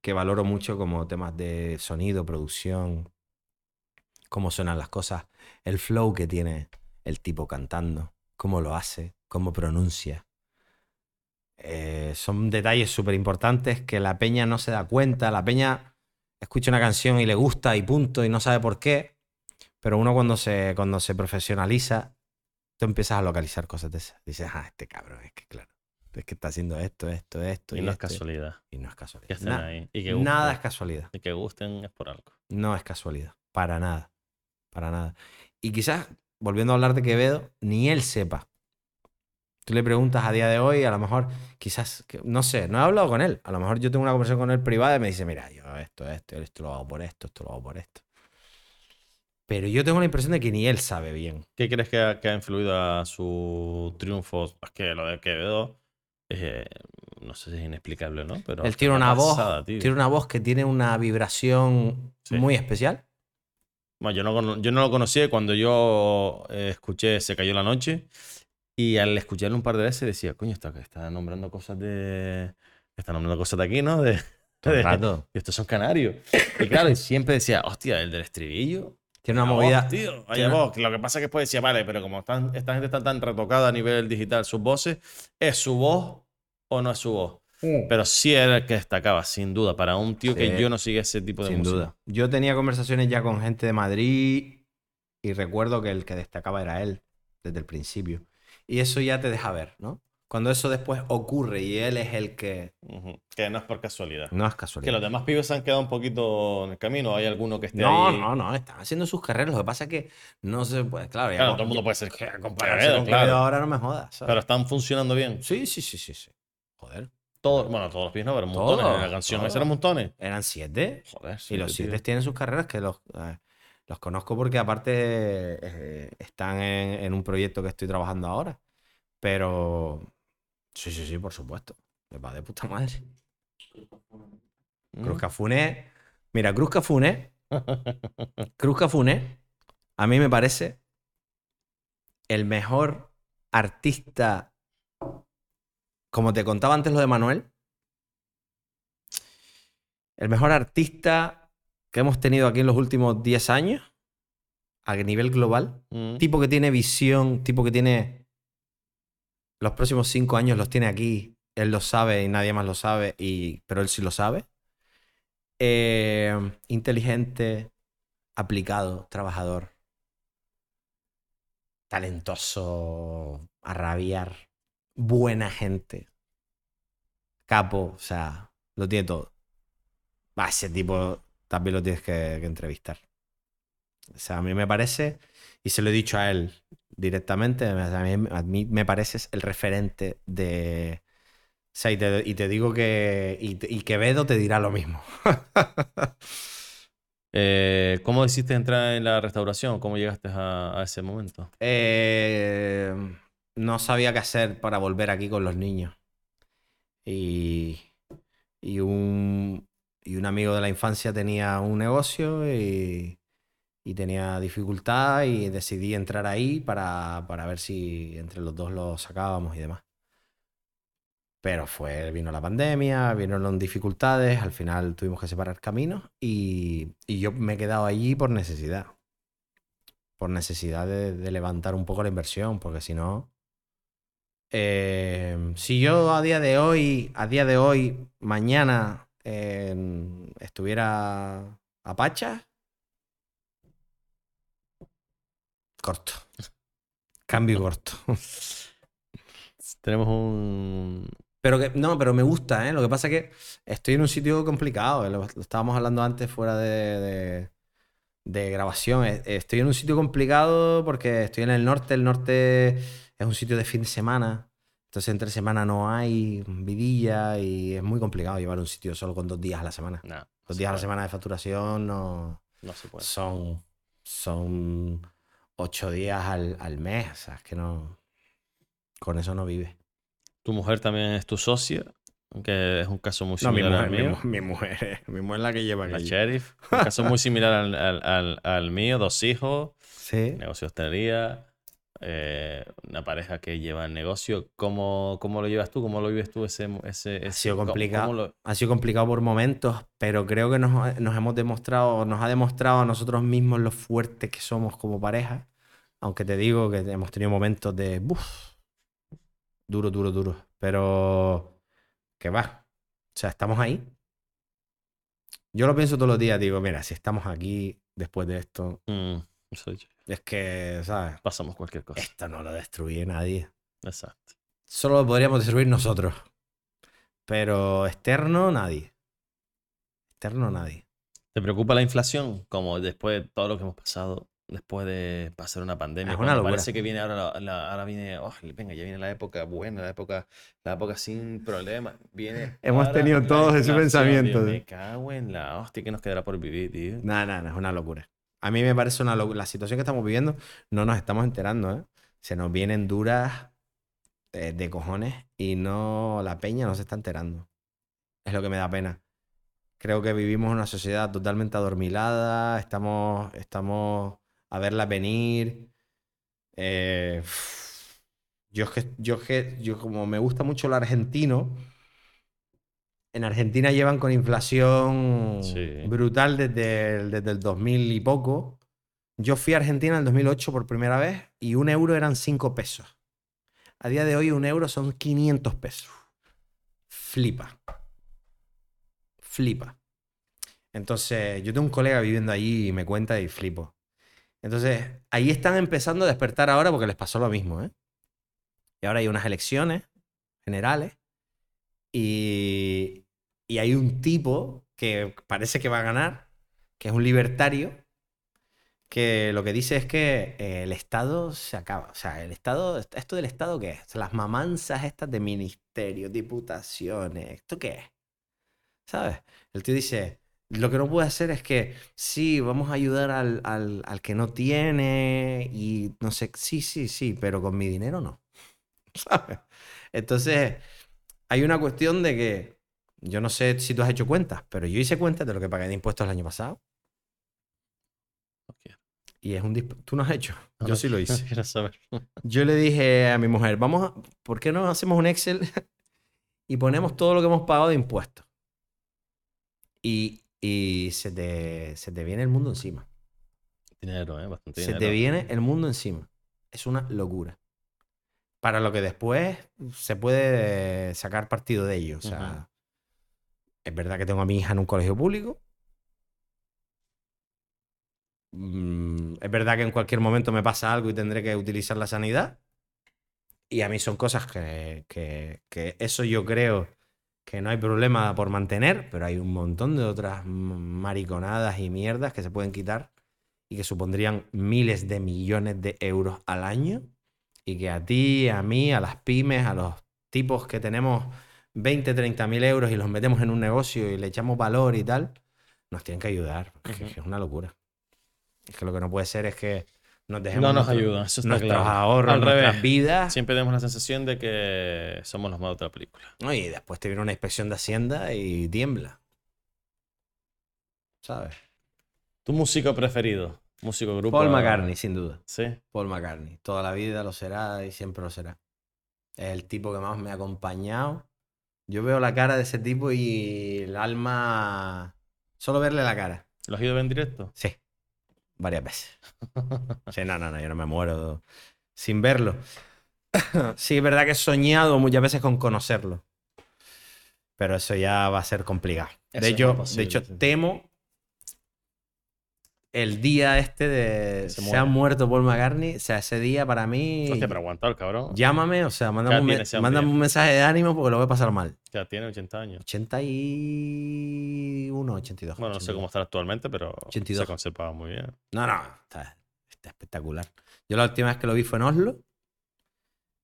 Speaker 3: que valoro mucho como temas de sonido, producción, cómo suenan las cosas, el flow que tiene el tipo cantando, cómo lo hace, cómo pronuncia. Eh, son detalles súper importantes que la peña no se da cuenta. La peña escucha una canción y le gusta y punto y no sabe por qué. Pero uno cuando se, cuando se profesionaliza, tú empiezas a localizar cosas de esas. Dices, ah, este cabrón, es que claro, es que está haciendo esto, esto, esto.
Speaker 2: Y no es
Speaker 3: esto".
Speaker 2: casualidad.
Speaker 3: Y no es casualidad. Na-
Speaker 2: ahí. Y que
Speaker 3: nada es
Speaker 2: gusten.
Speaker 3: casualidad.
Speaker 2: Y que gusten es por algo.
Speaker 3: No es casualidad. Para nada. Para nada. Y quizás, volviendo a hablar de Quevedo, ni él sepa. Tú le preguntas a día de hoy, a lo mejor, quizás, no sé, no he hablado con él. A lo mejor yo tengo una conversación con él privada y me dice, mira, yo esto, esto, esto lo hago por esto, esto lo hago por esto. Pero yo tengo la impresión de que ni él sabe bien.
Speaker 2: ¿Qué crees que ha, que ha influido a su triunfo? Es que lo de Quevedo, eh, no sé si es inexplicable, ¿no? Pero
Speaker 3: él tiene
Speaker 2: una
Speaker 3: voz,
Speaker 2: tío.
Speaker 3: tiene una voz que tiene una vibración
Speaker 2: Sí.
Speaker 3: muy especial.
Speaker 2: Bueno, yo no, yo no lo conocía y cuando yo eh, escuché Se cayó la noche y al escucharlo un par de veces decía, coño, está, está nombrando cosas de... Está nombrando cosas de aquí, ¿no? De, de-
Speaker 3: rato.
Speaker 2: y estos son canarios. Y claro, y siempre decía, hostia, el del estribillo.
Speaker 3: Tiene una movida.
Speaker 2: voz, tío,
Speaker 3: tiene-
Speaker 2: voz. Lo que pasa es que después decía, vale, pero como están, esta gente está tan retocada a nivel digital, sus voces, ¿es su voz o no es su voz? Pero sí era el que destacaba, sin duda, para un tío que
Speaker 3: Sí.
Speaker 2: yo no sigue ese tipo de
Speaker 3: Sin
Speaker 2: música.
Speaker 3: duda. Yo tenía conversaciones ya con gente de Madrid y recuerdo que el que destacaba era él desde el principio. Y eso ya te deja ver, ¿no? Cuando eso después ocurre y él es el que...
Speaker 2: Que no es por casualidad.
Speaker 3: No es
Speaker 2: Que
Speaker 3: casualidad.
Speaker 2: los demás pibes se han quedado un poquito en el camino. Hay alguno que esté
Speaker 3: No,
Speaker 2: ahí.
Speaker 3: no, no, están haciendo sus carreras. Lo que pasa es que no se puede, claro, ya
Speaker 2: Claro, todo el mundo puede ser que
Speaker 3: con
Speaker 2: claro.
Speaker 3: Ahora no me jodas. ¿sabes?
Speaker 2: Pero están funcionando bien.
Speaker 3: Sí, sí, sí, sí, sí. Joder.
Speaker 2: Todos, bueno, todos los pibes no, pero montones.
Speaker 3: Todos,
Speaker 2: en la canción
Speaker 3: todos.
Speaker 2: eran montones.
Speaker 3: Eran siete.
Speaker 2: Joder,
Speaker 3: Y los siete tienen sus carreras que los, eh, los conozco porque aparte eh, están en, en un proyecto que estoy trabajando ahora. Pero sí, sí, sí, por supuesto. Les va de puta madre.
Speaker 2: Mm.
Speaker 3: Cruz Cafuné. Mira, Cruz Cafuné. Cruz Cafuné. A mí me parece el mejor artista. Como te contaba antes lo de Manuel. El mejor artista que hemos tenido aquí en los últimos 10 años. A nivel global.
Speaker 2: Mm.
Speaker 3: Tipo que tiene visión, tipo que tiene. Los próximos cinco años los tiene aquí. Él lo sabe y nadie más lo sabe, y, pero él sí lo sabe. Eh, inteligente, aplicado, trabajador. Talentoso, a rabiar. Buena gente. Capo, o sea, lo tiene todo. Va, ese tipo también lo tienes que, que entrevistar. O sea, a mí me parece, y se lo he dicho a él directamente, a mí, a mí me pareces el referente de... O sea, y te, y te digo que... Y, y Quevedo te dirá lo mismo. <laughs>
Speaker 2: Eh, ¿Cómo decidiste entrar en la restauración? ¿Cómo llegaste a, a ese momento?
Speaker 3: Eh, no sabía qué hacer para volver aquí con los niños. Y, y, un, y un amigo de la infancia tenía un negocio y, y tenía dificultad y decidí entrar ahí para, para ver si entre los dos lo sacábamos y demás. Pero fue, vino la pandemia, vino las dificultades, al final tuvimos que separar caminos y, y yo me he quedado allí por necesidad por necesidad de, de levantar un poco la inversión, porque si no, Eh, si yo a día de hoy, a día de hoy, mañana eh, estuviera a Pacha, corto. Cambio corto. <laughs>
Speaker 2: Tenemos un.
Speaker 3: Pero que, no, pero me gusta, ¿eh? Lo que pasa es que estoy en un sitio complicado. Lo, lo estábamos hablando antes fuera de, de- de grabación. Eh, Estoy en un sitio complicado porque estoy en el norte. El norte es un sitio de fin de semana. Entonces, entre semana no hay vidilla y es muy complicado llevar un sitio solo con dos días a la semana.
Speaker 2: No,
Speaker 3: Dos
Speaker 2: se
Speaker 3: días a la semana de facturación no
Speaker 2: No se puede.
Speaker 3: son, son ocho días al, al mes. O sea, es que no. Con eso no vive.
Speaker 2: Tu mujer también es tu socia, aunque es un caso muy
Speaker 3: No, mi
Speaker 2: similar
Speaker 3: mujer,
Speaker 2: al
Speaker 3: mi,
Speaker 2: mío.
Speaker 3: mu- mi mujer, mi mujer es la que lleva
Speaker 2: La
Speaker 3: aquello.
Speaker 2: sheriff. Un caso muy similar al, al- al- al mío, dos hijos, <laughs>
Speaker 3: Sí.
Speaker 2: negocio de hostelería, eh, una pareja que lleva el negocio. ¿Cómo, cómo lo llevas tú? ¿Cómo lo vives tú ese, ese,
Speaker 3: Ha sido complicado.
Speaker 2: lo-
Speaker 3: Ha sido complicado por momentos, pero creo que nos, nos hemos demostrado, nos ha demostrado a nosotros mismos lo fuertes que somos como pareja. Aunque te digo que hemos tenido momentos de buf, duro, duro, duro. Pero que va. O sea, estamos ahí. Yo lo pienso todos los días, digo, mira, si estamos aquí después de esto,
Speaker 2: Mm, eso yo-
Speaker 3: es que, ¿sabes?
Speaker 2: pasamos cualquier cosa.
Speaker 3: Esto no lo destruye nadie.
Speaker 2: Exacto.
Speaker 3: Solo lo podríamos destruir nosotros. Pero externo, nadie. Externo, nadie.
Speaker 2: ¿Te preocupa la inflación? Como después de todo lo que hemos pasado, después de pasar una pandemia.
Speaker 3: Es una locura.
Speaker 2: parece que viene ahora, la- la- ahora viene, oh, venga, ya viene la época buena, la época, la época sin problemas. Viene <laughs>
Speaker 3: Hemos tenido todos ese pensamiento,
Speaker 2: tío. Me cago en la hostia que nos quedará por vivir, tío.
Speaker 3: Nada, nada, es una locura. A mí me parece una. La situación que estamos viviendo no nos estamos enterando, ¿eh? Se nos vienen duras eh, de cojones y no la peña no se está enterando. Es lo que me da pena. Creo que vivimos una sociedad totalmente adormilada, estamos, estamos a verla venir. Eh, yo es que, yo es que, yo como me gusta mucho lo argentino, en Argentina llevan con inflación
Speaker 2: Sí.
Speaker 3: brutal desde el, desde el 2000 y poco. Yo fui a Argentina en el 2008 por primera vez y un euro eran 5 pesos. A día de hoy un euro son 500 pesos. Flipa. Flipa. Entonces, yo tengo un colega viviendo allí y me cuenta y flipo. Entonces, ahí están empezando a despertar ahora porque les pasó lo mismo, ¿eh? Y ahora hay unas elecciones generales y, y hay un tipo que parece que va a ganar, que es un libertario, que lo que dice es que eh, el Estado se acaba. O sea, el Estado, ¿esto del Estado qué es? Las mamanzas estas de ministerios, diputaciones, ¿esto qué es? ¿Sabes? El tío dice, lo que no puede hacer es que, sí, vamos a ayudar al, al, al que no tiene y no sé, sí, sí, sí, pero con mi dinero no. <laughs> ¿Sabes? Entonces, hay una cuestión de que, yo no sé si tú has hecho cuentas, pero yo hice cuentas de lo que pagué de impuestos el año pasado. Y es un... Tú no has hecho.
Speaker 2: No, <laughs>
Speaker 3: Yo
Speaker 2: no,
Speaker 3: sí lo
Speaker 2: no
Speaker 3: hice.
Speaker 2: quiero saber.
Speaker 3: Yo le dije a mi mujer, vamos, a- ¿por qué no hacemos un Excel <laughs> y ponemos todo lo que hemos pagado de impuestos? Y, y se, te, se te viene el mundo encima.
Speaker 2: Dinero, ¿eh? Bastante
Speaker 3: Se
Speaker 2: dinero.
Speaker 3: te viene el mundo encima. Es una locura. Para lo que después se puede sacar partido de ello. O sea. Es verdad que tengo a mi hija en un colegio público. Mm, Es verdad que en cualquier momento me pasa algo y tendré que utilizar la sanidad. Y a mí son cosas que, que- que eso yo creo que no hay problema por mantener, pero hay un montón de otras mariconadas y mierdas que se pueden quitar y que supondrían miles de millones de euros al año y que a ti, a mí, a las pymes, a los tipos que tenemos 20, 30 mil euros y los metemos en un negocio y le echamos valor y tal, nos tienen que ayudar.
Speaker 2: Ujú.
Speaker 3: que es una locura. Es que lo que no puede ser es que nos dejemos
Speaker 2: No nos
Speaker 3: nuestro-
Speaker 2: ayuda, eso está
Speaker 3: nuestros
Speaker 2: claro.
Speaker 3: ahorros,
Speaker 2: Al
Speaker 3: nuestras
Speaker 2: revés.
Speaker 3: vidas.
Speaker 2: Siempre tenemos la sensación de que somos los malos de la película.
Speaker 3: ¿no? Y después te viene una inspección de Hacienda y tiembla. ¿Sabes?
Speaker 2: ¿Tu músico preferido? Músico grupo.
Speaker 3: Paul McCartney, sin duda.
Speaker 2: Sí.
Speaker 3: Paul McCartney. Toda la vida lo será y siempre lo será. Es el tipo que más me ha acompañado. Yo veo la cara de ese tipo y el alma. Solo verle la cara.
Speaker 2: ¿Lo has ido a ver en directo?
Speaker 3: Sí. Varias veces. <laughs> Sí, no, no, no, yo no me muero sin verlo. <coughs> Sí, es verdad que he soñado muchas veces con conocerlo. Pero eso ya va a ser complicado.
Speaker 2: Eso
Speaker 3: De hecho, de hecho temo el día este de
Speaker 2: Se
Speaker 3: se, ha muerto Paul McCartney. O sea, ese día para mí.
Speaker 2: Hostia, pero aguantado el cabrón.
Speaker 3: Llámame, o sea, mándame, un, me- mándame un mensaje de ánimo porque lo voy a pasar mal.
Speaker 2: Ya tiene 80 años.
Speaker 3: 81, 82.
Speaker 2: Bueno, no sé
Speaker 3: 82.
Speaker 2: cómo estará actualmente, pero
Speaker 3: 82.
Speaker 2: se conservaba muy bien.
Speaker 3: No, no, está, está espectacular. Yo la última vez que lo vi fue en Oslo,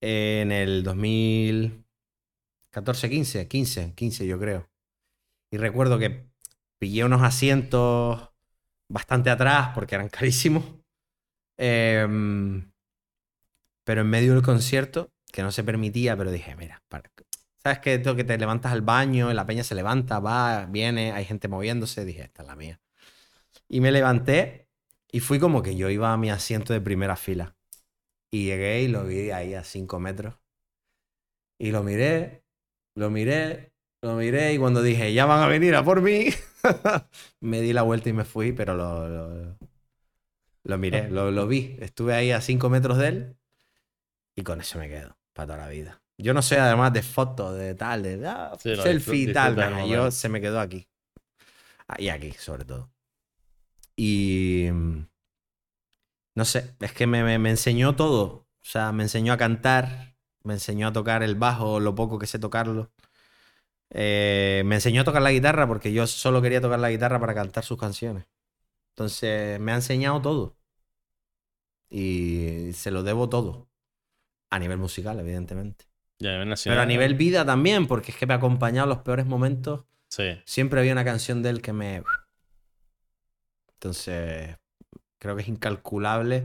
Speaker 3: en el 2014, 15, 15, 15 yo creo. Y recuerdo que pillé unos asientos bastante atrás porque eran <laughs> carísimos. Em, pero en medio del concierto, que no se permitía, pero dije, mira, para- ¿sabes que esto que te levantas al baño la peña se levanta, va, viene, hay gente moviéndose? Dije, esta es la mía. Y me levanté y fui como que yo iba a mi asiento de primera fila. Y llegué y lo vi ahí a 5 metros. Y lo miré, lo miré, lo miré. Y cuando dije, ya van a venir a por mí, <laughs> <laughs> me di la vuelta y me fui, pero lo, lo, lo miré, lo, lo vi. Estuve ahí a 5 metros de él. Y con eso me quedo para toda la vida. Yo no sé, además de fotos, de tal, de ah,
Speaker 2: Sí,
Speaker 3: selfie y tal. nah, yo se me quedó aquí. Ah, Y aquí, sobre todo. Y. mm, No sé, es que me, me- me enseñó todo. O sea, me enseñó a cantar, me enseñó a tocar el bajo, lo poco que sé tocarlo. Eh, me enseñó a tocar la guitarra porque yo solo quería tocar la guitarra para cantar sus canciones. Entonces, me ha enseñado todo. Y se lo debo todo. A nivel musical, evidentemente.
Speaker 2: A.
Speaker 3: Pero a nivel vida también, porque es que me ha acompañado en los peores momentos.
Speaker 2: Sí.
Speaker 3: Siempre había una canción de él que me. Entonces, creo que es incalculable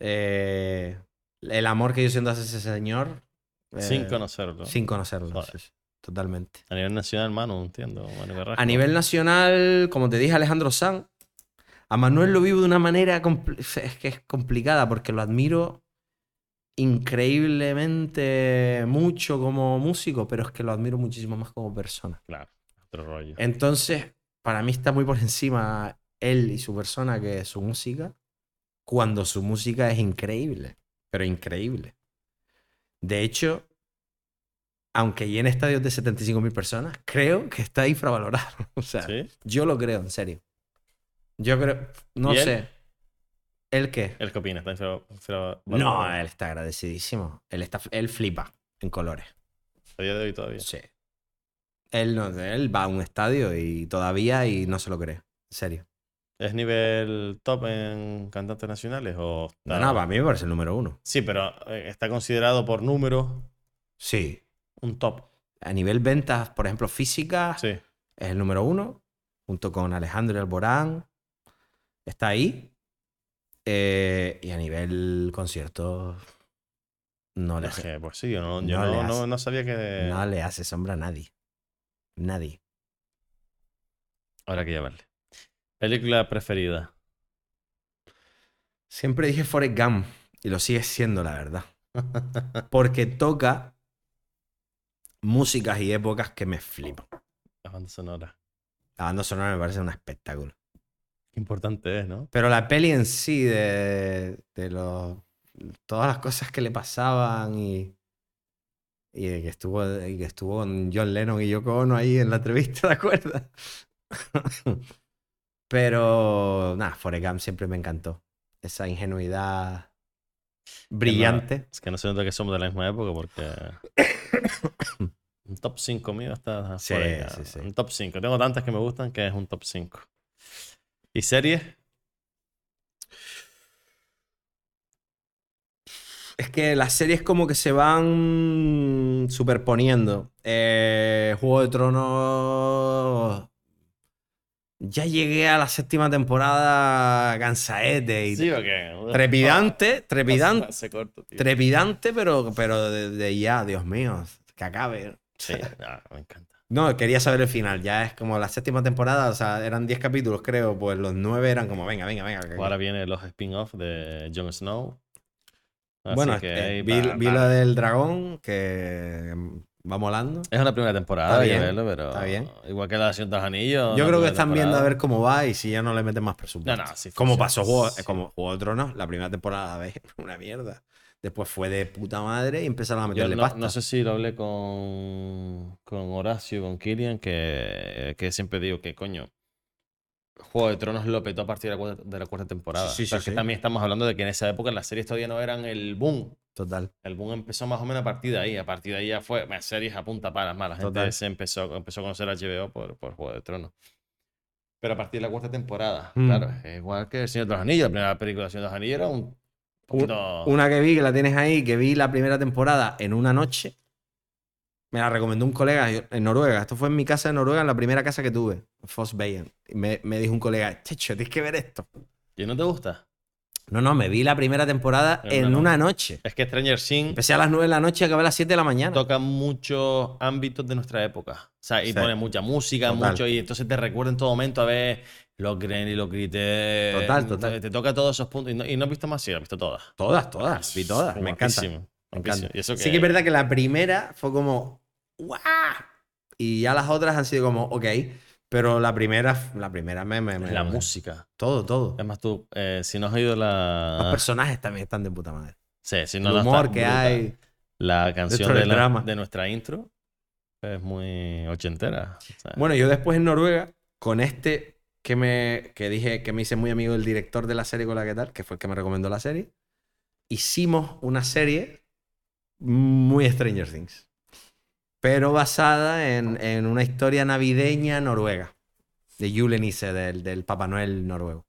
Speaker 3: eh, el amor que yo siento hacia ese señor. eh,
Speaker 2: Sin conocerlo.
Speaker 3: Sin conocerlo,
Speaker 2: Joder.
Speaker 3: sí, sí, totalmente.
Speaker 2: A nivel nacional, mano, no entiendo. Carrasco.
Speaker 3: A nivel nacional, como te dije, Alejandro Sanz. A Manuel lo vivo de una manera es que es complicada porque lo admiro increíblemente mucho como músico, pero es que lo admiro muchísimo más como persona.
Speaker 2: Claro, otro rollo.
Speaker 3: Entonces, para mí está muy por encima él y su persona que su música, cuando su música es increíble, pero increíble. De hecho, aunque llene estadios de 75.000 personas, creo que está infravalorado. <laughs> O sea,
Speaker 2: ¿Sí?
Speaker 3: yo lo creo, en serio. Yo creo, no
Speaker 2: ¿Y él?
Speaker 3: sé. ¿El qué?
Speaker 2: ¿El qué opina? ¿Está infra- infra-
Speaker 3: No, él está agradecidísimo. Él, está, él flipa en colores.
Speaker 2: A día de hoy todavía.
Speaker 3: Sí. Él, no, él va a un estadio y todavía y no se lo cree. En serio.
Speaker 2: ¿Es nivel top en cantantes nacionales o
Speaker 3: No, no, para mí me parece el número uno.
Speaker 2: Sí, pero eh, está considerado por números
Speaker 3: Sí.
Speaker 2: Un top.
Speaker 3: A nivel ventas, por ejemplo, físicas,
Speaker 2: Sí.
Speaker 3: es el número uno, junto con Alejandro Alborán. Está ahí. Eh, y a nivel conciertos, no le
Speaker 2: Es
Speaker 3: hace,
Speaker 2: que, pues sí, yo no, yo
Speaker 3: No
Speaker 2: no, no-
Speaker 3: hace.
Speaker 2: no sabía que.
Speaker 3: no le hace sombra a nadie. Nadie.
Speaker 2: Habrá que llevarle. Película preferida.
Speaker 3: Siempre dije Forrest Gump y lo sigue siendo, la verdad. <laughs> Porque toca músicas y épocas que me flipan.
Speaker 2: La banda sonora.
Speaker 3: La banda sonora me parece un espectáculo.
Speaker 2: Qué importante es, ¿no?
Speaker 3: Pero la peli en sí, de, de los, todas las cosas que le pasaban y, y de que estuvo, y que estuvo con John Lennon y Yoko Ono ahí en la entrevista, <laughs> ¿te acuerdas? Pero nada, Forrest Gump siempre me encantó. Esa ingenuidad brillante.
Speaker 2: Es que no se nota que somos de la misma época porque. <coughs> un top 5 mío está
Speaker 3: Sí,
Speaker 2: fuera.
Speaker 3: sí, sí.
Speaker 2: Un top 5. Tengo tantas que me gustan que es un top 5. ¿Y series?
Speaker 3: Es que las series como que se van superponiendo. Eh, Juego de Tronos. Ya llegué a la séptima temporada cansaete y
Speaker 2: ¿Sí o qué?
Speaker 3: trepidante, <laughs> trepidante,
Speaker 2: Se corto, tío.
Speaker 3: trepidante, pero, pero de, de ya, Dios mío, que acabe.
Speaker 2: Sí, <laughs> me encanta.
Speaker 3: No, quería saber el final. Ya es como la séptima temporada, o sea, eran 10 capítulos, creo. Pues los 9 eran como, venga, venga, venga. que-
Speaker 2: Ahora vienen los spin-offs de Jon Snow. Así
Speaker 3: bueno,
Speaker 2: que
Speaker 3: eh, vi, la del dragón, que va molando.
Speaker 2: Es una primera temporada,
Speaker 3: Está
Speaker 2: hay que verlo, pero
Speaker 3: está bien.
Speaker 2: igual que la de Cientos Anillos.
Speaker 3: Yo creo que están viendo a
Speaker 2: temporada.
Speaker 3: ver cómo va y si ya no le meten más presupuesto.
Speaker 2: No, no, sí
Speaker 3: como pasó Juego,
Speaker 2: sí.
Speaker 3: como Juego de Tronos, la primera temporada, ¿ves? <laughs> Una mierda. Después fue de puta madre y empezaron a
Speaker 2: Yo
Speaker 3: meterle
Speaker 2: no,
Speaker 3: pasta.
Speaker 2: no sé si lo hablé con, con Horacio, con Kirian, que, que siempre digo que, coño, Juego de Tronos lo petó a partir de la cuarta, de la cuarta temporada.
Speaker 3: Sí, sí,
Speaker 2: Pero
Speaker 3: sí,
Speaker 2: que también estamos hablando de que en esa época las series todavía no eran el boom.
Speaker 3: Total.
Speaker 2: El boom empezó más o menos a partir de ahí. A partir de ahí ya fue bueno, series a punta palas más. La gente
Speaker 3: Total.
Speaker 2: se empezó, empezó a conocer a HBO por, por Juego de Tronos. Pero a partir de la cuarta temporada,
Speaker 3: Mm.
Speaker 2: claro, es igual que El Señor de los Anillos. La primera película del Señor de los Anillos era un poquito...
Speaker 3: Una que vi, que la tienes ahí, que vi la primera temporada en una noche. Me la recomendó un colega en Noruega. Esto fue en mi casa de Noruega, en la primera casa que tuve, en Fossveien. Y me, me dijo un colega, Checho, tienes que ver esto.
Speaker 2: ¿Y no te gusta?
Speaker 3: No, no, me vi la primera temporada
Speaker 2: En
Speaker 3: en,
Speaker 2: una
Speaker 3: noche.
Speaker 2: Es que Stranger Things
Speaker 3: Empecé a las 9 de la noche y acabé a las 7 de la mañana.
Speaker 2: toca muchos ámbitos de nuestra época. O sea, y
Speaker 3: Sí.
Speaker 2: pone mucha música,
Speaker 3: Total.
Speaker 2: mucho, y entonces te recuerda en todo momento a ver los Gren y los Grité.
Speaker 3: Total, total.
Speaker 2: Te, te toca todos esos puntos. Y no, y no has visto más, sí, has visto todas.
Speaker 3: Todas, todas. Vi todas. Me encanta. Me encanta.
Speaker 2: Y eso
Speaker 3: Sí que es verdad que la primera fue como ¡guau! Y ya las otras han sido como, ok. Pero la primera, la primera me, me, me-
Speaker 2: La música.
Speaker 3: Todo, todo.
Speaker 2: Es más, tú, eh, si no has oído
Speaker 3: Los
Speaker 2: la.
Speaker 3: personajes también están de puta madre.
Speaker 2: Sí, si no
Speaker 3: El humor que
Speaker 2: brutal.
Speaker 3: hay.
Speaker 2: La canción
Speaker 3: del
Speaker 2: de, la-
Speaker 3: drama.
Speaker 2: de nuestra intro es muy ochentera. O sea,
Speaker 3: Bueno, yo después en Noruega, con este que me que dije que me hice muy amigo del director de la serie con la que tal, que fue el que me recomendó la serie, hicimos una serie muy Stranger Things. Pero basada en, en una historia navideña noruega. De Julenisse, del, del Papá Noel noruego.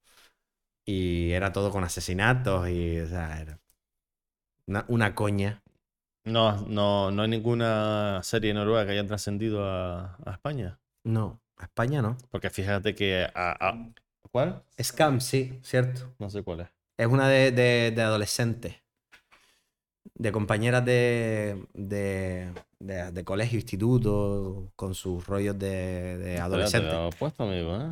Speaker 3: Y era todo con asesinatos y, o sea, era una, una coña.
Speaker 2: no, no, no hay ninguna serie noruega que haya trascendido a, a España.
Speaker 3: No, a España no.
Speaker 2: Porque fíjate que. a- a- ¿Cuál?
Speaker 3: Scam, sí, cierto.
Speaker 2: No sé cuál es.
Speaker 3: Es una de, de, de adolescentes. De compañeras de, de, de, de colegio, instituto, con sus rollos de, de
Speaker 2: Te
Speaker 3: adolescentes.
Speaker 2: lo he puesto, amigo, ¿eh?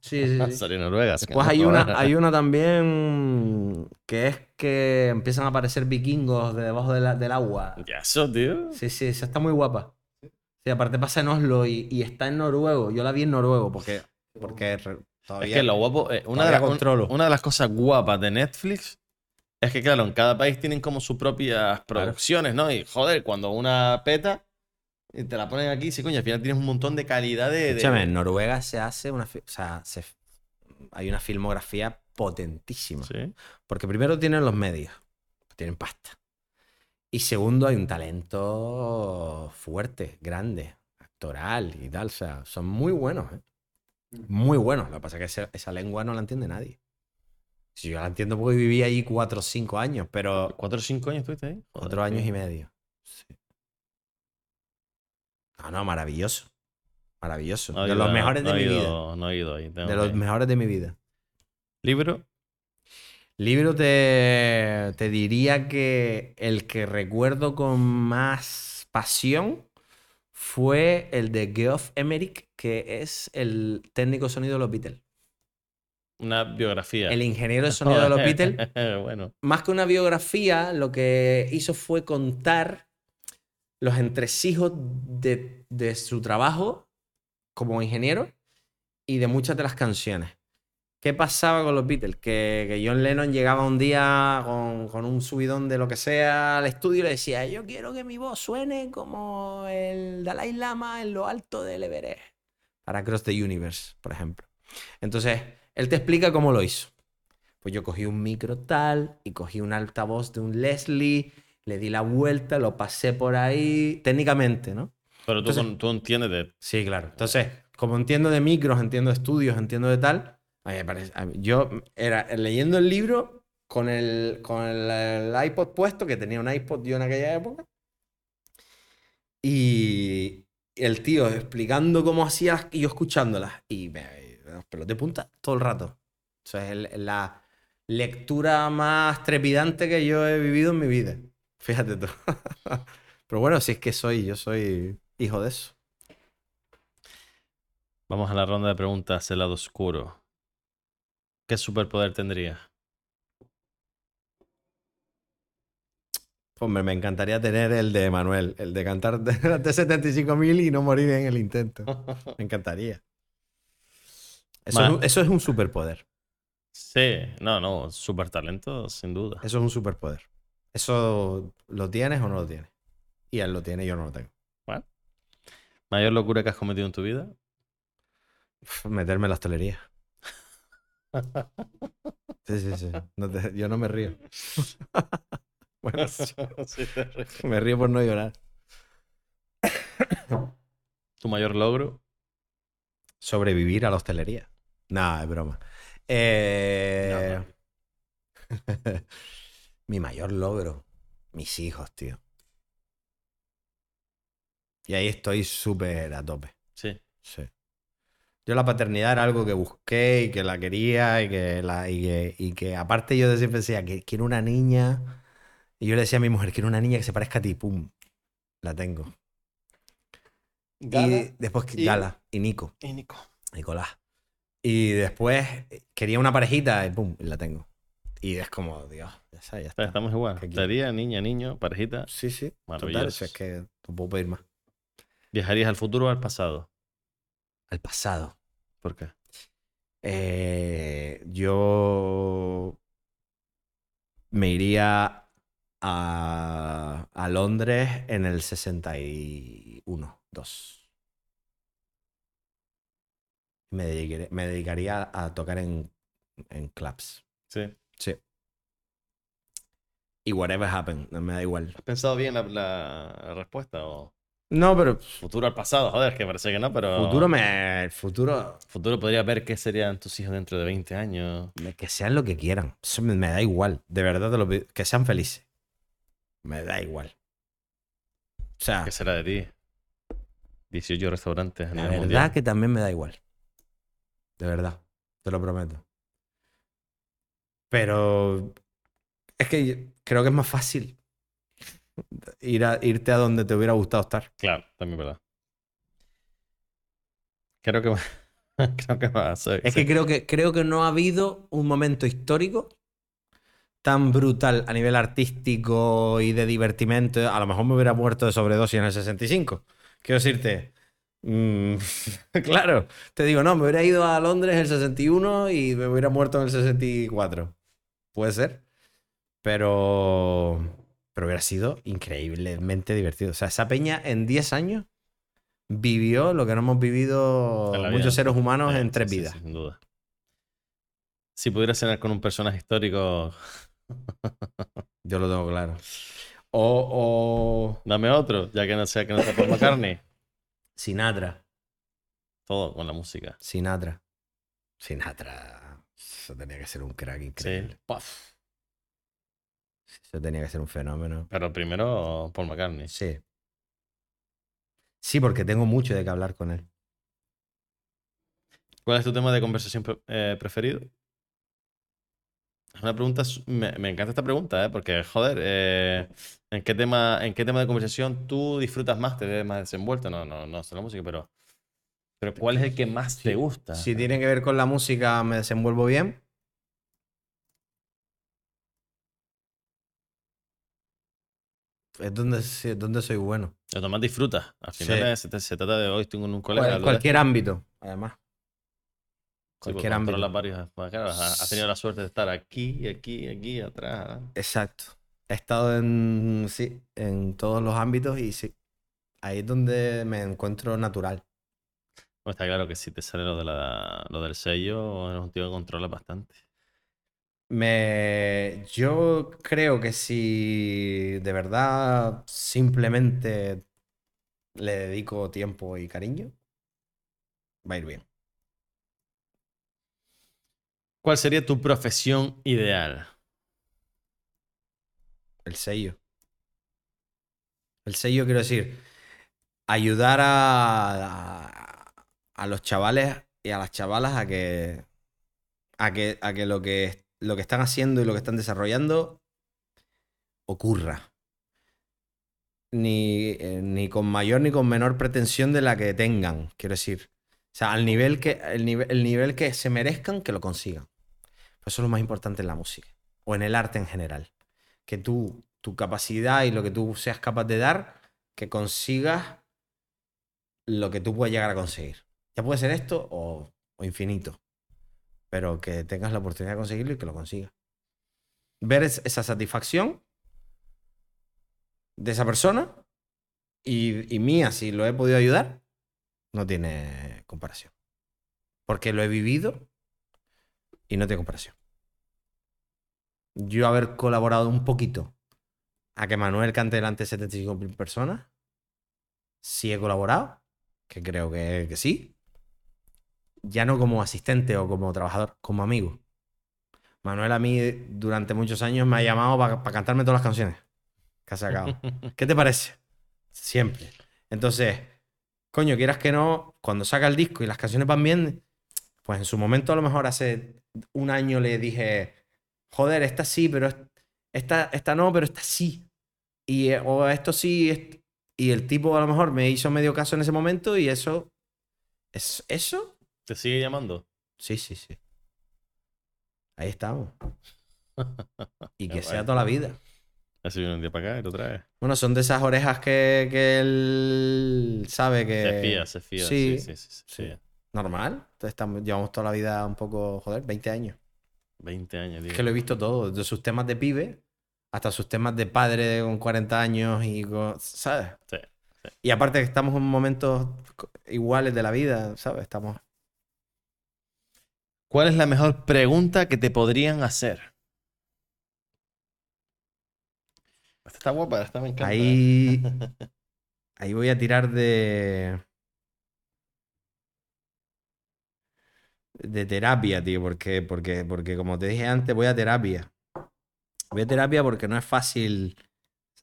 Speaker 3: Sí, sí, sí. <laughs>
Speaker 2: Noruega.
Speaker 3: Después hay una, hay una también que es que empiezan a aparecer vikingos de debajo de la- del agua.
Speaker 2: Ya, eso, tío.
Speaker 3: Sí, sí, esa está muy guapa. Sí, aparte pasa en Oslo y, y está en noruego. Yo la vi en noruego porque, porque re-
Speaker 2: Es
Speaker 3: todavía...
Speaker 2: que lo guapo. eh, una, de
Speaker 3: todavía
Speaker 2: las, un-
Speaker 3: controlo.
Speaker 2: una de las cosas guapas de Netflix es que, claro, en cada país tienen como sus propias producciones, ¿no? Y joder, cuando una peta y te la ponen aquí, sí, coño, al final tienes un montón de calidad de. de-
Speaker 3: Escúchame, en Noruega se hace una... O sea, se- hay una filmografía potentísima.
Speaker 2: Sí.
Speaker 3: Porque primero tienen los medios, tienen pasta. Y segundo, hay un talento fuerte, grande, actoral y tal. O sea, son muy buenos, ¿eh? Muy buenos. Lo que pasa es que esa, esa lengua no la entiende nadie. Si yo la entiendo porque viví ahí cuatro o cinco años, pero
Speaker 2: ¿Cuatro o cinco años estuviste ahí?
Speaker 3: Cuatro años y medio. Sí. No, no, maravilloso. Maravilloso.
Speaker 2: No
Speaker 3: de
Speaker 2: ido-
Speaker 3: los mejores de
Speaker 2: no
Speaker 3: mi vida.
Speaker 2: No he ido ahí.
Speaker 3: De los mejores de mi vida.
Speaker 2: ¿Libro?
Speaker 3: Libro te, te diría que el que recuerdo con más pasión fue el de Geoff Emerick, que es el técnico sonido de los Beatles.
Speaker 2: Una biografía.
Speaker 3: El ingeniero de <laughs> sonido de los Beatles. <laughs>
Speaker 2: bueno.
Speaker 3: Más que una biografía, lo que hizo fue contar los entresijos de, de su trabajo como ingeniero y de muchas de las canciones. ¿Qué pasaba con los Beatles? Que, que John Lennon llegaba un día con, con un subidón de lo que sea al estudio y le decía, yo quiero que mi voz suene como el Dalai Lama en lo alto del Everest. Para Cross the Universe, por ejemplo. Entonces, él te explica cómo lo hizo. Pues yo cogí un micro tal y cogí un altavoz de un Leslie, le di la vuelta, lo pasé por ahí, técnicamente, ¿no?
Speaker 2: Pero tú,
Speaker 3: Entonces-
Speaker 2: tú entiendes de.
Speaker 3: Sí, claro. Entonces, como entiendo de micros, entiendo de estudios, entiendo de tal, a mí me parece- a mí- yo era leyendo el libro con el, con el, el iPod puesto, que tenía un iPod yo en aquella época, y el tío explicando cómo hacía y yo escuchándolas, y me, los pelos de punta todo el rato. O sea, es el- la lectura más trepidante que yo he vivido en mi vida. Fíjate tú. <laughs> Pero bueno, si es que soy, yo soy hijo de eso.
Speaker 2: Vamos a la ronda de preguntas el lado oscuro. ¿Qué superpoder tendría?
Speaker 3: Hombre, me encantaría tener el de Manuel, el de cantar <laughs> de 75.000 y no morir en el intento. Me encantaría. Eso, es, un- eso es un superpoder.
Speaker 2: Sí, no, no, super talento, sin duda.
Speaker 3: Eso es un superpoder. ¿Eso lo tienes o no lo tienes? Y él lo tiene y yo no lo tengo.
Speaker 2: ¿Mayor locura que has cometido en tu vida?
Speaker 3: Uf, Meterme en la hostelería. Sí, sí, sí. No te- yo no me río. <laughs> bueno, <laughs>
Speaker 2: Sí,
Speaker 3: me río por no llorar.
Speaker 2: ¿Tu mayor logro?
Speaker 3: Sobrevivir a la hostelería. Nah, es broma. Eh, <laughs> Mi mayor logro. Mis hijos, tío. Y ahí estoy súper a tope.
Speaker 2: Sí.
Speaker 3: Sí. Yo la paternidad era algo que busqué y que la quería y que, la, y que, y que aparte yo siempre decía que quiero una niña. Y yo le decía a mi mujer, quiero una niña que se parezca a ti. ¡Pum! La tengo. Y después
Speaker 2: y-
Speaker 3: Gala y Nico.
Speaker 2: y Nico.
Speaker 3: Nicolás. Y después eh, quería una parejita y pum, la tengo. Y es como, Dios, ya está, ya está.
Speaker 2: Estamos igual. Estaría niña, niño, parejita.
Speaker 3: Sí, sí. Total,
Speaker 2: Maravilloso.
Speaker 3: si es que no puedo pedir más.
Speaker 2: ¿Viajarías al futuro o al pasado?
Speaker 3: Al pasado.
Speaker 2: ¿Por qué?
Speaker 3: Eh, yo me iría a, a Londres en el 61, 2. Me dedicaré- me dedicaría a tocar en, en clubs.
Speaker 2: Sí.
Speaker 3: Sí. Y whatever happen, no me da igual.
Speaker 2: ¿Has pensado bien la, respuesta? ¿O
Speaker 3: No, pero
Speaker 2: futuro al pasado? Joder, que parece que no, pero.
Speaker 3: futuro me. El futuro.
Speaker 2: Futuro podría ver qué serían tus hijos dentro de 20 años.
Speaker 3: Que sean lo que quieran. Eso me, me da igual. De verdad te lo pido. Que sean felices. Me da igual. O sea,
Speaker 2: ¿Qué será de ti? 18 restaurantes a
Speaker 3: la verdad
Speaker 2: mundial.
Speaker 3: que también me da igual. De verdad. Te lo prometo. Pero. Es que creo que es más fácil ir a, irte a donde te hubiera gustado estar.
Speaker 2: Claro, también es verdad. Creo que <laughs> creo que va a ser.
Speaker 3: Es que creo que creo que no ha habido un momento histórico tan brutal a nivel artístico y de divertimento. A lo mejor me hubiera muerto de sobredosis en el 65. Quiero decirte. Mm, <laughs> claro, te digo, no, me hubiera ido a Londres en el 61 y me hubiera muerto en el 64. Puede ser. Pero. Pero hubiera sido increíblemente divertido. O sea, esa peña en 10 años vivió lo que no hemos vivido muchos seres humanos en tres
Speaker 2: sí,
Speaker 3: vidas.
Speaker 2: sin duda. Si pudieras cenar con un personaje histórico,
Speaker 3: Yo lo tengo claro. O, o
Speaker 2: dame otro, ya que no sea que no sea Paul <laughs> McCartney.
Speaker 3: Sinatra.
Speaker 2: Todo con la música.
Speaker 3: Sinatra. Sinatra. Eso tenía que ser un crack
Speaker 2: Sí.
Speaker 3: increíble.
Speaker 2: Puf.
Speaker 3: Eso tenía que ser un fenómeno.
Speaker 2: Pero primero Paul McCartney.
Speaker 3: Sí. Sí, porque tengo mucho de qué hablar con él.
Speaker 2: ¿Cuál es tu tema de conversación pre- eh, preferido? Es una pregunta, me, me encanta esta pregunta, ¿eh? porque, joder, eh, ¿en, qué tema, ¿en qué tema de conversación tú disfrutas más, te ves más desenvuelto? No, no, no sé la música, pero, pero ¿cuál es el que más te gusta?
Speaker 3: Si tiene que ver con la música, me desenvuelvo bien. Es donde, donde soy bueno.
Speaker 2: Lo más disfrutas. Al final
Speaker 3: Sí.
Speaker 2: se, se trata de hoy, con un colega. De
Speaker 3: cualquier ámbito, además.
Speaker 2: Sí,
Speaker 3: Cualquier ámbito.
Speaker 2: pues, claro, has tenido la suerte de estar aquí, aquí, aquí, atrás.
Speaker 3: Exacto. He estado en, sí, en todos los ámbitos y sí. Ahí es donde me encuentro natural.
Speaker 2: Pues está claro que si te sale lo, de la, lo del sello, eres un tío que controla bastante.
Speaker 3: Me, yo creo que si de verdad simplemente le dedico tiempo y cariño, va a ir bien.
Speaker 2: ¿Cuál sería tu profesión ideal?
Speaker 3: El sello. El sello, quiero decir, ayudar a, a, los chavales y a las chavalas a que, a que, a que, lo, que lo que están haciendo y lo que están desarrollando ocurra. Ni, eh, ni con mayor ni con menor pretensión de la que tengan, quiero decir. O sea, al nivel que, el, nivel, el nivel que se merezcan, que lo consigan. Pues eso es lo más importante en la música. O en el arte en general que tú, tu capacidad y lo que tú seas capaz de dar, que consigas lo que tú puedas llegar a conseguir. Ya puede ser esto o, infinito, pero que tengas la oportunidad de conseguirlo y que lo consigas. Ver es- esa satisfacción de esa persona y, y mía, si lo he podido ayudar, no tiene comparación. Porque lo he vivido y no tiene comparación. Yo haber colaborado un poquito a que Manuel cante delante de 75.000 personas, sí he colaborado, que creo que, que sí. Ya no como asistente o como trabajador, como amigo. Manuel a mí durante muchos años me ha llamado para cantarme todas las canciones que ha sacado. <laughs> ¿Qué te parece? Siempre. Entonces, coño, quieras que no, cuando saca el disco y las canciones van bien, pues en su momento a lo mejor hace un año le dije, joder, esta sí, pero es- esta, esta no, pero esta sí. Y, eh, o esto sí, y el tipo a lo mejor me hizo medio caso en ese momento y eso, es, eso,
Speaker 2: ¿Te sigue llamando?
Speaker 3: sí, sí, sí. Ahí estamos. <laughs> Y que sea toda la vida.
Speaker 2: Así viene un día para acá y lo trae.
Speaker 3: Bueno, son de esas orejas que, que él sabe que...
Speaker 2: Se fía, se fía.
Speaker 3: Sí,
Speaker 2: Sí, sí, sí. se
Speaker 3: sí. Normal. Entonces estamos, llevamos toda la vida un poco, joder, 20 años.
Speaker 2: 20 años,
Speaker 3: Es
Speaker 2: tío.
Speaker 3: que lo he visto todo, desde sus temas de pibe hasta sus temas de padre con 40 años y con, ¿sabes?
Speaker 2: Sí,
Speaker 3: Y aparte que estamos en momentos iguales de la vida, ¿sabes? Estamos...
Speaker 2: ¿Cuál es la mejor pregunta que te podrían hacer? Esta está guapa, esta me encanta.
Speaker 3: Ahí... <laughs> Ahí voy a tirar de... De terapia, tío, porque, porque, porque como te dije antes, voy a terapia. Voy a terapia porque no es fácil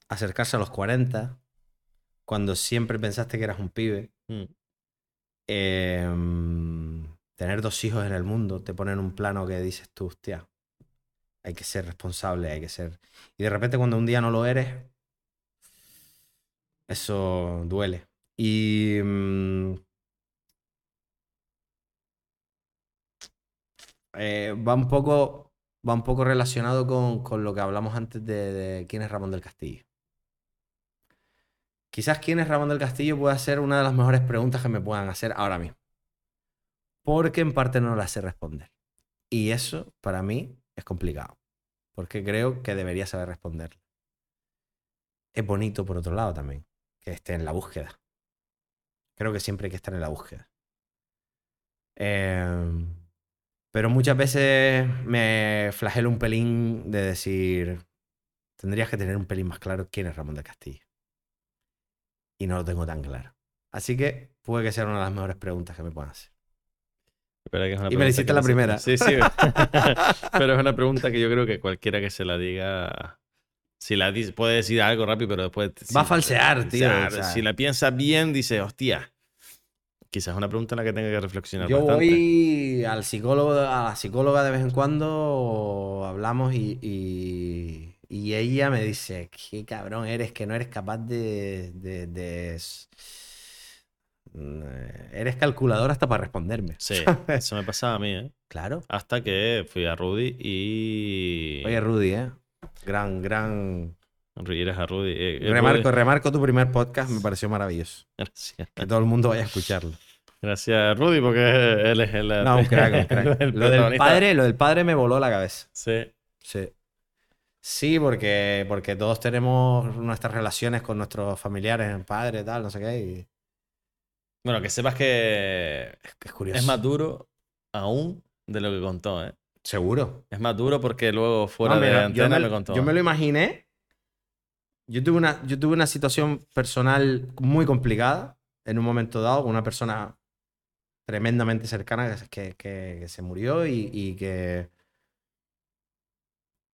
Speaker 3: acercarse a los 40 cuando siempre pensaste que eras un pibe.
Speaker 2: Mm.
Speaker 3: Em, tener dos hijos en el mundo te pone en un plano que dices tú, hostia, hay que ser responsable, hay que ser... Y de repente cuando un día no lo eres, eso duele. Y... eh, va un poco, va un poco relacionado con, con lo que hablamos antes de, de quién es Ramón del Castillo. Quizás quién es Ramón del Castillo pueda ser una de las mejores preguntas que me puedan hacer ahora mismo. Porque en parte no la sé responder. Y eso para mí es complicado. Porque creo que debería saber responder. Es bonito por otro lado también, que esté en la búsqueda. Creo que siempre hay que estar en la búsqueda. Em, pero muchas veces me flagelo un pelín de decir, tendrías que tener un pelín más claro quién es Ramón del Castillo. Y no lo tengo tan claro. Así que puede que sea una de las mejores preguntas que me puedan hacer.
Speaker 2: Es una
Speaker 3: Y me la hiciste la primera.
Speaker 2: Sí, sí. <laughs> <laughs> pero es una pregunta que yo creo que cualquiera que se la diga. Si la dice, puede decir algo rápido, pero después.
Speaker 3: Va a falsear,
Speaker 2: o
Speaker 3: tío,
Speaker 2: sea,
Speaker 3: o sea.
Speaker 2: Si la piensa bien, dice, hostia. Quizás es una pregunta en la que tenga que reflexionar
Speaker 3: Yo
Speaker 2: bastante.
Speaker 3: voy al psicólogo, a la psicóloga de vez en cuando, hablamos y, y- y ella me dice, qué cabrón eres, que no eres capaz de... de- mm, Eres calculador hasta para responderme.
Speaker 2: Sí, <laughs> eso me pasaba a mí, ¿eh?
Speaker 3: Claro.
Speaker 2: Hasta que fui a Rudy y.
Speaker 3: Oye, Rudy, ¿eh? Gran, gran...
Speaker 2: A Rudy. eh, eh,
Speaker 3: Remarco,
Speaker 2: Rudy-
Speaker 3: remarco tu primer podcast, me pareció maravilloso.
Speaker 2: Gracias.
Speaker 3: Que todo el mundo vaya a escucharlo.
Speaker 2: Gracias, Rudy, porque él es el.
Speaker 3: No, un crack, un crack. <laughs>
Speaker 2: el
Speaker 3: Lo del padre, lo del padre me voló la cabeza.
Speaker 2: Sí.
Speaker 3: Sí. Sí, porque, porque todos tenemos nuestras relaciones con nuestros familiares, padres, tal, no sé qué. Y
Speaker 2: Bueno, que sepas que
Speaker 3: es, es curioso.
Speaker 2: es más duro aún de lo que contó, ¿eh?
Speaker 3: Seguro.
Speaker 2: Es más duro porque luego fuera
Speaker 3: No,
Speaker 2: de
Speaker 3: mira,
Speaker 2: antena
Speaker 3: yo,
Speaker 2: me,
Speaker 3: me,
Speaker 2: contó.
Speaker 3: yo me lo imaginé. Yo tuve, una, yo tuve una situación personal muy complicada en un momento dado con una persona tremendamente cercana que, que- se murió y, y que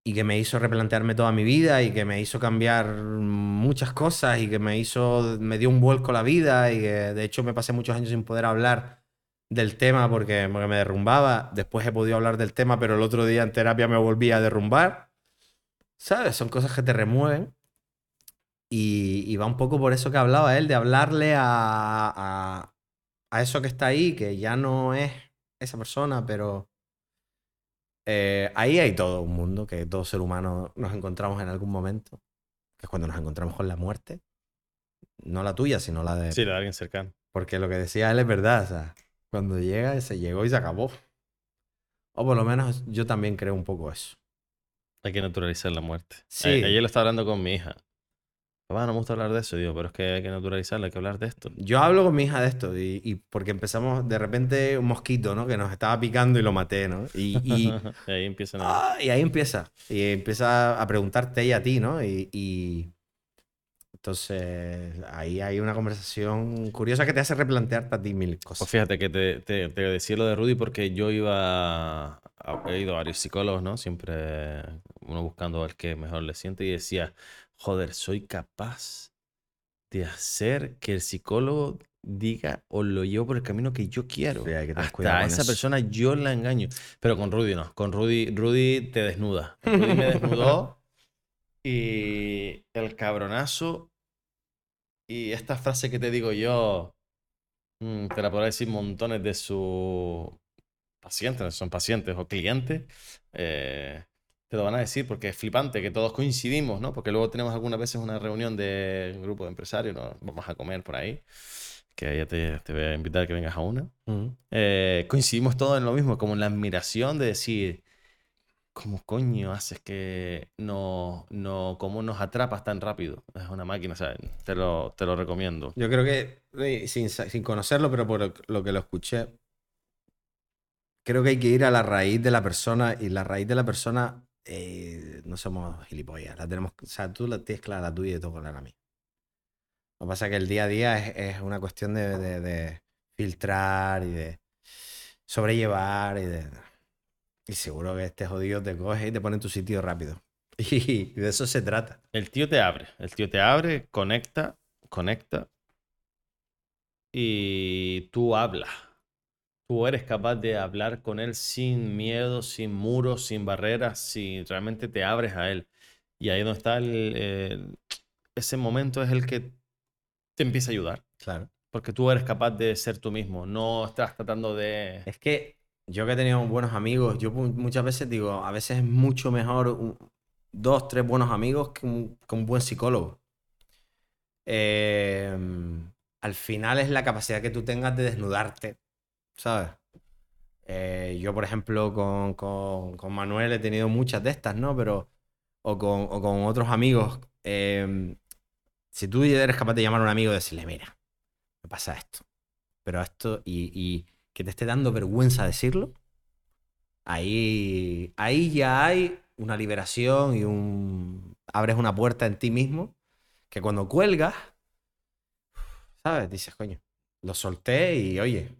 Speaker 3: y que me hizo replantearme toda mi vida y que me hizo cambiar muchas cosas y que me hizo me dio un vuelco la vida y que de hecho me pasé muchos años sin poder hablar del tema porque, porque me derrumbaba. Después he podido hablar del tema, pero el otro día en terapia me volví a derrumbar. ¿Sabes? Son cosas que te remueven. Y, y va un poco por eso que hablaba él, de hablarle a, a, a eso que está ahí, que ya no es esa persona, pero eh, ahí hay todo un mundo, que todo ser humano nos encontramos en algún momento, que es cuando nos encontramos con la muerte. No la tuya, sino la de...
Speaker 2: Sí, la de alguien cercano.
Speaker 3: Porque lo que decía él es verdad, o sea, cuando llega, se llegó y se acabó. O por lo menos yo también creo un poco eso.
Speaker 2: Hay que naturalizar la muerte.
Speaker 3: Sí.
Speaker 2: A- Ayer lo estaba hablando con mi hija. Papá, no me gusta hablar de eso. Digo, pero es que hay que naturalizarlo, hay que hablar de esto.
Speaker 3: Yo hablo con mi hija de esto y, y porque empezamos de repente un mosquito, ¿no? Que nos estaba picando y lo maté, ¿no? Y, y, <laughs>
Speaker 2: Y ahí empiezan a...
Speaker 3: ah, y ahí empieza. Y empieza a preguntarte ella a ti, ¿no? Y, entonces ahí hay una conversación curiosa que te hace replantearte a ti mil
Speaker 2: Pues
Speaker 3: cosas.
Speaker 2: fíjate que te, te, te decía lo de Rudy porque yo iba, a- he ido a varios psicólogos, ¿no? Siempre uno buscando al que mejor le siente y decía, joder, soy capaz de hacer que el psicólogo diga o lo llevo por el camino que yo quiero.
Speaker 3: Sí, hay que
Speaker 2: Hasta a esa
Speaker 3: eso.
Speaker 2: persona yo la engaño. Pero con Rudy no. Con Rudy, Rudy te desnuda. <laughs> Rudy me desnudó y el cabronazo y esta frase que te digo yo, mm, te la podrá decir montones de sus pacientes, son pacientes o clientes, eh, te lo van a decir porque es flipante que todos coincidimos, ¿no? Porque luego tenemos algunas veces una reunión de un grupo de empresarios. Vamos a comer por ahí, que ya te, te voy a invitar a que vengas a una. Eh, coincidimos todos en lo mismo, como en la admiración de decir, ¿cómo coño haces que no, no, cómo nos atrapas tan rápido? Es una máquina, ¿sabes? Te lo, te lo recomiendo.
Speaker 3: Yo creo que, eh, sin, sin conocerlo, pero por lo que lo escuché, creo que hay que ir a la raíz de la persona y la raíz de la persona eh, no somos gilipollas. La tenemos, o sea, tú la tienes clara tú y yo tengo clara a mí. Lo que pasa es que el día a día es, es una cuestión de, de- de filtrar y de sobrellevar y de... Y seguro que este jodido te coge y te pone en tu sitio rápido. <laughs> Y de eso se trata.
Speaker 2: El tío te abre, el tío te abre, conecta, conecta y tú hablas. Tú eres capaz de hablar con él sin miedo, sin muros, sin barreras, si realmente te abres a él. Y ahí donde está el, el- ese momento es el que te empieza a ayudar.
Speaker 3: Claro.
Speaker 2: Porque tú eres capaz de ser tú mismo, no estás tratando de...
Speaker 3: Es que yo que he tenido buenos amigos, yo mu- muchas veces digo, a veces es mucho mejor un- dos, tres buenos amigos que un, que un buen psicólogo. Eh, al final es la capacidad que tú tengas de desnudarte, ¿sabes? Eh, yo, por ejemplo, con, con- con Manuel he tenido muchas de estas, ¿no? Pero, o con, o con otros amigos. eh, si tú eres capaz de llamar a un amigo y decirle, mira, me pasa esto, pero esto, y, y que te esté dando vergüenza decirlo, ahí, ahí ya hay una liberación y un... abres una puerta en ti mismo que cuando cuelgas, ¿sabes? Dices, coño, lo solté y oye,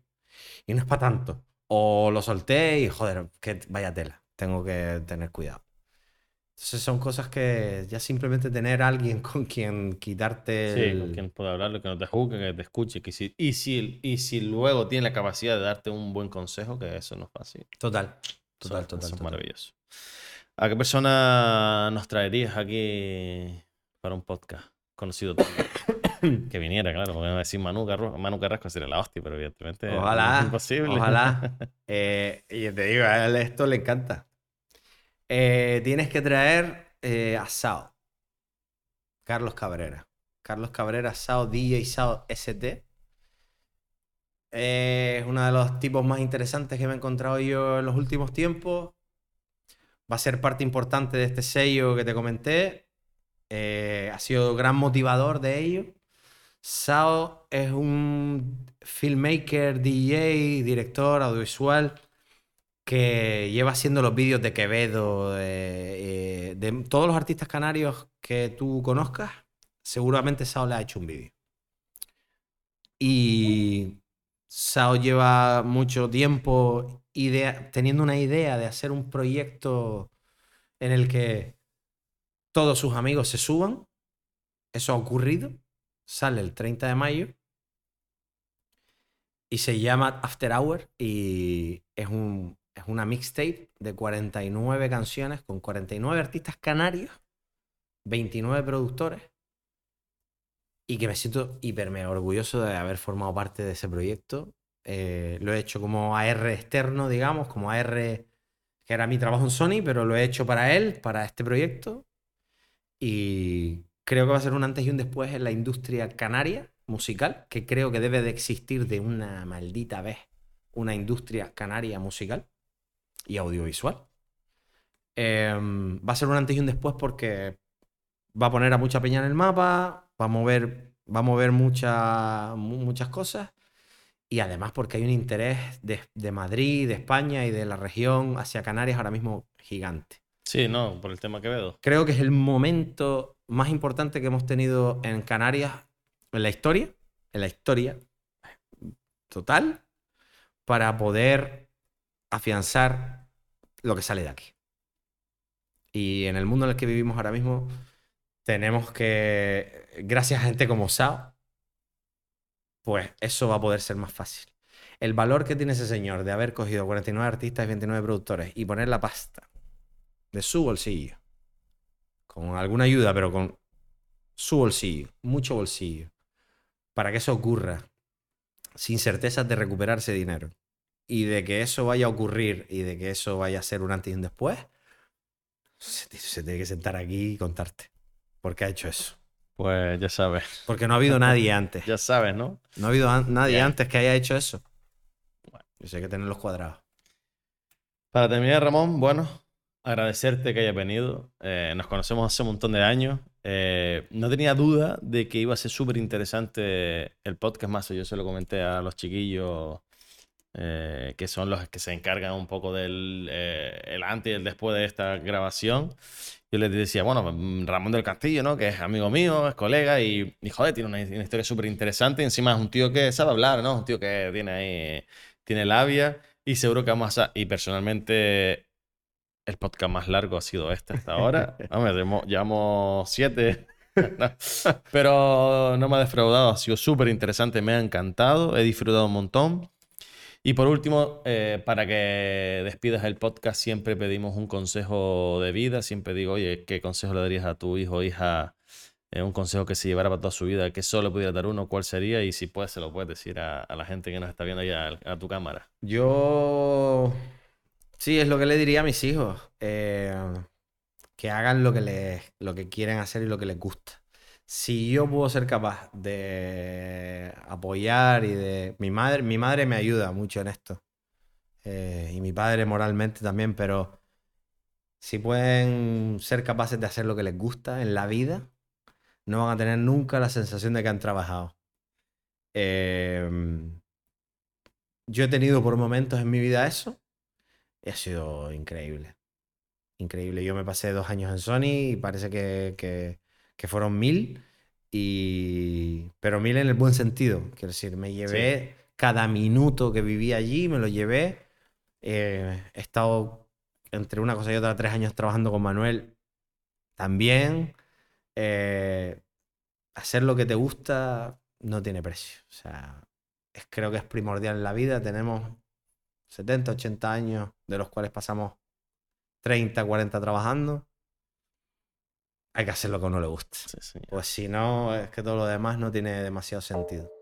Speaker 3: y no es para tanto. O lo solté y joder, que vaya tela, tengo que tener cuidado. Entonces son cosas que ya simplemente tener a alguien con quien quitarte
Speaker 2: Sí,
Speaker 3: el-
Speaker 2: con quien pueda hablarlo, que no te juzgue, que te escuche. Que si, y, si, y si luego tiene la capacidad de darte un buen consejo, que eso no es fácil.
Speaker 3: Total,
Speaker 2: Eso-
Speaker 3: total,
Speaker 2: eso
Speaker 3: total.
Speaker 2: es
Speaker 3: total.
Speaker 2: maravilloso. ¿A qué persona nos traerías aquí para un podcast conocido? <laughs> que viniera, claro, porque no decir Manu, Carro- Manu Carrasco sería la hostia, pero evidentemente es
Speaker 3: Ojalá, <laughs>
Speaker 2: imposible.
Speaker 3: ojalá. <laughs> Eh, y te digo, a él esto le encanta. Eh, tienes que traer eh, a Sao. Carlos Cabrera. Carlos Cabrera, Sao, DJ Sao ST. Eh, es uno de los tipos más interesantes que me he encontrado yo en los últimos tiempos. Va a ser parte importante de este sello que te comenté. Eh, ha sido gran motivador de ello. Sao es un filmmaker, DJ, director audiovisual que lleva haciendo los vídeos de Quevedo, de, eh, de todos los artistas canarios que tú conozcas, seguramente Sao le ha hecho un vídeo. Y Sao lleva mucho tiempo teniendo una idea de hacer un proyecto en el que todos sus amigos se suban. Eso ha ocurrido. Sale el 30 de mayo. Y se llama After Hour. Y es, un, es una mixtape de 49 canciones con 49 artistas canarios, 29 productores. Y que me siento hiper mega orgulloso de haber formado parte de ese proyecto. Eh, lo he hecho como AR externo, digamos, como AR que era mi trabajo en Sony, pero lo he hecho para él, para este proyecto. Y creo que va a ser un antes y un después en la industria canaria musical, que creo que debe de existir de una maldita vez una industria canaria musical y audiovisual. Em, va a ser un antes y un después porque va a poner a mucha peña en el mapa, va a mover, va a mover mucha- mu- muchas cosas. Y además porque hay un interés de, de Madrid, de España y de la región hacia Canarias ahora mismo gigante.
Speaker 2: Sí, no, por el tema Quevedo.
Speaker 3: Creo que es el momento más importante que hemos tenido en Canarias en la historia, en la historia total, para poder afianzar lo que sale de aquí. Y en el mundo en el que vivimos ahora mismo, tenemos que, gracias a gente como Sao, pues eso va a poder ser más fácil. El valor que tiene ese señor de haber cogido 49 artistas y 29 productores y poner la pasta de su bolsillo, con alguna ayuda, pero con su bolsillo, mucho bolsillo, para que eso ocurra sin certezas de recuperar ese dinero y de que eso vaya a ocurrir y de que eso vaya a ser un antes y un después, se, ti- se tiene que sentar aquí y contarte por qué ha hecho eso.
Speaker 2: Pues ya sabes.
Speaker 3: Porque no ha habido nadie <laughs> antes.
Speaker 2: Ya sabes, ¿no?
Speaker 3: No ha habido an- nadie antes que haya hecho eso. Eso hay que tenerlos cuadrados.
Speaker 2: Para terminar, Ramón, bueno, agradecerte que hayas venido. Eh, nos conocemos hace un montón de años. Eh, no tenía duda de que iba a ser súper interesante el podcast más. Yo se lo comenté a los chiquillos eh, que son los que se encargan un poco del el antes y el después de esta grabación. Yo les decía, bueno, mm, Ramón del Castillo, ¿no? Que es amigo mío, es colega y, y joder, tiene una, historia súper interesante. Encima es un tío que sabe hablar, ¿no? Un tío que tiene ahí, tiene labia. Y seguro que vamos a... Y personalmente, el podcast más largo ha sido este hasta ahora. <laughs> Vamos, llevamos, siete. <laughs> Pero no me ha defraudado, ha sido súper interesante, me ha encantado, he disfrutado un montón. Y por último, eh, para que despidas el podcast, siempre pedimos un consejo de vida. Siempre digo, oye, ¿qué consejo le darías a tu hijo o hija? Eh, un consejo que se llevara para toda su vida, que solo pudiera dar uno, ¿cuál sería? Y si puedes, se lo puedes decir a, a la gente que nos está viendo ya a, a tu cámara.
Speaker 3: Yo. Sí, es lo que le diría a mis hijos. eh, que hagan lo que, les, lo que quieren hacer y lo que les gusta. Si yo puedo ser capaz de apoyar y de. Mi madre, mi madre me ayuda mucho en esto. eh, y mi padre moralmente también, pero si pueden ser capaces de hacer lo que les gusta en la vida, no van a tener nunca la sensación de que han trabajado. Em, yo he tenido por momentos en mi vida eso ha sido increíble. Increíble. Yo me pasé dos años en Sony y parece que, que- que fueron mil, y... pero mil en el buen sentido. Quiero decir, me llevé cada minuto que viví allí, me lo llevé. Eh, he estado entre una cosa y otra tres años trabajando con Manuel también. Eh, hacer lo que te gusta no tiene precio. O sea, es, creo que es primordial en la vida. Tenemos 70, 80 años, de los cuales pasamos 30, 40 trabajando. Hay que hacer lo que a uno le gusta.
Speaker 2: Sí.
Speaker 3: Pues si no, es que todo lo demás no tiene demasiado sentido.